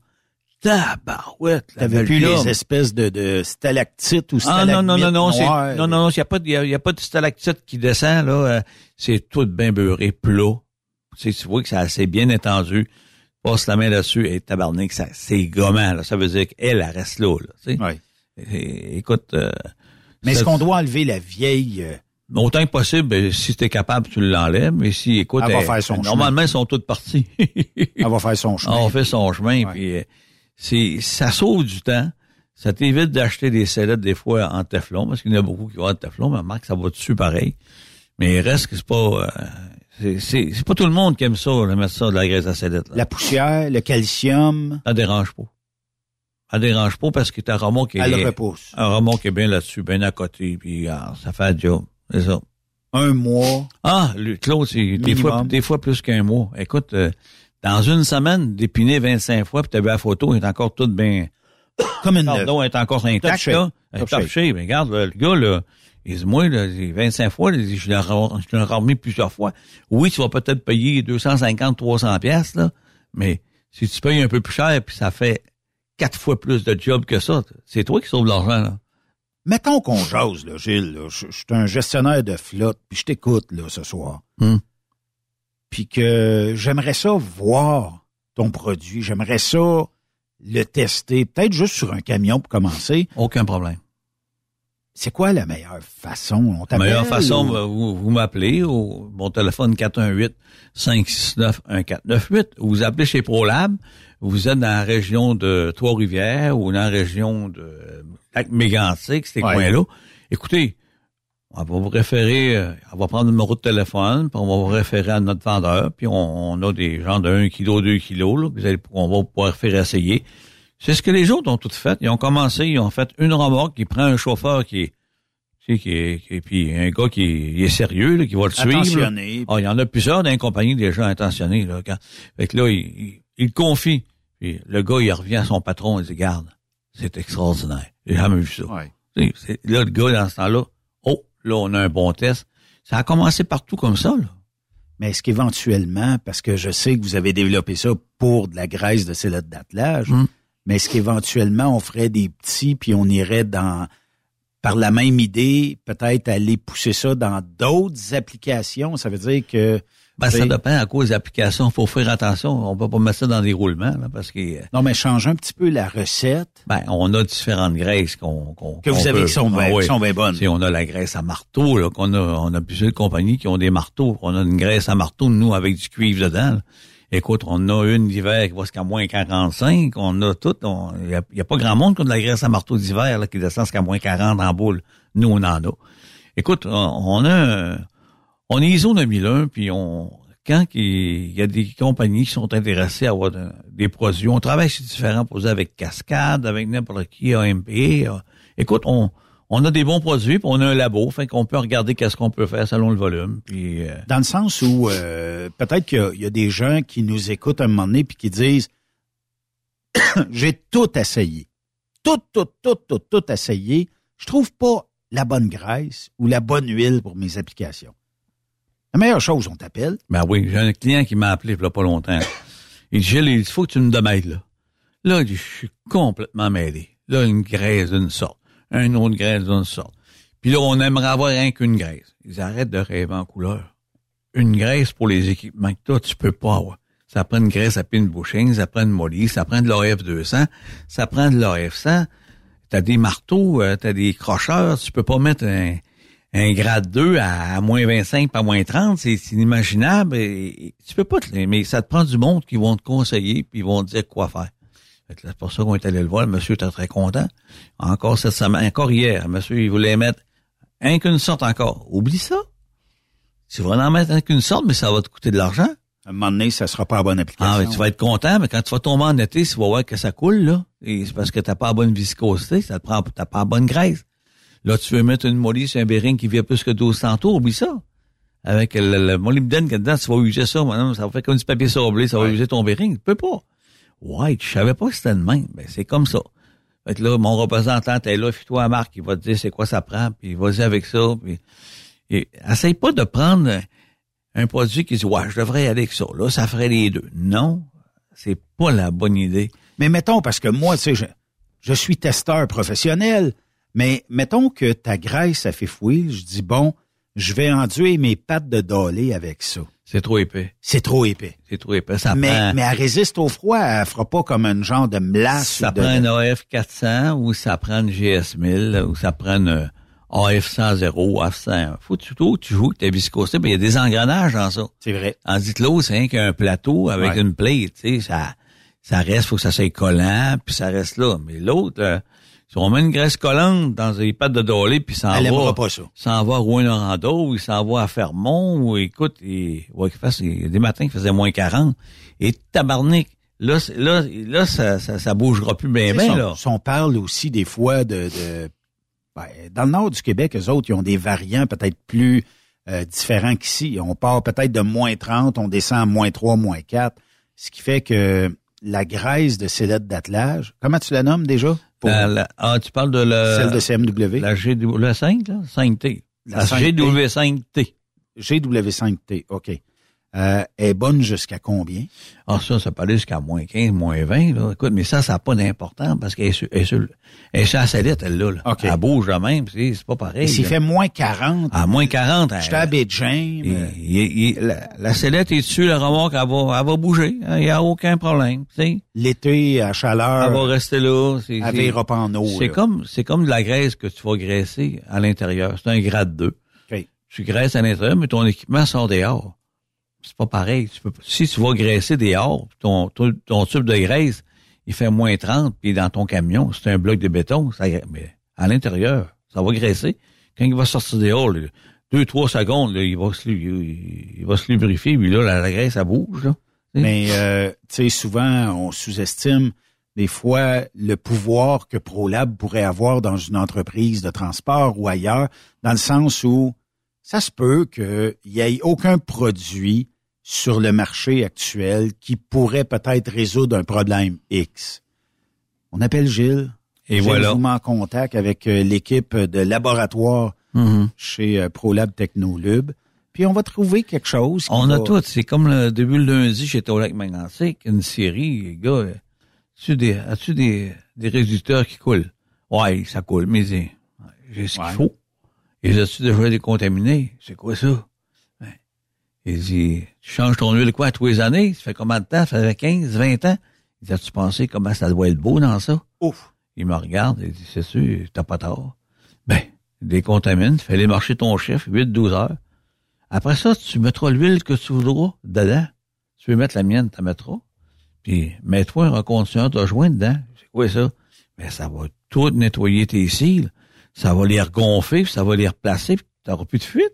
Tabarouette. T'avais plus les espèces de, de stalactites ou Ah stalagmites non, non, non, non, c'est, non, non, non, il n'y a pas de, y a, y a pas de stalactite qui descend, là. euh, c'est tout bien beurré, plat. Tu vois que c'est assez bien étendu. Passe la main là-dessus et tabarnak, ça, c'est gommant, là. Ça veut dire qu'elle, elle reste là, là. tu sais. Ouais. Et- écoute, euh, Mais est-ce ça- qu'on doit enlever la vieille... euh, Autant que possible, ben, si tu es capable, tu l'enlèves. Mais si, écoute, Elle va elle- faire son normalement, ils sont toutes parties. elle va faire son [LAUGHS] chemin. On fait son chemin, puis euh, c'est ça sauve du temps. Ça t'évite d'acheter des sellettes des fois en Teflon, parce qu'il y en a beaucoup qui vont en Teflon, mais Marc, ça va dessus pareil. Mais il reste que c'est pas euh, c'est, pas tout le monde qui aime ça, de mettre ça de la graisse à sellette. là. La poussière, le calcium, Ça dérange pas. Ça dérange pas parce que ta remorque est elle repousse. un remorque est bien là-dessus, bien à côté, puis ah, ça fait le job. C'est ça. Un mois. Ah, le Claude, c'est des fois, des fois plus qu'un mois. Écoute, euh, dans une semaine, dépiner 25 fois, puis t'as vu la photo, elle est encore toute bien... [COUGHS] Comme une elle est encore intacte, shape. là. Elle est Top top shape. shape. Regarde, le gars, là, il dit, moi, là, j'ai 25 fois, là, je l'ai re- je l'ai remis plusieurs fois. Oui, tu vas peut-être payer 250, 300 pièces là, mais si tu payes un peu plus cher, puis ça fait quatre fois plus de job que ça, c'est toi qui sauves l'argent, là. Mettons qu'on jase, là, Gilles. là. Je, je suis un gestionnaire de flotte, puis je t'écoute là ce soir. Hmm. Puis que j'aimerais ça voir ton produit. J'aimerais ça le tester, peut-être juste sur un camion pour commencer. Aucun problème. C'est quoi la meilleure façon? On La meilleure façon, ou- ben, vous, vous m'appelez au mon téléphone 418-569-1498 ou vous appelez chez ProLab. Vous êtes dans la région de Trois-Rivières ou dans la région de Lac-Mégantic, ces Ouais. coins-là. Écoutez, on va vous référer, euh, on va prendre le numéro de téléphone, puis on va vous référer à notre vendeur, puis on, on a des gens de 1 kg, 2 kg, là, puis vous allez- on va pouvoir faire essayer. C'est ce que les autres ont tout fait. Ils ont commencé, ils ont fait une remorque qui prend un chauffeur qui est tu sais, qui est, qui est- puis un gars qui est, sérieux, là, qui va le suivre. Attentionné. Ah, il y en a plusieurs dans les compagnies déjà intentionnés. Là, quand, fait que là, il, il, il confie. Puis le gars, il revient à son patron, il dit, garde, c'est extraordinaire. J'ai jamais vu ça. Ouais. Là, le gars, dans ce temps-là, là, on a un bon test. Ça a commencé partout comme ça, là. Mais est-ce qu'éventuellement, parce que je sais que vous avez développé ça pour de la graisse de sellette d'attelage, Mm. mais est-ce qu'éventuellement on ferait des petits puis on irait dans par la même idée, peut-être aller pousser ça dans d'autres applications? Ça veut dire que Ben, ça dépend à cause des applications. faut faire attention. On peut pas mettre ça dans des roulements, là, parce que, euh, Non, mais changer un petit peu la recette. ben, on a différentes graisses qu'on, qu'on Que vous qu'on avez peut- qui sont bien- Ah oui. qui sont bien bonnes. Sais, on a la graisse à marteau, là, qu'on a, on a plusieurs compagnies qui ont des marteaux. On a une graisse à marteau, nous, avec du cuivre dedans. là. Écoute, on a une d'hiver qui va jusqu'à moins 45. On a tout. Il n'y a, pas grand monde qui a de la graisse à marteau d'hiver qui descend jusqu'à moins 40 en boule. Nous, on en a. Écoute, on, on a un- on est ISO 2001, puis on quand il y a des compagnies qui sont intéressées à avoir de- des produits, on travaille sur différents produits avec Cascade, avec n'importe qui, AMP. euh. Écoute, on, on a des bons produits, puis on a un labo, fait qu'on peut regarder qu'est-ce qu'on peut faire selon le volume. Puis euh, Dans le sens où euh, peut-être qu'il y y, a des gens qui nous écoutent à un moment donné puis qui disent [COUGHS] j'ai tout essayé. Tout, tout, tout, tout, tout essayé. Je trouve pas la bonne graisse ou la bonne huile pour mes applications. La meilleure chose, on t'appelle. Ben oui, j'ai un client qui m'a appelé il y a pas longtemps. Il dit, Gilles, il faut que tu me demaides, là. Là, je suis complètement mêlé. Là, une graisse d'une sorte, une autre graisse d'une sorte. Puis là, on aimerait avoir rien qu'une graisse. Ils arrêtent de rêver en couleur. Une graisse pour les équipements que toi, tu peux pas avoir. Ça prend une graisse à pine bushing, ça prend une molly, ça prend de l'OF 200, ça prend de l'OF 100. T'as des marteaux, euh, t'as des crocheurs, tu peux pas mettre un, un grade 2 à, à moins 25 pas moins 30, c'est inimaginable. Et, et tu peux pas te, mais ça te prend du monde qui vont te conseiller puis ils vont te dire quoi faire. C'est pour ça qu'on est allé le voir. Le monsieur était très content. Encore cette semaine, encore hier, le monsieur, il voulait mettre un qu'une sorte encore. Oublie ça. Tu vas en mettre un qu'une sorte, mais ça va te coûter de l'argent. À un moment donné, ça sera pas la bonne application. Ah, mais tu vas être content, mais quand tu vas tomber en été, tu vas voir que ça coule, là. Et c'est parce que t'as pas la bonne viscosité, ça te prend, t'as pas la bonne graisse. Là, tu veux mettre une molly sur un bearing qui vient plus que 1200 tours, oublie ça. Avec le, le molybdène a dedans, tu vas user ça, madame, ça va faire comme du papier sablé, ça va user ton bearing. Tu peux pas. Ouais, je savais pas que c'était de même. Ben, c'est comme ça. Fait que là, mon représentant, t'es là, puis toi, Marc, il va te dire c'est quoi ça prend, puis vas-y avec ça, puis... Et, essaye pas de prendre un- un produit qui dit, ouais, je devrais y aller avec ça. Là, ça ferait les deux. Non, c'est pas la bonne idée. Mais mettons, parce que moi, tu sais, je, je suis testeur professionnel, mais mettons que ta graisse, ça fait fouiller, je dis, bon, je vais enduire mes pattes de dolé avec ça. C'est trop épais. C'est trop épais. C'est trop épais. Ça mais, prend, mais elle résiste au froid, elle fera pas comme un genre de melasse. ça de- prend un AF 400 ou ça prend une GS 1000 ou ça prend une AF 100 AF 100. Faut surtout que tu joues avec ta viscosité. Il y a des engrenages dans ça. C'est vrai. En dit l'eau, c'est rien qu'un plateau avec Ouais. une plate, tu sais, ça, ça reste, faut que ça soit collant, puis ça reste là. Mais l'autre, euh, si on met une graisse collante dans les pattes de dolé, puis ça en Elle va, pas ça. s'en va à Rouen-Noranda, ou il s'en va à Fermont, ou écoute, il, ouais, qu'il fasse, il y a des matins qui faisaient moins 40. Et tabarnak, là, là, là, ça, ça, ça bougera plus bien, bien, si là. on, parle aussi des fois de, de- ben, dans le nord du Québec, eux autres, ils ont des variants peut-être plus euh, différents qu'ici. On part peut-être de moins 30, on descend à moins 3, moins 4, ce qui fait que la graisse de sellette d'attelage, comment tu la nommes déjà? Pour La- la- ah, tu parles de la, celle de CMW? la GW, la 5, là? 5T. La La, 5T. GW5T. GW5T, OK. Euh, est bonne jusqu'à combien? Ah, ça, ça peut aller jusqu'à moins 15, moins 20, là. Écoute, mais ça, ça n'a pas d'importance parce qu'elle est sur, elle est sur, le- elle est sur la sellette, elle, là. là. OK. Elle bouge de même, c'est c'est pas pareil. Et s'il fait moins 40, À moins 40, elle- j'étais à il- il- la, la sellette est dessus, la remorque, elle va, elle va bouger. Il n'y a aucun problème, tu sais. l'été à chaleur, Elle va rester là. c'est- elle c'est- pas en eau. C'est là. comme, c'est comme de la graisse que tu vas graisser à l'intérieur. C'est un grade 2. OK. Tu graisses à l'intérieur, mais ton équipement sort dehors. C'est pas pareil. Si tu vas graisser dehors, ton, ton, ton tube de graisse, il fait moins 30, puis dans ton camion, c'est un bloc de béton, mais à l'intérieur, ça va graisser. Quand il va sortir dehors, deux, trois secondes, il va se, il, va se lubrifier, puis là, la, graisse, ça bouge. Mais euh, tu sais, souvent, on sous-estime des fois le pouvoir que ProLab pourrait avoir dans une entreprise de transport ou ailleurs, dans le sens où ça se peut qu'il n'y ait aucun produit sur le marché actuel qui pourrait peut-être résoudre un problème X. On appelle Gilles. Et Gilles voilà. vous met en contact avec euh, l'équipe de laboratoire Mhm. chez euh, ProLab Technolub. Puis on va trouver quelque chose. qui On a tout. C'est comme le début le lundi, j'étais au lac Magnétique, une série, les gars, euh, as-tu des, as-tu des, des résultats qui coulent? Ouais, ça coule, mais j'ai j'ai ce qu'il Ouais. faut. Et as-tu déjà décontaminé? C'est quoi ça? Il dit, tu changes ton huile quoi tous les années? Ça fait combien de temps? Ça fait 15, 20 ans? Il dit, as-tu pensé comment ça doit être beau dans ça? Ouf. Il me regarde et dit, c'est sûr, t'as pas tort. Ben, décontamine, fais-les marcher ton chef, 8, 12 heures. Après ça, tu mettras l'huile que tu voudras dedans. Tu veux mettre la mienne, tu la mettras. Puis, mets-toi un reconditionneur de joint dedans. C'est quoi ça? Ben, ça va tout nettoyer tes cils. Ça va les regonfler, puis ça va les replacer, puis t'auras plus de fuite.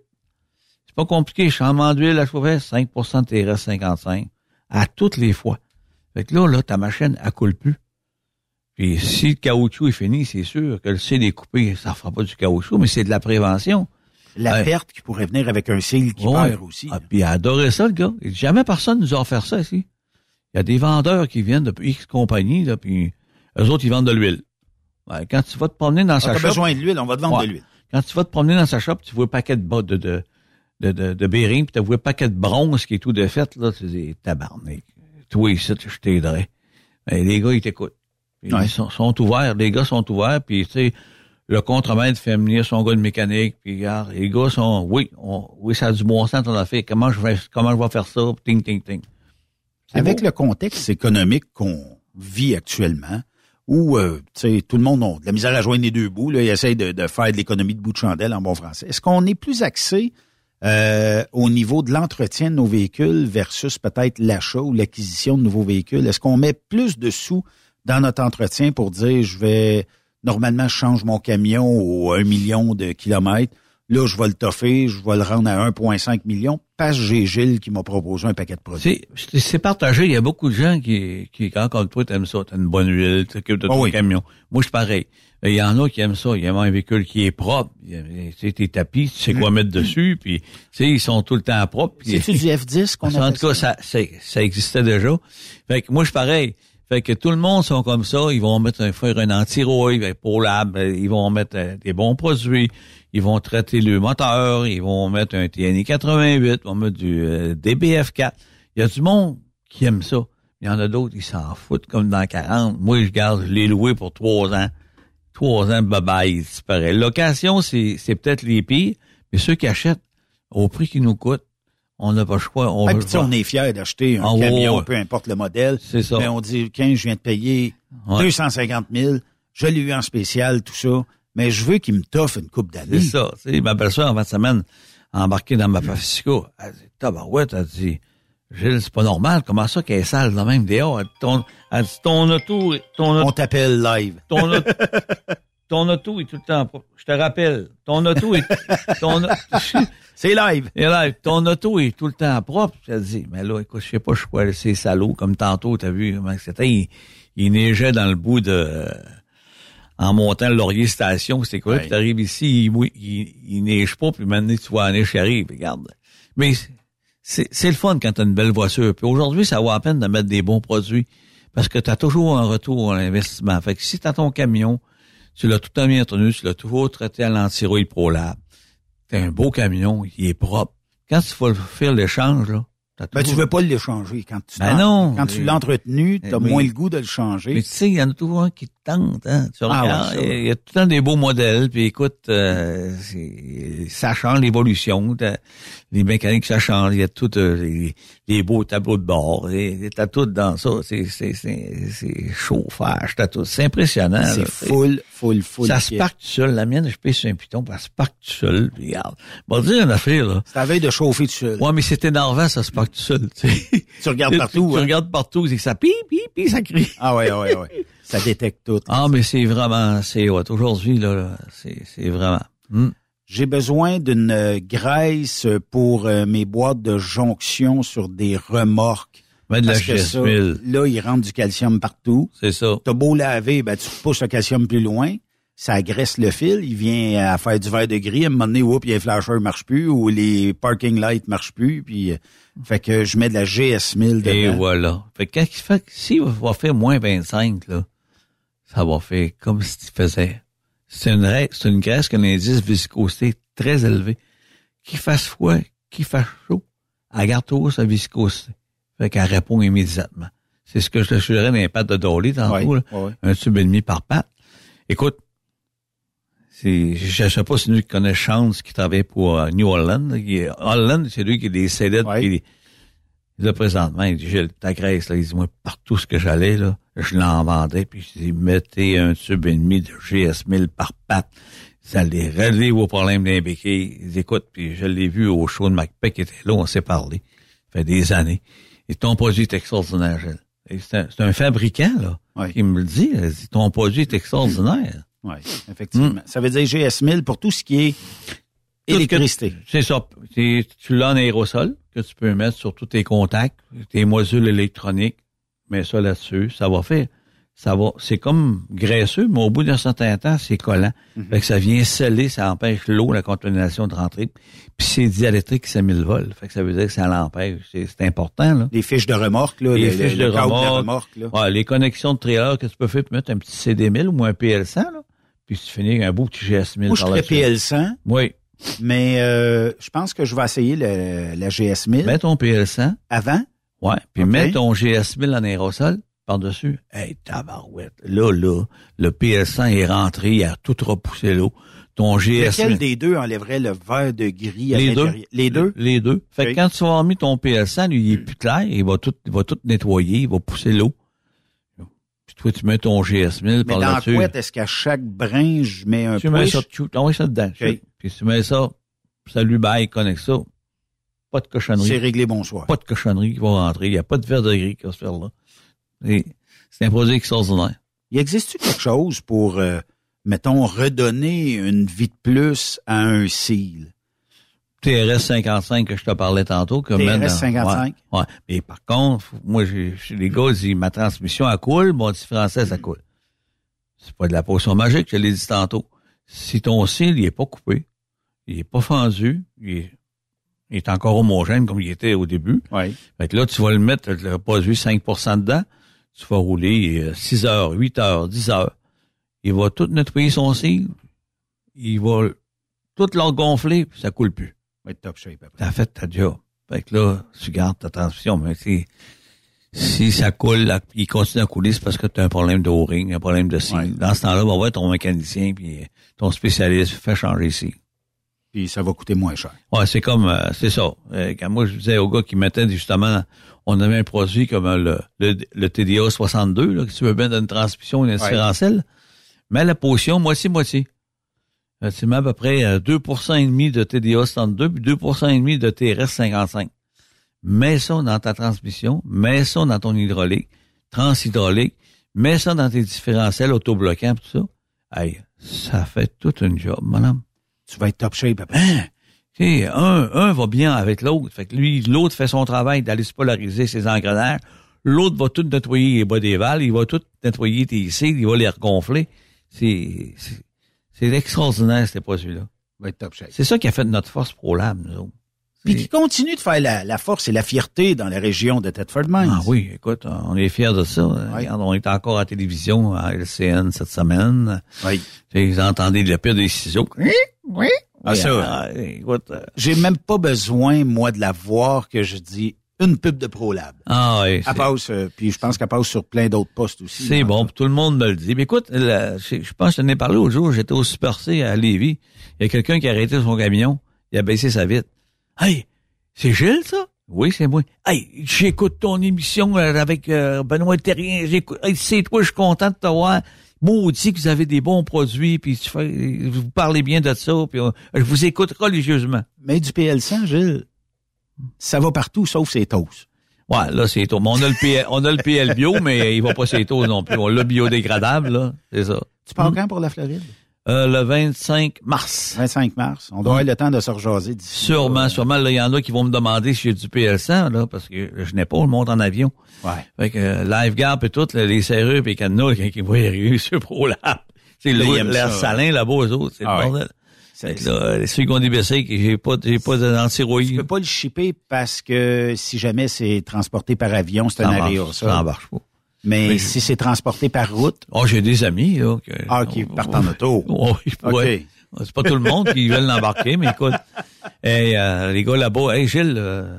C'est pas compliqué. Changement d'huile à chauffer, 5 de tes restes 55. À toutes les fois. Fait que là, là, ta machine, elle coule plus. Puis si le caoutchouc est fini, c'est sûr que le cil est coupé, ça fera pas du caoutchouc, mais c'est de la prévention. La Ouais. perte qui pourrait venir avec un cil qui Ouais. perd aussi. Ah, puis il a adoré ça, le gars. Il dit, jamais personne nous a offert ça ici. Il y a des vendeurs qui viennent de X compagnie, là, puis eux autres, ils vendent de l'huile. Ouais, quand tu vas te promener dans Ah, sa shop... besoin de l'huile, on va te vendre Ouais. de l'huile. Quand tu vas te promener dans sa shop, tu vois un paquet de bas de, de, de, de, de puis tu vois un paquet de bronze qui est tout défait, là, tu dis, tabarnak. Toi, ici, je t'aiderai. Mais les gars, ils t'écoutent. Ouais. Ils sont, sont ouverts, les gars sont ouverts, puis tu sais, le contremaître fait venir son gars de mécanique, puis regarde, les gars sont, oui, on, oui, ça a du bon sens ton affaire. Comment je vais, comment je vais faire ça? Ting, ting, ting. Avec beau. le contexte économique qu'on vit actuellement, où euh, tu sais, tout le monde a de la misère à joindre les deux bouts, là, ils essayent de, de faire de l'économie de bout de chandelle en bon français. Est-ce qu'on est plus axé euh, au niveau de l'entretien de nos véhicules versus peut-être l'achat ou l'acquisition de nouveaux véhicules? Est-ce qu'on met plus de sous dans notre entretien pour dire je vais normalement je change mon camion au 1 million de kilomètres. Là, je vais le toffer, je vais le rendre à 1,5 million parce que j'ai Gilles qui m'a proposé un paquet de produits. C'est- C'est partagé. Il y a beaucoup de gens qui, qui quand comme toi, t'aimes ça. T'as une bonne huile, tu t'occupes de Ah ton oui. camion. Moi, je suis pareil. Il y en a qui aiment ça. Ils aiment un véhicule qui est propre. A- Tu sais, tes tapis, tu sais quoi mettre dessus, puis tu sais, ils sont tout le temps propres. C'est-tu du F10 qu'on [LAUGHS] En appelle tout cas, ça, c'est- ça existait déjà. Fait que moi, je suis pareil. Fait que tout le monde sont comme ça. Ils vont mettre un faire un anti-rouille, pour lab, ils vont mettre euh, des bons produits. Ils vont traiter le moteur. Ils vont mettre un TNI 88. Ils vont mettre du euh, DBF4. Il y a du monde qui aime ça. Il y en a d'autres qui s'en foutent comme dans 40. Moi, je garde, je l'ai loué pour trois ans. Trois ans, bye-bye, pareil. Location, c'est, c'est peut-être les pires, mais ceux qui achètent au prix qui nous coûte, on n'a pas le choix. On Ah, puis sais, on est fiers d'acheter un Ah, camion, ouais. peu importe le modèle. C'est ça. Mais on dit, 15, je viens de payer Ouais. 250 000. Je l'ai eu en spécial, tout ça. Mais je veux qu'il me toffe une coupe d'années. C'est ça. Tu sais, ma belle-sœur, en fin de semaine, a embarqué dans ma Pacifico. Elle dit, tabarouette, elle dit, Gilles, c'est pas normal. Comment ça qu'elle est sale de même dehors? Elle dit, ton, elle ton auto, ton auto, On t'appelle live. ton auto, ton auto est tout le temps propre. Je te rappelle, ton auto est, ton, [LAUGHS] c'est live. Et là, ton auto est tout le temps propre. Elle dit, mais là, écoute, je sais pas, je suis quoi, c'est salaud, comme tantôt, t'as vu comment c'était, il, il neigeait dans le bout de, en montant le Laurier Station, c'était quoi, Ouais. puis t'arrives ici, il, mouille- il, il neige pas, puis maintenant, tu vois la neige qui arrive, regarde. Mais c'est, c'est le fun quand t'as une belle voiture. Puis aujourd'hui, ça vaut la peine de mettre des bons produits, parce que t'as toujours un retour à l'investissement. Fait que si t'as ton camion, tu l'as tout le temps bien tenu, tu l'as toujours traité à l'antirouille ProLab, t'as un beau camion, il est propre. Quand tu vas faire l'échange, là, Ben, tu veux pas l'échanger. Quand tu, Ben non. quand tu l'as entretenu, tu as moins le goût de le changer. Mais tu sais, il y en a toujours un qui te tente, hein. Tu Ah regardes, ouais, ça. il y a tout le temps des beaux modèles, puis écoute, euh, ça change l'évolution, les mécaniques, ça change, il y a tout euh, les, les beaux tableaux de bord, t'as tout dans ça, c'est, c'est, c'est, c'est chauffage, t'as tout, c'est impressionnant. C'est full, full, full. Ça se parque tout seul, la mienne, je pèse sur un piton, elle se parque tout seul, puis regarde. Bon, dire une affaire, là. C'est la veille de chauffer tout seul. Ouais, mais c'est énervant, ça se parque tout seul, tu. Tu regardes [LAUGHS] partout, Tu, hein? regardes partout, c'est que ça pip, pip, pip, ça crie. Ah ouais, ouais, ouais. Ça détecte tout. Ah, mais c'est vraiment, c'est hot. Aujourd'hui, là, là, c'est, c'est vraiment. Hmm. J'ai besoin d'une euh, graisse pour euh, mes boîtes de jonction sur des remorques. Mets de la que ça, GS1000. là, il rentre du calcium partout. C'est ça. T'as beau laver, ben, tu pousses le calcium plus loin. Ça agresse le fil. Il vient à faire du verre de gris. À un moment donné, oups, les flashers marchent plus ou les parking lights marchent plus. Puis, euh, fait que je mets de la GS1000 dedans. Et voilà. Fait que quand il fait, s'il va faire moins 25, là, ça va faire comme si tu faisais. C'est une, c'est une graisse qui a un indice viscosité très élevé. Qu'il fasse froid, qu'il fasse chaud, elle garde toujours sa viscosité. Fait qu'elle répond immédiatement. C'est ce que je te suggérais dans les pattes de Dolly tantôt, Ouais, là. ouais. Un tube et demi par patte. Écoute, c'est, je sais pas si qui connaît Chance qui travaille pour euh, New Orleans. là, qui Holland, c'est lui qui est des CD puis Là, présentement, il dit, Gilles, ta graisse, là, il dit, moi, partout ce que j'allais, là, je l'en vendais, puis je dis, mettez un tube et demi de GS1000 par patte. Ça les relève vos problèmes d'un béquille. Il dit, écoute, puis je l'ai vu au show de MacPac qui était là, on s'est parlé. Ça fait des années. Et ton produit est extraordinaire, Gilles. C'est un, fabricant, là, qui me le dit. Il dit, ton produit est extraordinaire. Oui, effectivement. Ça veut dire GS1000 pour tout ce qui est électricité. C'est ça. C'est- Tu l'as en aérosol que tu peux mettre sur tous tes contacts, tes modules électroniques. Mets ça là-dessus. Ça va faire. ça va, c'est comme graisseux, mais au bout d'un certain temps, c'est collant. Mhm. Fait que ça vient sceller, ça empêche l'eau, la contamination de rentrer. Puis c'est dialectrique qui s'est mis le vol. Fait que ça veut dire que ça l'empêche. C'est, c'est important, là. Les fiches de remorque, là, les le- fiches de le remorque, remorque, là. ouais, les connexions de trailer que tu peux faire, puis mettre un petit CD1000 ou un PL100, là. Puis tu finis avec un beau petit GS1000 Moi, je par ferais là-dessus. PL100. Oui. Mais euh, je pense que je vais essayer le- la GS1000. Mets ton PL100. Avant? Ouais. Puis mets ton GS1000 en aérosol par-dessus. Hey, tabarouette. Là, là, le PL100 est rentré, il a tout repoussé l'eau. Ton GS1000. Lequel des deux enlèverait le verre de gris à Les deux. l'intérieur? Les deux? Les deux. Fait que quand tu vas avoir mis ton PL100, lui, il est plus clair, il va tout, il va tout nettoyer, il va pousser l'eau. Puis toi, tu mets ton GS1000 Mais par dans la là-dessus. couette, est-ce qu'à chaque brin, je mets un Tu mets ça, tu envoies ça dedans. Ok. Puis tu mets ça, salut, bye, connecte ça. Pas de cochonnerie. C'est réglé, bonsoir. Pas de cochonnerie qui va rentrer. Il n'y a pas de verre de gris qui va se faire là. C'est un produit extraordinaire. Il existe-tu quelque chose pour, euh, mettons, redonner une vie de plus à un seal? TRS 55 que je te parlais tantôt. Que TRS mettre dans- 55? Ouais, ouais. Mais par contre, moi, j'ai, les gars disent, ma transmission, elle coule, mon différentiel, ça coule. C'est pas de la potion magique, je l'ai dit tantôt. Si ton cil, il est pas coupé, il est pas fendu, il est, il est encore homogène comme il était au début. Oui. Fait que là, tu vas le mettre, le produit 5% dedans, tu vas rouler euh, 6 heures, 8 heures, 10 heures. Il va tout nettoyer son cil, il va tout leur gonfler, puis ça coule plus. Être top shape. T'as fait ta job. Fait que là, tu gardes ta transmission, mais si, si ça coule, là, il continue à couler, c'est parce que tu as un problème de O-ring, un problème de cil. Dans ce temps-là, va voir ton mécanicien, puis ton spécialiste, fait changer ici. Puis ça va coûter moins cher. Ouais, c'est comme, euh, c'est ça. Euh, quand moi, je disais aux gars qui mettaient justement, on avait un produit comme euh, le, le, le TDA 62, là, que tu veux bien d'une transmission, une différentielle. Mais la potion, moitié-moitié. Euh, tu mets à peu près euh, 2% et demi de TDA 62 puis 2% et demi de TRS 55. Mets ça dans ta transmission, mets ça dans ton hydraulique, transhydraulique, mets ça dans tes différentiels autobloquants, tout ça. Hey, ça fait toute une job, madame. Tu vas être top shape après. Hein? Tu sais, un, un va bien avec l'autre. Fait que lui, l'autre fait son travail d'aller se polariser ses engrenages. L'autre va tout nettoyer les bas des valves, il va tout nettoyer tes cils, il va les regonfler. C'est, c'est, extraordinaire, ces produits-là. Va être top shape. C'est ça qui a fait notre force ProLab, nous autres. Puis qui continue de faire la, la force et la fierté dans la région de Thetford Mines. Ah oui, écoute, on est fiers de ça. Regarde, on est encore à la télévision, à LCN cette semaine. Oui. Vous entendez le pire des ciseaux. Oui, oui? Ah, ça, Ah, écoute, euh, J'ai même pas besoin, moi, de la voir que je dis une pub de ProLab. ah oui. Elle passe, euh, puis je pense qu'elle passe sur plein d'autres postes aussi. C'est bon, puis tout le monde me le dit. Mais écoute, la- je pense que je t'en ai parlé l'autre jour, j'étais au Super C à Lévis. Il y a quelqu'un qui a arrêté son camion, il a baissé sa vitre. Hey, c'est Gilles, ça? Oui, c'est moi. Hey, j'écoute ton émission euh, avec euh, Benoît Terrien. J'écoute. Hey, c'est toi, je suis content de te voir. Maudit que vous avez des bons produits, puis tu fais, vous parlez bien de ça, puis je vous écoute religieusement. Mais du PL100, Gilles, ça va partout sauf ses toasts. Ouais, là, c'est tôt. Mais on a le PL, on a le PL bio, mais il va pas c'est tôt non plus. On l'a biodégradable, là. C'est ça. Tu pars quand pour la Floride? Euh, le 25 mars. 25 mars. On doit avoir le temps de se rejaser d'ici. Sûrement, sûrement. Là, il y en a qui vont me demander si j'ai du PL100, là, parce que je n'ai pas le monde en avion. Ouais. Fait que euh, Lifeguard et tout, là, les serrures et les cadenas, quand ils vont y arriver sur ProLab. [LAUGHS] C'est l'air ça, salin là-bas, eux autres. C'est Ah le ouais. bordel. Fait que là, les ceux qui ont des BC, j'ai pas, j'ai pas Tu d'antirouille. peux pas le shipper parce que si jamais c'est transporté par avion, c'est un Ça aéro, ça marche pas. Mais, Mais- si c'est transporté par route, Oh, j'ai des amis, là. Que, ah, qui partent en auto. [LAUGHS] Oui, ouais. C'est pas tout le monde qui veut l'embarquer, mais écoute. Hey, euh, les gars là-bas, hey Gilles, euh,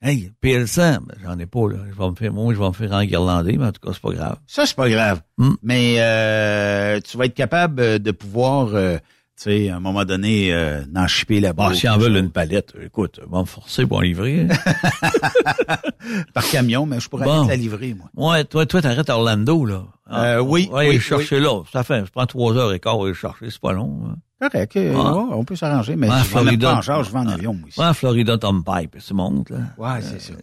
hey, PL100, ben, j'en ai pas, là. Je vais me faire, moi, je vais me faire enguirlander, mais en tout cas, c'est pas grave. Ça, c'est pas grave. Hmm. Mais euh, tu vas être capable de pouvoir, euh, tu sais, à un moment donné, euh, d'en shipper là-bas. Bon, si en veulent une palette, écoute, on va me forcer pour en livrer. [LAUGHS] Par camion, mais je pourrais Bon. aller te la livrer, moi. ouais, toi, toi, t'arrêtes à Orlando, là. Euh, oui, Ouais, oui, chercher là. Ça fait, je prends trois heures et quart à chercher, c'est pas long. hein. Correct, euh, Ouais. ouais, on peut s'arranger, mais Ouais, je vais même pas en charge, je vais en avion, moi, ici. Ouais, Florida Tom Pipe, tu montes, là. Ouais, c'est ça.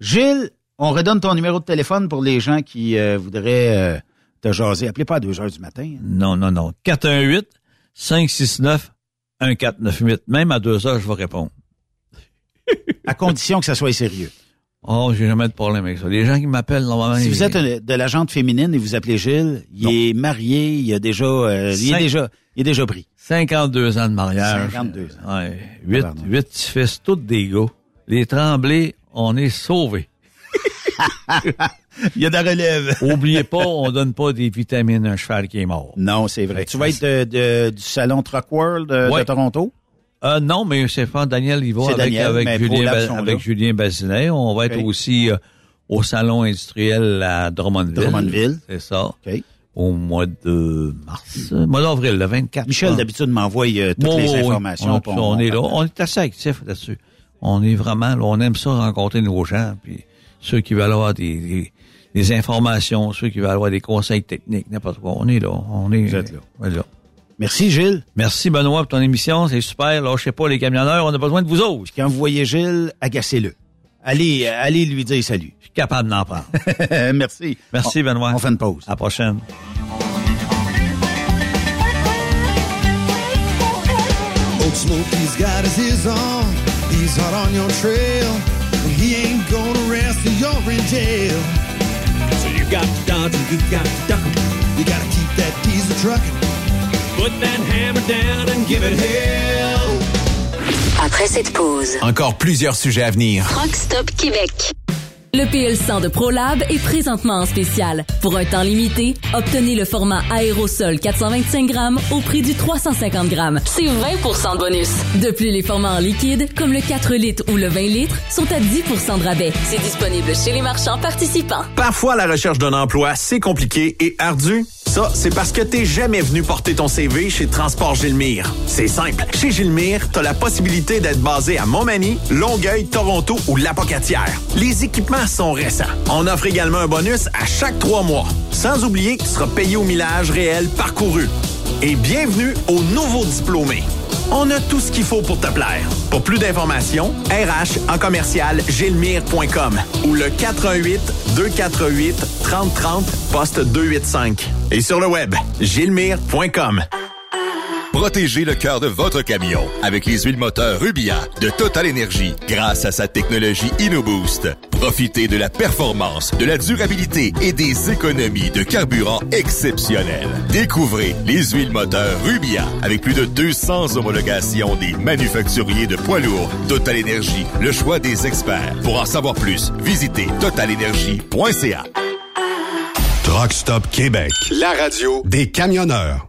Gilles, on redonne ton numéro de téléphone pour les gens qui euh, voudraient euh, te jaser. Appelez pas à 2 heures du matin. hein. Non, non, non. 418 569 1498. Même à deux heures, je vais répondre. À condition que ça soit sérieux. Oh, j'ai jamais de problème avec ça. Les gens qui m'appellent normalement. Si vous êtes de la jante féminine et vous appelez Gilles, il est marié, il a déjà, euh, il est déjà, il est déjà pris. 52 ans de mariage. 52 ans. Ouais. Huit, huit petits-fils, tous des gars. Les tremblés, on est sauvés. [LAUGHS] [LAUGHS] Il y a de la relève. [LAUGHS] Oubliez pas, on donne pas des vitamines à un cheval qui est mort. Non, c'est vrai. Tu vas être de, de- du salon Truck World de, de. Toronto? Euh, non, mais c'est pas Daniel y va avec, Daniel, avec, Julien, avec. Julien Bazinet. On va être aussi euh, au salon industriel à Drummondville. Drummondville. C'est ça. Au mois de mars. euh, mois d'avril, le 24. Michel, d'habitude, m'envoie euh, toutes Bon, les informations. On, puis on est là. On est assez actifs là-dessus. On est vraiment, là, on aime ça rencontrer nos gens, puis ceux qui veulent avoir des, des, des informations, ceux qui veulent avoir des conseils techniques, n'importe quoi. On est là. On est, Vous êtes là. on est là. Merci, Gilles. Merci, Benoît, pour ton émission. C'est super. Là, je sais pas, les camionneurs, on a besoin de vous autres. Quand vous voyez Gilles, agacez-le. Allez, allez lui dire salut. Je suis capable d'en prendre. [LAUGHS] Merci. Merci, Benoît. On fait une pause. À la prochaine. Old Smokey's got his ears on. He's hot on your trail. And he ain't gonna rest till you're in jail. So you got to dodge and you got to duck 'em. You gotta keep that diesel trucking. Put that hammer down and give it hell. Après cette pause, Encore plusieurs sujets à venir. Truck Stop Québec. Le PL100 de ProLab est présentement en spécial. Pour un temps limité, obtenez le format aérosol 425 grammes au prix du 350 grammes. C'est 20% de bonus. De plus, les formats en liquide, comme le 4 litres ou le 20 litres, sont à 10% de rabais. C'est disponible chez les marchands participants. Parfois, la recherche d'un emploi, c'est compliqué et ardu. Ça, c'est parce que t'es jamais venu porter ton CV chez Transport Gilmire. C'est simple. Chez Gilmire, t'as la possibilité d'être basé à Montmagny, Longueuil, Toronto ou Lapocatière. Les équipements sont récents. On offre également un bonus à chaque trois mois. Sans oublier que tu seras payé au millage réel parcouru. Et bienvenue aux nouveaux diplômés. On a tout ce qu'il faut pour te plaire. Pour plus d'informations, RH en commercial gilmire.com ou le 418 248 3030 poste 285 et sur le web gilmire.com. Protégez le cœur de votre camion avec les huiles moteurs Rubia de Total Energy grâce à sa technologie InnoBoost. Profitez de la performance, de la durabilité et des économies de carburant exceptionnelles. Découvrez les huiles moteurs Rubia avec plus de 200 homologations des manufacturiers de poids lourds. Total Energy, le choix des experts. Pour en savoir plus, visitez totalenergy.ca. Truck Stop Québec. La radio des camionneurs.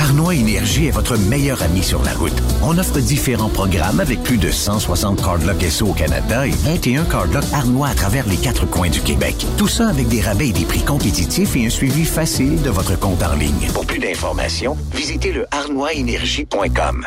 Arnois Énergie est votre meilleur ami sur la route. On offre différents programmes avec plus de 160 cardlocks SO au Canada et 21 cardlocks Arnois à travers les quatre coins du Québec. Tout ça avec des rabais et des prix compétitifs et un suivi facile de votre compte en ligne. Pour plus d'informations, visitez le arnoisénergie.com.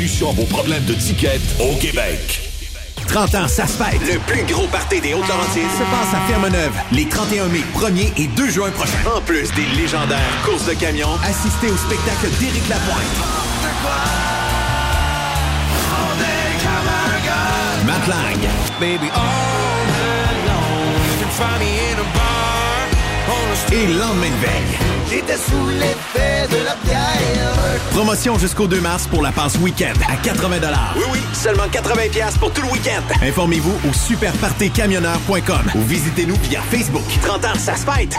à vos problèmes de ticket au Québec. 30 ans, ça se fête. Le plus gros party des Hautes-Laurentides se passe à Ferme-Neuve les 31 mai, 1er et 2 juin prochains. En plus des légendaires courses de camions, assistez au spectacle d'Éric Lapointe. Matt Lang. Baby, all night long, you can find me in a bar on a Et lendemain de veille. J'étais sous l'effet de la bière. Promotion jusqu'au 2 mars pour la passe week-end à 80 Oui, oui, seulement 80 pièces pour tout le week-end. Informez-vous au superpartycamionneur.com ou visitez-nous via Facebook. 30 ans, ça se fête.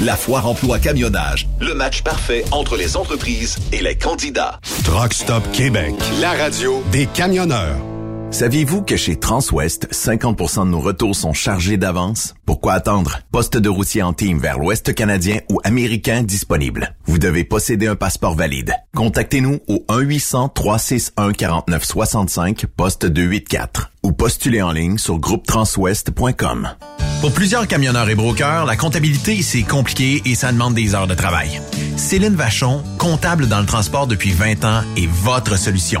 La foire emploi camionnage, le match parfait entre les entreprises et les candidats. Truck Stop Québec, la radio des camionneurs. Saviez-vous que chez Transwest, 50% de nos retours sont chargés d'avance? Pourquoi attendre? Poste de routier en team vers l'Ouest canadien ou américain disponible. Vous devez posséder un passeport valide. Contactez-nous au 1-800-361-4965, poste 284 ou postulez en ligne sur groupetranswest.com. Pour plusieurs camionneurs et brokers, la comptabilité, c'est compliqué et ça demande des heures de travail. Céline Vachon, comptable dans le transport depuis 20 ans, est votre solution.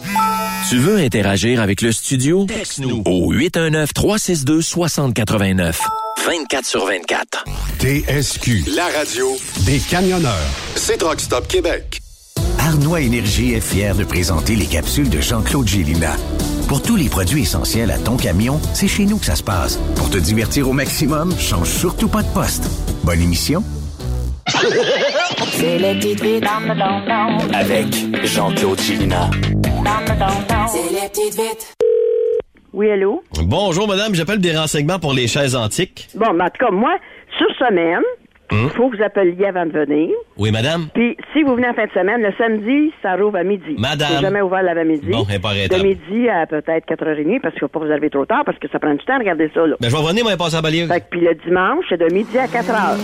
Tu veux interagir avec le studio? Texte-nous au 819-362-6089. 24 sur 24. TSQ, la radio des camionneurs. C'est Truck Stop Québec. Arnois Énergie est fier de présenter les capsules de Jean-Claude Gélina. Pour tous les produits essentiels à ton camion, c'est chez nous que ça se passe. Pour te divertir au maximum, change surtout pas de poste. Bonne émission. C'est le don Avec Jean-Claude Chilina. C'est les petites vites. Oui, allô? Bonjour, madame. J'appelle des renseignements pour les chaises antiques. Bon, mais en tout cas, moi, sur semaine, il faut que vous appeliez avant de venir. Oui, madame. Puis, si vous venez en fin de semaine, le samedi, ça rouvre à midi. Madame. C'est jamais ouvert l'avant-midi. Bon, elle pas De midi à peut-être 4h30, parce qu'il ne faut pas vous arriver trop tard, parce que ça prend du temps de regarder ça, là. Ben, je vais revenir, moi, passer à balayer. Fait que, puis le dimanche, c'est de midi à 4h.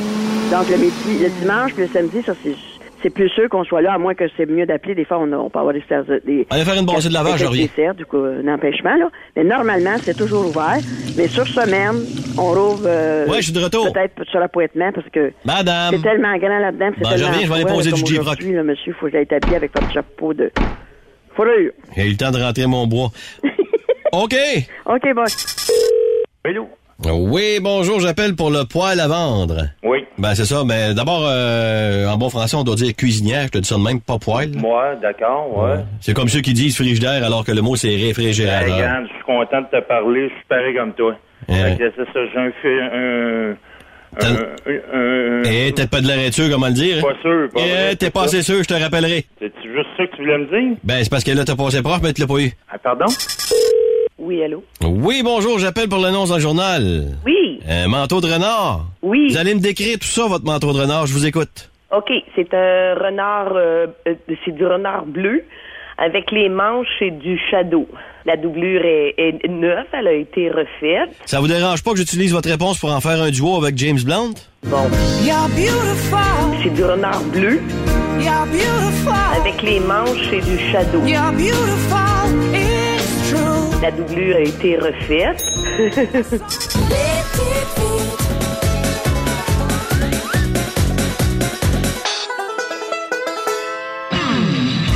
Donc, le midi, le dimanche, puis le samedi, ça, c'est... C'est plus sûr qu'on soit là, à moins que c'est mieux d'appeler. Des fois, on, a- on peut avoir des, des Allez faire une brassée de lavage, je des reviens. desserts, du coup, un empêchement, là. Mais normalement, c'est toujours ouvert. Mais sur semaine, on rouvre... euh, Ouais, je suis de retour. Peut-être sur l'appointement, parce que... Madame. C'est tellement grand là-dedans, c'est Ben, je tellement reviens, je vais aller poser du là, monsieur, faut que j'aille t'habiller avec votre chapeau de fourrure. J'ai eu le temps de rentrer mon bois. [LAUGHS] OK. OK, bon. Hello. Oui, bonjour, j'appelle pour le poêle à vendre. Oui. Ben, c'est ça. Mais d'abord, euh, en bon français, on doit dire cuisinière. Je te dis ça de même, pas poêle. Moi, d'accord, ouais. C'est comme ceux qui disent frigidaire alors que le mot c'est réfrigérateur. regarde, je suis content de te parler, je suis pareil comme toi. Que c'est ça, j'ai un un. Eh, t'es pas de l'air sûr, comment le dire? Pas sûr, pas Eh, t'es c'est pas assez sûr, je te rappellerai. C'est-tu juste ça que tu voulais me dire? Ben, c'est parce que là, t'as passé proche, mais tu l'as pas eu. Ah, pardon? Oui, allô? Oui, bonjour, j'appelle pour l'annonce dans le journal. Oui. Un manteau de renard. Oui. Vous allez me décrire tout ça, votre manteau de renard, je vous écoute. OK, c'est un renard, euh, euh, c'est du renard bleu. Avec les manches, c'est du shadow. La doublure est, est neuve, elle a été refaite. Ça vous dérange pas que j'utilise votre réponse pour en faire un duo avec James Blunt? Bon. C'est du renard bleu. Avec les manches, c'est du shadow. La doublure a été refaite. [LAUGHS] [LAUGHS]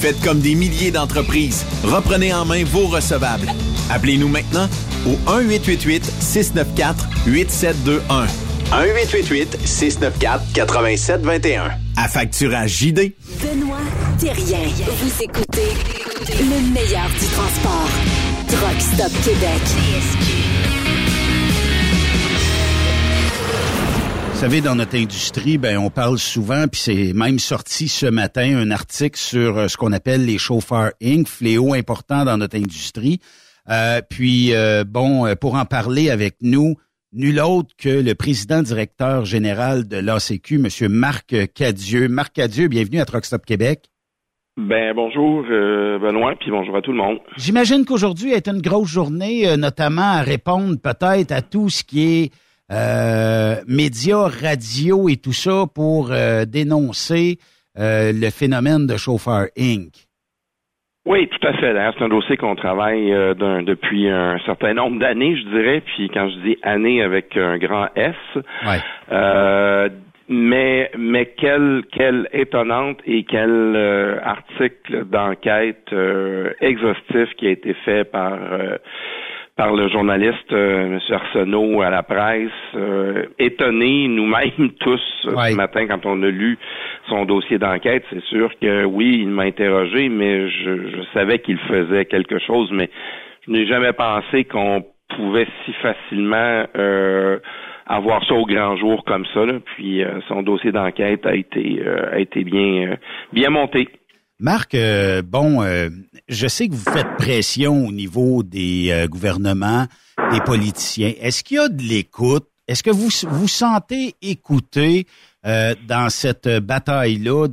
Faites comme des milliers d'entreprises. Reprenez en main vos recevables. Appelez-nous maintenant au 1-888-694-8721. 1-888-694-8721. À facturage JD. Benoît Thérien. Vous écoutez le meilleur du transport. Truck Stop Québec. Vous savez, dans notre industrie, ben, on parle souvent, puis c'est même sorti ce matin un article sur euh, ce qu'on appelle les chauffeurs Inc., fléau important dans notre industrie. Euh, puis, euh, bon, euh, pour en parler avec nous, nul autre que le président directeur général de l'ACQ, M. Marc Cadieux. Marc Cadieux, bienvenue à Truck Stop Québec. Ben bonjour euh, Benoît, puis bonjour à tout le monde. J'imagine qu'aujourd'hui est une grosse journée, notamment à répondre peut-être à tout ce qui est médias, radio et tout ça pour euh, dénoncer euh, le phénomène de chauffeur Inc. Oui, tout à fait. D'ailleurs, c'est un dossier qu'on travaille euh, d'un- depuis un certain nombre d'années, je dirais. Puis quand je dis années avec un grand S, euh, mais mais quelle quelle étonnante et quel euh, article d'enquête euh, exhaustif qui a été fait par euh, par le journaliste euh, M. Arsenault à la presse, euh, étonné nous-mêmes [LAUGHS] tous ce matin quand on a lu son dossier d'enquête. C'est sûr que oui, il m'a interrogé, mais je, je savais qu'il faisait quelque chose, mais je n'ai jamais pensé qu'on pouvait si facilement euh, avoir ça au grand jour comme ça. là. Puis euh, son dossier d'enquête a été euh, a été bien euh, bien monté. Marc, euh, bon, euh, je sais que vous faites pression au niveau des euh, gouvernements, des politiciens. Est-ce qu'il y a de l'écoute? Est-ce que vous vous sentez écouté euh, dans cette bataille-là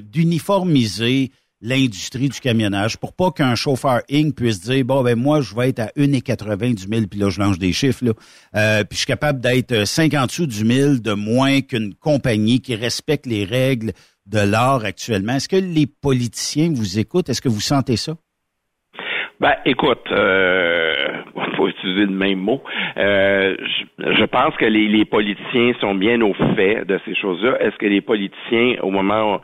d'uniformiser l'industrie du camionnage pour pas qu'un chauffeur Inc. puisse dire bon ben moi je vais être à 1,80 du mille puis là je lance des chiffres là euh, puis je suis capable d'être 50 sous du mille de moins qu'une compagnie qui respecte les règles de l'art actuellement. Est-ce que les politiciens vous écoutent? Est-ce que vous sentez ça? Ben, écoute, euh, [LAUGHS] faut utiliser le même mot. Euh, je, je pense que les, les politiciens sont bien au fait de ces choses-là. Est-ce que les politiciens, au moment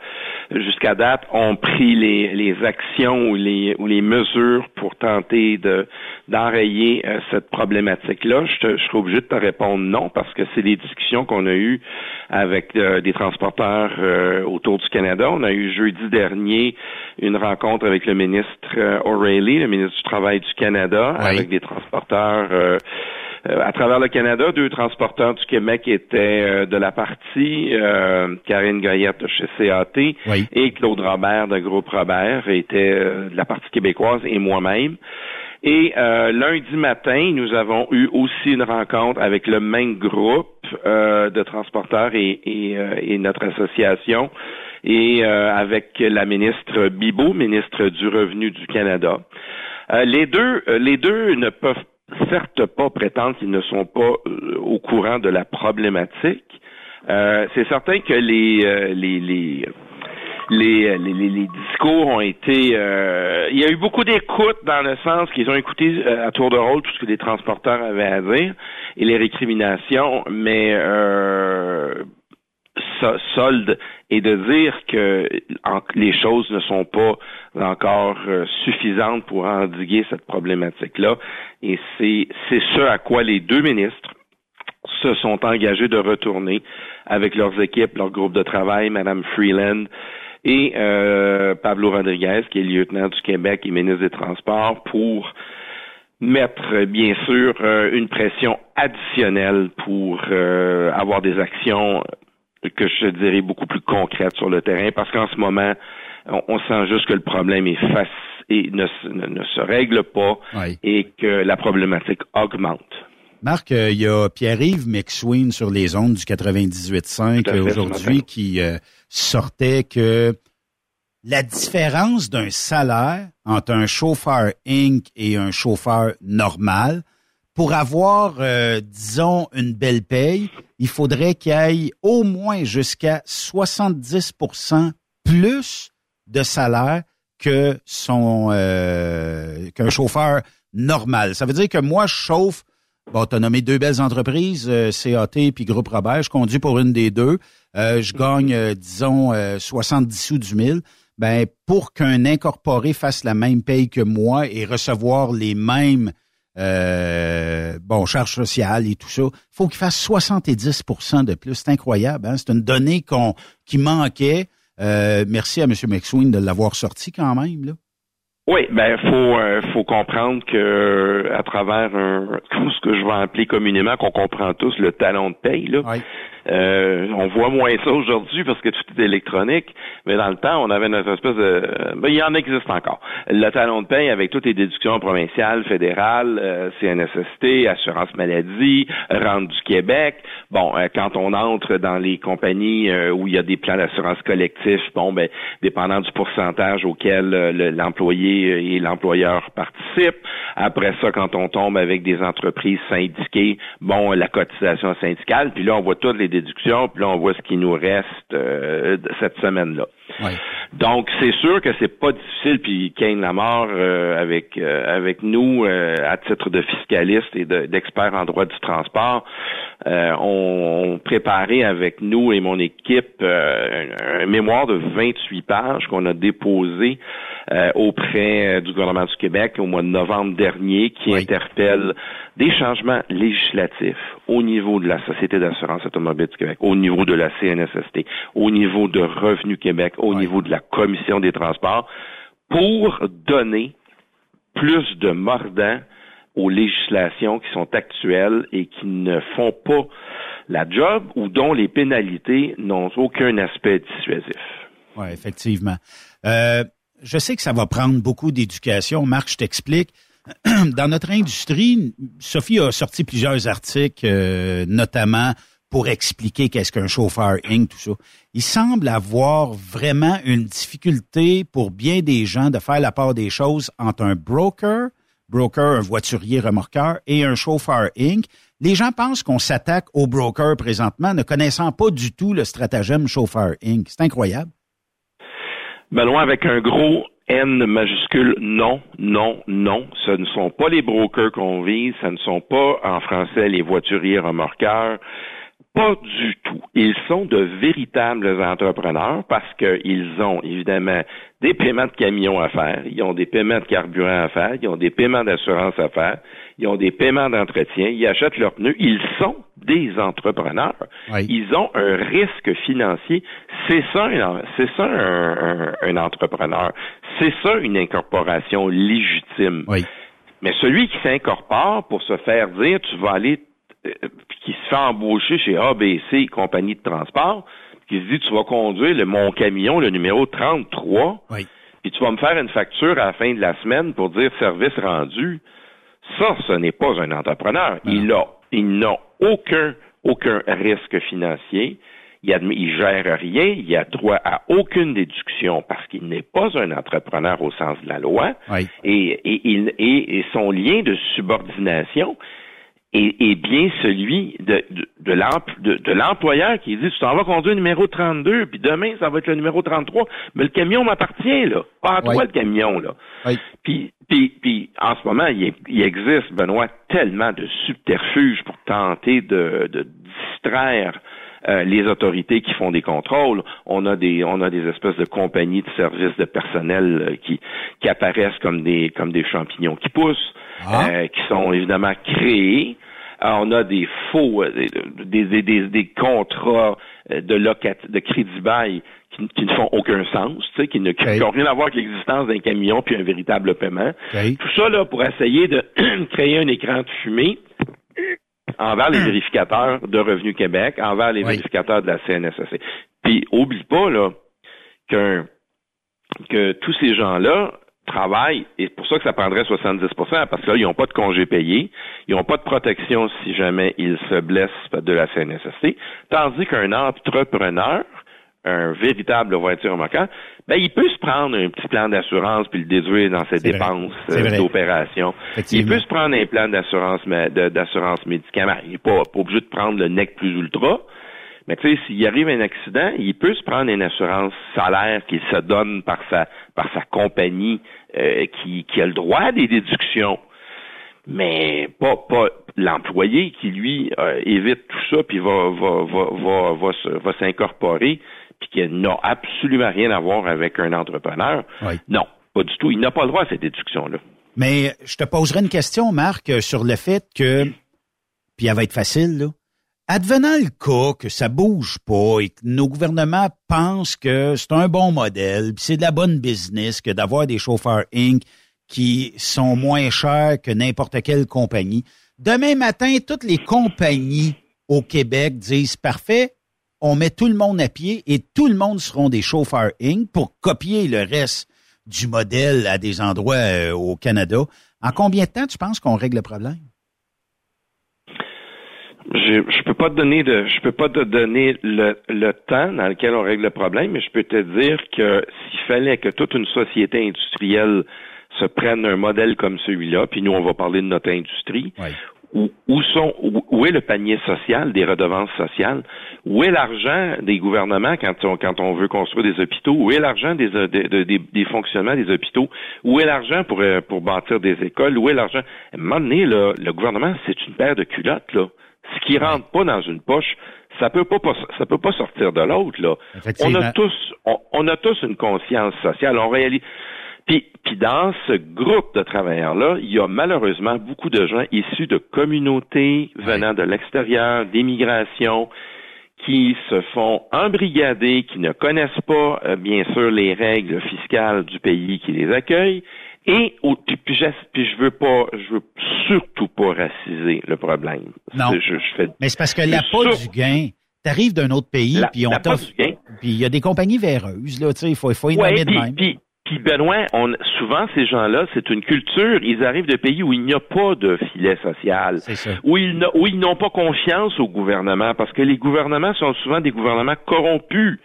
jusqu'à date, ont pris les, les actions ou les, ou les mesures pour tenter de d'enrayer euh, cette problématique-là? Je, te- je serais obligé de te répondre non, parce que c'est des discussions qu'on a eues avec euh, des transporteurs euh, autour du Canada. On a eu jeudi dernier une rencontre avec le ministre O'Reilly, le ministre du Travail du Canada, avec des transporteurs euh, euh, à travers le Canada. Deux transporteurs du Québec étaient euh, de la partie, euh, Karine Goyette de chez CAT et Claude Robert de Groupe Robert était euh, de la partie québécoise et moi-même. Et euh, lundi matin, nous avons eu aussi une rencontre avec le même groupe euh, de transporteurs et, et, euh, et notre association et euh, avec la ministre Bibot, ministre du Revenu du Canada. Euh, les deux, euh, les deux ne peuvent certes pas prétendre qu'ils ne sont pas euh, au courant de la problématique. C'est certain que les, les, les les, discours ont été... euh, il y a eu beaucoup d'écoute dans le sens qu'ils ont écouté à tour de rôle tout ce que les transporteurs avaient à dire et les récriminations, mais euh, solde et de dire que les choses ne sont pas encore euh, suffisantes pour endiguer cette problématique-là. Et c'est ce à quoi les deux ministres se sont engagés de retourner avec leurs équipes, leur groupe de travail, Madame Freeland et euh, Pablo Rodriguez, qui est lieutenant du Québec et ministre des Transports, pour mettre bien sûr euh, une pression additionnelle pour euh, avoir des actions que je dirais beaucoup plus concrètes sur le terrain, parce qu'en ce moment, on, on sent juste que le problème est face et ne, se- ne- ne se règle pas et que la problématique augmente. Marc, euh, il y a Pierre-Yves McSween sur les ondes du 98.5 Tout à fait, euh, ce aujourd'hui qui euh, sortait que la différence d'un salaire entre un chauffeur Inc. et un chauffeur normal, pour avoir, euh, disons, une belle paye, il faudrait qu'il aille au moins jusqu'à 70% plus de salaire que son euh, qu'un chauffeur normal. Ça veut dire que moi, je chauffe Bon, tu as nommé deux belles entreprises, euh, CAT puis Groupe Robert. Je conduis pour une des deux. Euh, je gagne, euh, disons, euh, 70 sous du mille. Ben, pour qu'un incorporé fasse la même paye que moi et recevoir les mêmes euh, bon charges sociales et tout ça, faut qu'il fasse 70% de plus. C'est incroyable. Hein? C'est une donnée qu'on qui manquait. Euh, merci à M. McSween de l'avoir sorti quand même. Là. Oui, ben faut euh, faut comprendre que euh, à travers un [LAUGHS] ce que je vais appeler communément qu'on comprend tous le talon de paye là. Euh, on voit moins ça aujourd'hui parce que tout est électronique, mais dans le temps, on avait notre espèce de... Ben, il en existe encore. Le talon de paye avec toutes les déductions provinciales, fédérales, euh, CNSST, assurance maladie, rente du Québec. Bon, euh, quand on entre dans les compagnies euh, où il y a des plans d'assurance collectif, bon, ben, dépendant du pourcentage auquel euh, l'employé et l'employeur participent. Après ça, quand on tombe avec des entreprises syndiquées, bon, la cotisation syndicale, puis là, on voit toutes les puis là, on voit ce qui nous reste euh, cette semaine-là. Donc, c'est sûr que c'est pas difficile, puis Kane Lamar, euh, avec euh, avec nous, euh, à titre de fiscaliste et d'expert en droit du transport, euh, on, on préparait avec nous et mon équipe un, un, mémoire de 28 pages qu'on a déposé auprès du gouvernement du Québec au mois de novembre dernier, qui interpelle des changements législatifs au niveau de la Société d'assurance automobile du Québec, au niveau de la CNSST, au niveau de Revenu Québec, au niveau de la Commission des transports, pour donner plus de mordant aux législations qui sont actuelles et qui ne font pas la job ou dont les pénalités n'ont aucun aspect dissuasif. Oui, effectivement. Euh, je sais que ça va prendre beaucoup d'éducation. Marc, je t'explique. [CLEARS THROAT] Dans notre industrie, Sophie a sorti plusieurs articles, euh, notamment pour expliquer qu'est-ce qu'un chauffeur Inc., tout ça. Il semble avoir vraiment une difficulté pour bien des gens de faire la part des choses entre un broker, broker, un voiturier remorqueur et un chauffeur Inc. Les gens pensent qu'on s'attaque au broker présentement, ne connaissant pas du tout le stratagème chauffeur Inc. C'est incroyable. Benoît, avec un gros N majuscule, non, non, non. Ce ne sont pas les brokers qu'on vise, ce ne sont pas, en français, les voituriers remorqueurs. Pas du tout. Ils sont de véritables entrepreneurs parce qu'ils ont évidemment des paiements de camions à faire, ils ont des paiements de carburant à faire, ils ont des paiements d'assurance à faire, ils ont des paiements d'entretien, ils achètent leurs pneus, ils sont des entrepreneurs. Ils ont un risque financier. C'est ça, c'est ça un, un, un entrepreneur. C'est ça une incorporation légitime. Mais celui qui s'incorpore pour se faire dire tu vas aller qui se fait embaucher chez ABC, compagnie de transport, qui se dit tu vas conduire le, mon camion, le numéro 33, oui. puis tu vas me faire une facture à la fin de la semaine pour dire service rendu. Ça, ce n'est pas un entrepreneur. Il a, il n'a aucun, aucun risque financier. Il, il gère rien, il a droit à aucune déduction parce qu'il n'est pas un entrepreneur au sens de la loi. Oui. Et, et, et, et, son lien de subordination, est, bien celui de, de, de l'employeur qui dit tu t'en vas conduire le numéro 32, puis demain ça va être le numéro 33, mais le camion m'appartient là, pas à toi le camion là. Puis, puis, puis en ce moment il, il, existe Benoît tellement de subterfuges pour tenter de, de distraire euh, les autorités qui font des contrôles. On a des on a des espèces de compagnies de services de personnel euh, qui qui apparaissent comme des comme des champignons qui poussent, ah. euh, qui sont évidemment créés. On a des faux des, des, des, des contrats de locat de crédit bail qui, qui, ne font aucun sens, tu sais, qui ne qui ont rien à voir avec l'existence d'un camion puis un véritable paiement. Tout ça là pour essayer de [CLEARS THROAT] créer un écran de fumée envers les vérificateurs de Revenu Québec, envers les vérificateurs de la CNSSC. Puis oublie pas là que que tous ces gens-là travaillent, et c'est pour ça que ça prendrait 70% parce que là, ils n'ont pas de congé payé, ils n'ont pas de protection si jamais ils se blessent de la CNSST, tandis qu'un entrepreneur, un véritable voiture remorqueur, ben, il peut se prendre un petit plan d'assurance puis le déduire dans ses dépenses euh, d'opération. Il peut se prendre un plan d'assurance d'assurance médicaments. Il n'est pas, pas obligé de prendre le NEC plus ultra. Mais tu sais, s'il arrive un accident, il peut se prendre une assurance salaire qu'il se donne par sa par sa compagnie euh, qui, qui a le droit à des déductions. Mais pas pas l'employé qui lui euh, évite tout ça puis va va va va va, s'incorporer puis qui n'a absolument rien à voir avec un entrepreneur. Non, pas du tout. Il n'a pas le droit à cette déduction là. Mais je te poserai une question, Marc, sur le fait que, puis elle va être facile, là. Advenant le cas que ça bouge pas et que nos gouvernements pensent que c'est un bon modèle, c'est de la bonne business que d'avoir des chauffeurs Inc. qui sont moins chers que n'importe quelle compagnie. Demain matin, toutes les compagnies au Québec disent parfait, on met tout le monde à pied et tout le monde seront des chauffeurs Inc. pour copier le reste du modèle à des endroits euh, au Canada. En combien de temps tu penses qu'on règle le problème? Je, je peux pas te donner de, je peux pas te donner le, le temps dans lequel on règle le problème, mais je peux te dire que s'il fallait que toute une société industrielle se prenne un modèle comme celui-là, puis nous on va parler de notre industrie, où, où sont, où, où est le panier social des redevances sociales, où est l'argent des gouvernements quand on, quand on veut construire des hôpitaux, où est l'argent des, euh, des, des, des fonctionnements des hôpitaux, où est l'argent pour, euh, pour bâtir des écoles, où est l'argent? À un moment donné, là, le gouvernement, c'est une paire de culottes, là. Ce qui rentre pas dans une poche, ça peut pas, ça peut pas sortir de l'autre là. On a tous on, on, a tous une conscience sociale. On réalise. Puis, puis dans ce groupe de travailleurs là, il y a malheureusement beaucoup de gens issus de communautés venant de l'extérieur, d'immigration, qui se font embrigader, qui ne connaissent pas euh, bien sûr les règles fiscales du pays qui les accueille et puis, puis, je, puis je veux pas, je veux surtout pas raciser le problème. Non. Je, je fais, Mais c'est parce que l'appât du gain, t'arrives d'un autre pays, La- puis on t'offre. du gain. Puis il y a des compagnies véreuses, là, tu sais, il faut, il faut y Ouais, nommer de puis, même. puis, puis Benoît, on, souvent ces gens-là, c'est une culture. Ils arrivent de pays où il n'y a pas de filet social, où ils n'a- où ils n'ont pas confiance au gouvernement, parce que les gouvernements sont souvent des gouvernements corrompus.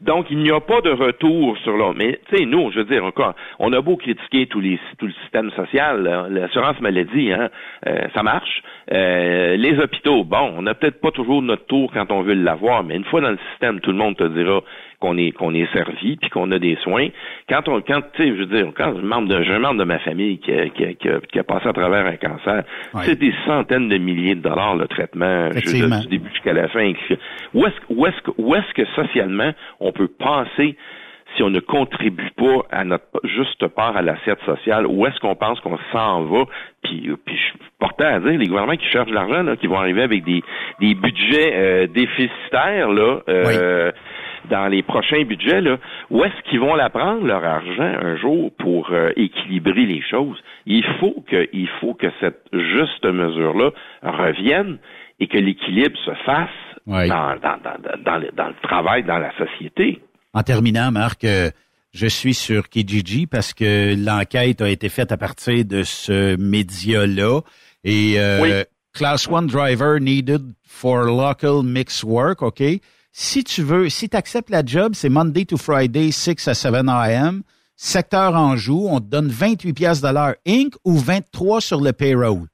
Donc il n'y a pas de retour sur l'autre. Mais tu sais, nous, je veux dire encore, on a beau critiquer tous les, tout le système social, l'assurance maladie, hein, euh, ça marche. Euh, les hôpitaux, bon, on n'a peut-être pas toujours notre tour quand on veut l'avoir, mais une fois dans le système, tout le monde te dira qu'on est qu'on est servi puis qu'on a des soins. Quand on quand tu sais, je veux dire, quand un membre de, un membre de ma famille qui a, qui a, qui a- qui a passé à travers un cancer, c'est des centaines de milliers de dollars le traitement, je veux dire, du début jusqu'à la fin. Où est-ce où est-ce où est-ce que socialement on peut penser si on ne contribue pas à notre juste part à l'assiette sociale, où est-ce qu'on pense qu'on s'en va? Puis, euh, puis je suis porté à dire, les gouvernements qui cherchent de l'argent, qui vont arriver avec des, des budgets euh, déficitaires, là, euh, dans les prochains budgets, là, où est-ce qu'ils vont la prendre, leur argent, un jour, pour euh, équilibrer les choses? Il faut que, il faut que cette juste mesure-là revienne et que l'équilibre se fasse dans, dans, dans, dans, le, dans le travail, dans la société. En terminant, Marc, euh, je suis sur Kijiji parce que l'enquête a été faite à partir de ce média-là. Et euh, Class 1 driver needed for local mix work, OK? Si tu veux, si tu acceptes la job, c'est Monday to Friday, 6 à 7 a.m. Secteur Anjou, on te donne 28 piastres de l'heure Inc. ou 23 sur le payroll.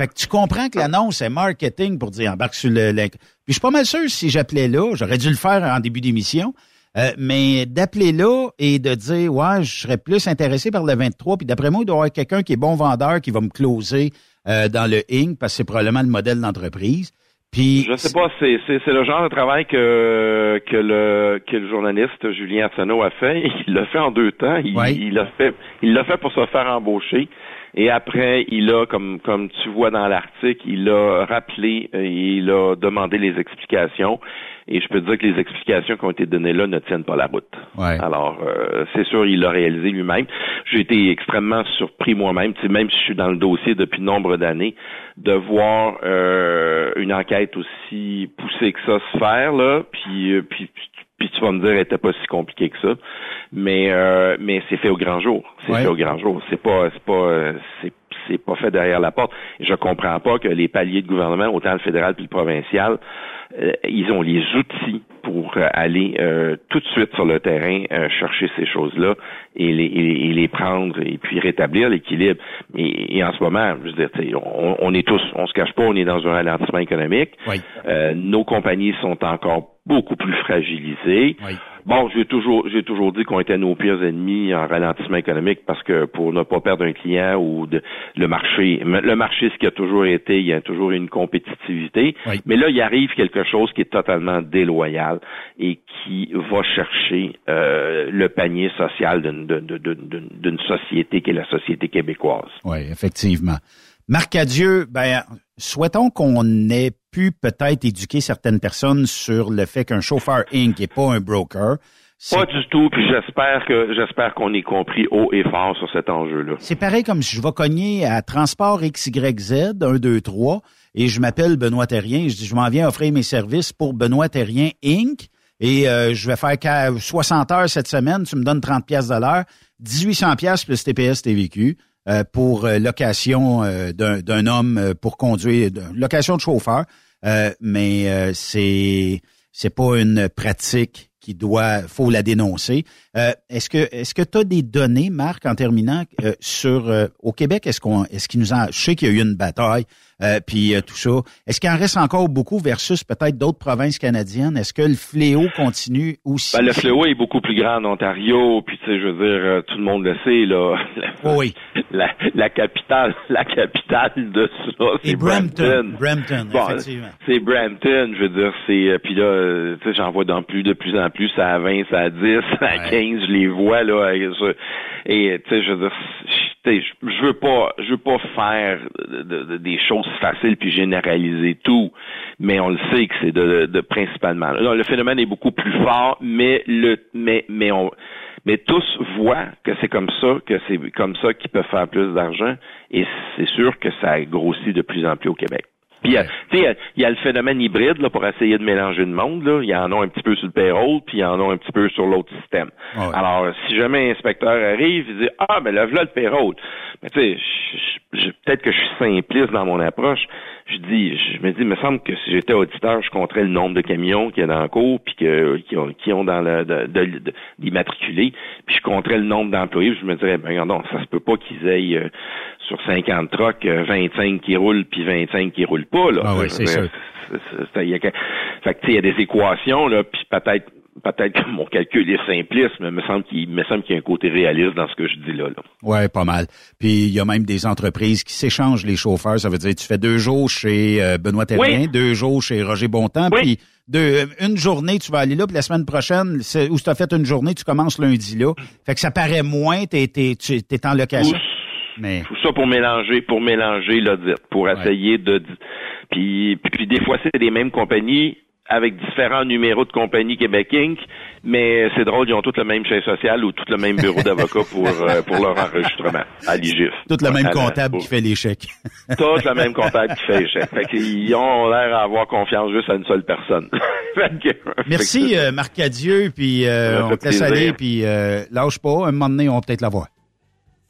Fait que tu comprends que l'annonce est marketing pour dire embarque sur le. le- Puis je suis pas mal sûr si j'appelais là, j'aurais dû le faire en début d'émission, euh, mais d'appeler là et de dire ouais, je serais plus intéressé par le 23, puis d'après moi, il doit y avoir quelqu'un qui est bon vendeur qui va me closer euh, dans le Inc. parce que c'est probablement le modèle d'entreprise. Puis Je sais pas, c'est, c'est, c'est le genre de travail que, que le que le journaliste Julien Arsenault a fait. [LAUGHS] Il l'a fait en deux temps. Il, il l'a fait il l'a fait pour se faire embaucher. Et après, il a, comme comme tu vois dans l'article, il a rappelé, euh, il a demandé les explications. Et je peux te dire que les explications qui ont été données là ne tiennent pas la route. Alors, euh, c'est sûr, il l'a réalisé lui-même. J'ai été extrêmement surpris moi-même, tu sais, même si je suis dans le dossier depuis nombre d'années, de voir euh, une enquête aussi poussée que ça se faire là, puis euh, puis puis tu vas me dire, elle était pas si compliquée que ça, mais euh, mais c'est fait au grand jour. C'est Ouais. fait au grand jour. C'est pas c'est pas c'est c'est pas fait derrière la porte. Je comprends pas que les paliers de gouvernement, autant le fédéral puis le provincial, euh, ils ont les outils pour euh, aller euh, tout de suite sur le terrain euh, chercher ces choses-là et les, et, les- et les prendre et puis rétablir l'équilibre. Et, et en ce moment, je veux dire, on, on est tous, on se cache pas, on est dans un ralentissement économique. Euh, nos compagnies sont encore beaucoup plus fragilisées. Bon, j'ai toujours, j'ai toujours dit qu'on était nos pires ennemis en ralentissement économique parce que pour ne pas perdre un client ou de, le marché, le marché, ce qui a toujours été, il y a toujours eu une compétitivité. Mais là, il arrive quelque chose qui est totalement déloyal et qui va chercher euh, le panier social d'une, d'une, d'une- d'une société qui est la société québécoise. Oui, effectivement. Marc Adieu, ben, souhaitons qu'on ait pu peut-être éduquer certaines personnes sur le fait qu'un chauffeur Inc. n'est pas un broker. Pas du tout, puis j'espère que j'espère qu'on ait compris haut et fort sur cet enjeu-là. C'est pareil comme si je vais cogner à Transport XYZ, 1, 2, 3, et je m'appelle Benoît Terrien. Je dis, je m'en viens offrir mes services pour Benoît Terrien Inc. Et euh, je vais faire qu'à 60 heures cette semaine. Tu me donnes 30 pièces de l'heure, 1800 pièces plus TPS TVQ pour euh, location euh, d'un homme euh, pour conduire, location de chauffeur. Euh, mais euh, c'est c'est pas une pratique qui doit, faut la dénoncer. Euh, est-ce que est-ce que tu as des données, Marc, en terminant euh, sur euh, au Québec, est-ce qu'on est-ce qu'il nous en, je sais qu'il y a eu une bataille, euh, puis euh, tout ça. Est-ce qu'il en reste encore beaucoup versus peut-être d'autres provinces canadiennes? Est-ce que le fléau continue aussi? Ben, le fléau est beaucoup plus grand en Ontario, puis tu sais, je veux dire, euh, tout le monde le sait, là. [LAUGHS] Oui. La, la capitale, [LAUGHS] la capitale de ça, c'est Brampton, Brampton. Brampton, Bon, effectivement. C'est Brampton, je veux dire, c'est puis là, tu sais, j'en vois dans plus de plus en plus, ça à 20, ça [LAUGHS] à 10, ça à 15, je les vois là. Et tu sais, je veux dire, je- veux pas, je veux pas faire de- de- de- des choses faciles puis généraliser tout, mais on le sait que c'est de, de principalement. Là, le phénomène est beaucoup plus fort, mais le, mais mais on mais tous voient que c'est comme ça, que c'est comme ça qu'ils peuvent faire plus d'argent, et c'est sûr que ça grossit de plus en plus au Québec. Puis, euh, tu sais, il y a- il y, a le phénomène hybride là, pour essayer de mélanger le monde. Là. Il y en a un petit peu sur le payroll, puis il y en a un petit peu sur l'autre système. Alors, si jamais un inspecteur arrive, il dit Ah, ben là, voilà le payroll. Mais tu sais, peut-être que je suis simpliste dans mon approche. Je dis, je me dis, il me semble que si j'étais auditeur, je compterais le nombre de camions qu'il y a dans le cours, puis que, qui, ont, qui ont dans le de, de, de- d'immatriculés, puis je compterais le nombre d'employés, puis je me dirais, ben non, ça se peut pas qu'ils aient euh, sur 50 trucks, euh, 25 qui roulent, puis 25 qui roulent pas. Là. Ah oui, c'est c'est- il y a y a des équations, là, puis peut-être peut-être que mon calcul est simpliste, mais il me semble qu'il il me semble qu'il y a un côté réaliste dans ce que je dis là. là. Ouais, pas mal. Puis il y a même des entreprises qui s'échangent les chauffeurs. Ça veut dire tu fais deux jours chez euh, Benoît Terrien, Oui. deux jours chez Roger Bontemps, puis deux, une journée tu vas aller là, puis la semaine prochaine, où tu as fait une journée, tu commences lundi là. Fait que ça paraît moins, t'es t'es tu es en location. Mais Tout ça pour mélanger, pour mélanger l'audit, pour essayer de. Puis, puis, puis des fois, c'est les mêmes compagnies avec différents numéros de compagnie Québec Inc. Mais c'est drôle, ils ont tous le même chef social ou tout le même bureau d'avocat pour euh, pour leur enregistrement à l'IGIF. tout le même comptable pour- qui fait les chèques. [LAUGHS] Tout le même comptable qui fait les chèques. Fait qu'ils ont l'air à avoir confiance juste à une seule personne. [LAUGHS] Que- Merci euh, Marc Cadieux, puis euh, on te laisse plaisir. aller, puis euh, lâche pas. Un moment donné, on va peut-être la voir.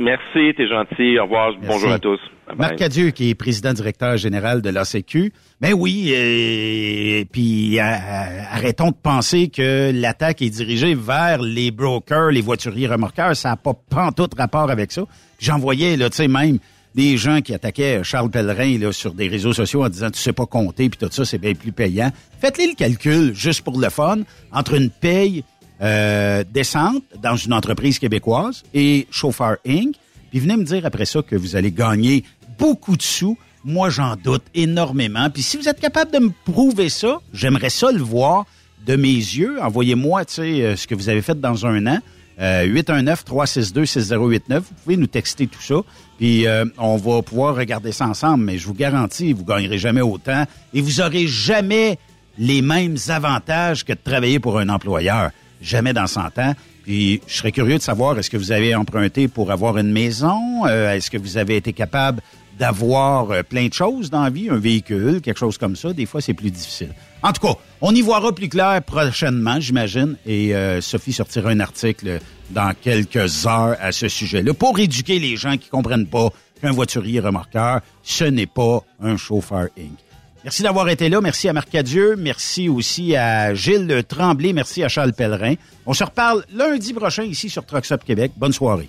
Merci, t'es gentil. Au revoir. Bonjour à tous. Bye. Marc Cadieux, qui est président directeur général de l'ACQ. Ben oui, euh, puis euh, arrêtons de penser que l'attaque est dirigée vers les brokers, les voituriers remorqueurs. Ça n'a pas pantoute rapport avec ça. J'en voyais, là, tu sais, même des gens qui attaquaient Charles Pellerin là, sur des réseaux sociaux en disant « tu sais pas compter », puis tout ça, c'est bien plus payant. Faites-les le calcul, juste pour le fun, entre une paye euh, décente dans une entreprise québécoise et Chauffeur Inc., puis venez me dire après ça que vous allez gagner beaucoup de sous. Moi, j'en doute énormément. Puis si vous êtes capable de me prouver ça, j'aimerais ça le voir de mes yeux. Envoyez-moi, tu sais, euh, ce que vous avez fait dans un an. Euh, 819-362-6089. Vous pouvez nous texter tout ça. Puis euh, on va pouvoir regarder ça ensemble. Mais je vous garantis, vous gagnerez jamais autant. Et vous aurez jamais les mêmes avantages que de travailler pour un employeur. Jamais dans 100 ans. Puis je serais curieux de savoir, est-ce que vous avez emprunté pour avoir une maison? Euh, est-ce que vous avez été capable d'avoir euh, plein de choses dans la vie, un véhicule, quelque chose comme ça? Des fois, c'est plus difficile. En tout cas, on y verra plus clair prochainement, j'imagine. Et euh, Sophie sortira un article dans quelques heures à ce sujet-là pour éduquer les gens qui comprennent pas qu'un voiturier remorqueur, ce n'est pas un chauffeur Inc. Merci d'avoir été là. Merci à Marc Cadieux. Merci aussi à Gilles Tremblay. Merci à Charles Pellerin. On se reparle lundi prochain ici sur Trucks Up Québec. Bonne soirée.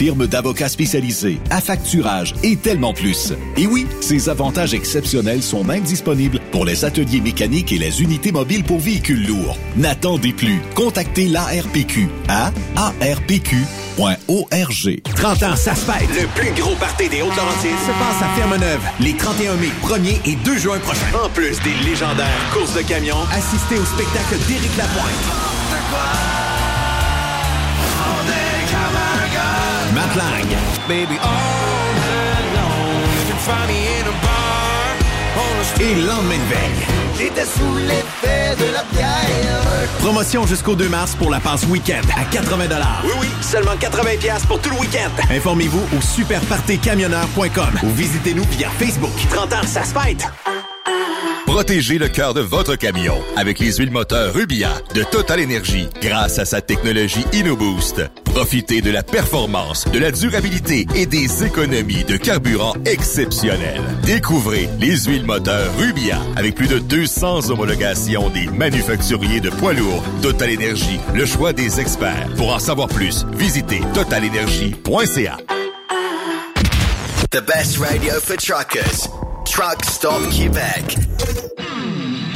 firme d'avocats spécialisés, affacturage et tellement plus. Et oui, ces avantages exceptionnels sont même disponibles pour les ateliers mécaniques et les unités mobiles pour véhicules lourds. N'attendez plus. Contactez l'ARPQ à arpq.org. 30 ans, ça se fête. Le plus gros party des Hautes-Laurentides se passe à Ferme-Neuve les 31 mai, 1er et 2 juin prochains. En plus des légendaires courses de camions, assistez au spectacle d'Éric Lapointe. On a Et lendemain de veille. J'étais sous l'effet de la bière. Promotion jusqu'au 2 mars pour la passe week-end à 80 Oui, oui, seulement 80 pièces pour tout le week-end. Informez-vous au superpartycamionneur.com ou visitez-nous via Facebook. 30 ans, ça se fête. Protégez le cœur de votre camion avec les huiles moteurs Rubia de Total Energy grâce à sa technologie InnoBoost. Profitez de la performance, de la durabilité et des économies de carburant exceptionnelles. Découvrez les huiles moteurs Rubia avec plus de 200 homologations des manufacturiers de poids lourds. Total Energy, le choix des experts. Pour en savoir plus, visitez totalenergy.ca. The best radio for truckers. Truck Stop Québec.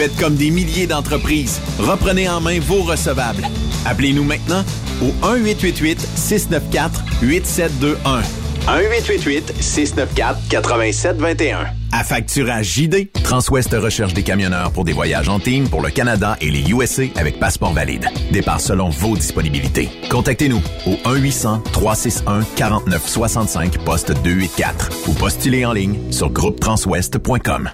Faites comme des milliers d'entreprises. Reprenez en main vos recevables. Appelez-nous maintenant au 1-888-694-8721. 1-888-694-8721. À facturage JD, Transwest recherche des camionneurs pour des voyages en team pour le Canada et les USA avec passeport valide. Départ selon vos disponibilités. Contactez-nous au 1-800-361-4965 poste 284 ou postulez en ligne sur groupetranswest.com.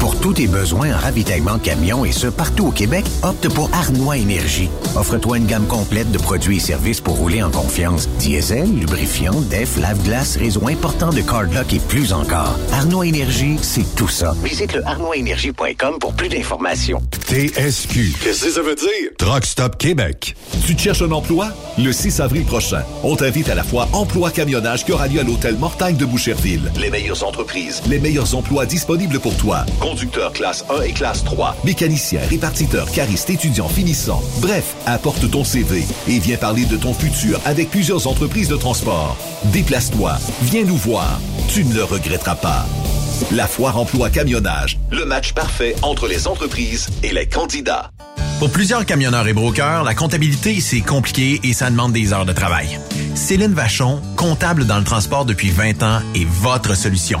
Pour tous tes besoins en ravitaillement de camions et ce, partout au Québec, opte pour Arnois Énergie. Offre-toi une gamme complète de produits et services pour rouler en confiance. Diesel, lubrifiant, def, lave-glace, réseau important de cardlock et plus encore. Arnois Énergie, c'est tout ça. Visite le arnoisénergie.com pour plus d'informations. TSQ. Qu'est-ce que ça veut dire? Truck Stop Québec. Tu te cherches un emploi? Le 6 avril prochain, on t'invite à la fois Emploi Camionnage qui aura lieu à l'hôtel Mortagne de Boucherville. Les meilleures entreprises, les meilleurs emplois disponibles pour toi. Conducteur classe 1 et classe 3, mécanicien, répartiteur, cariste, étudiant, finissant. Bref, apporte ton CV et viens parler de ton futur avec plusieurs entreprises de transport. Déplace-toi, viens nous voir. Tu ne le regretteras pas. La foire emploi camionnage, le match parfait entre les entreprises et les candidats. Pour plusieurs camionneurs et brokers, la comptabilité, c'est compliqué et ça demande des heures de travail. Céline Vachon, comptable dans le transport depuis 20 ans, est votre solution.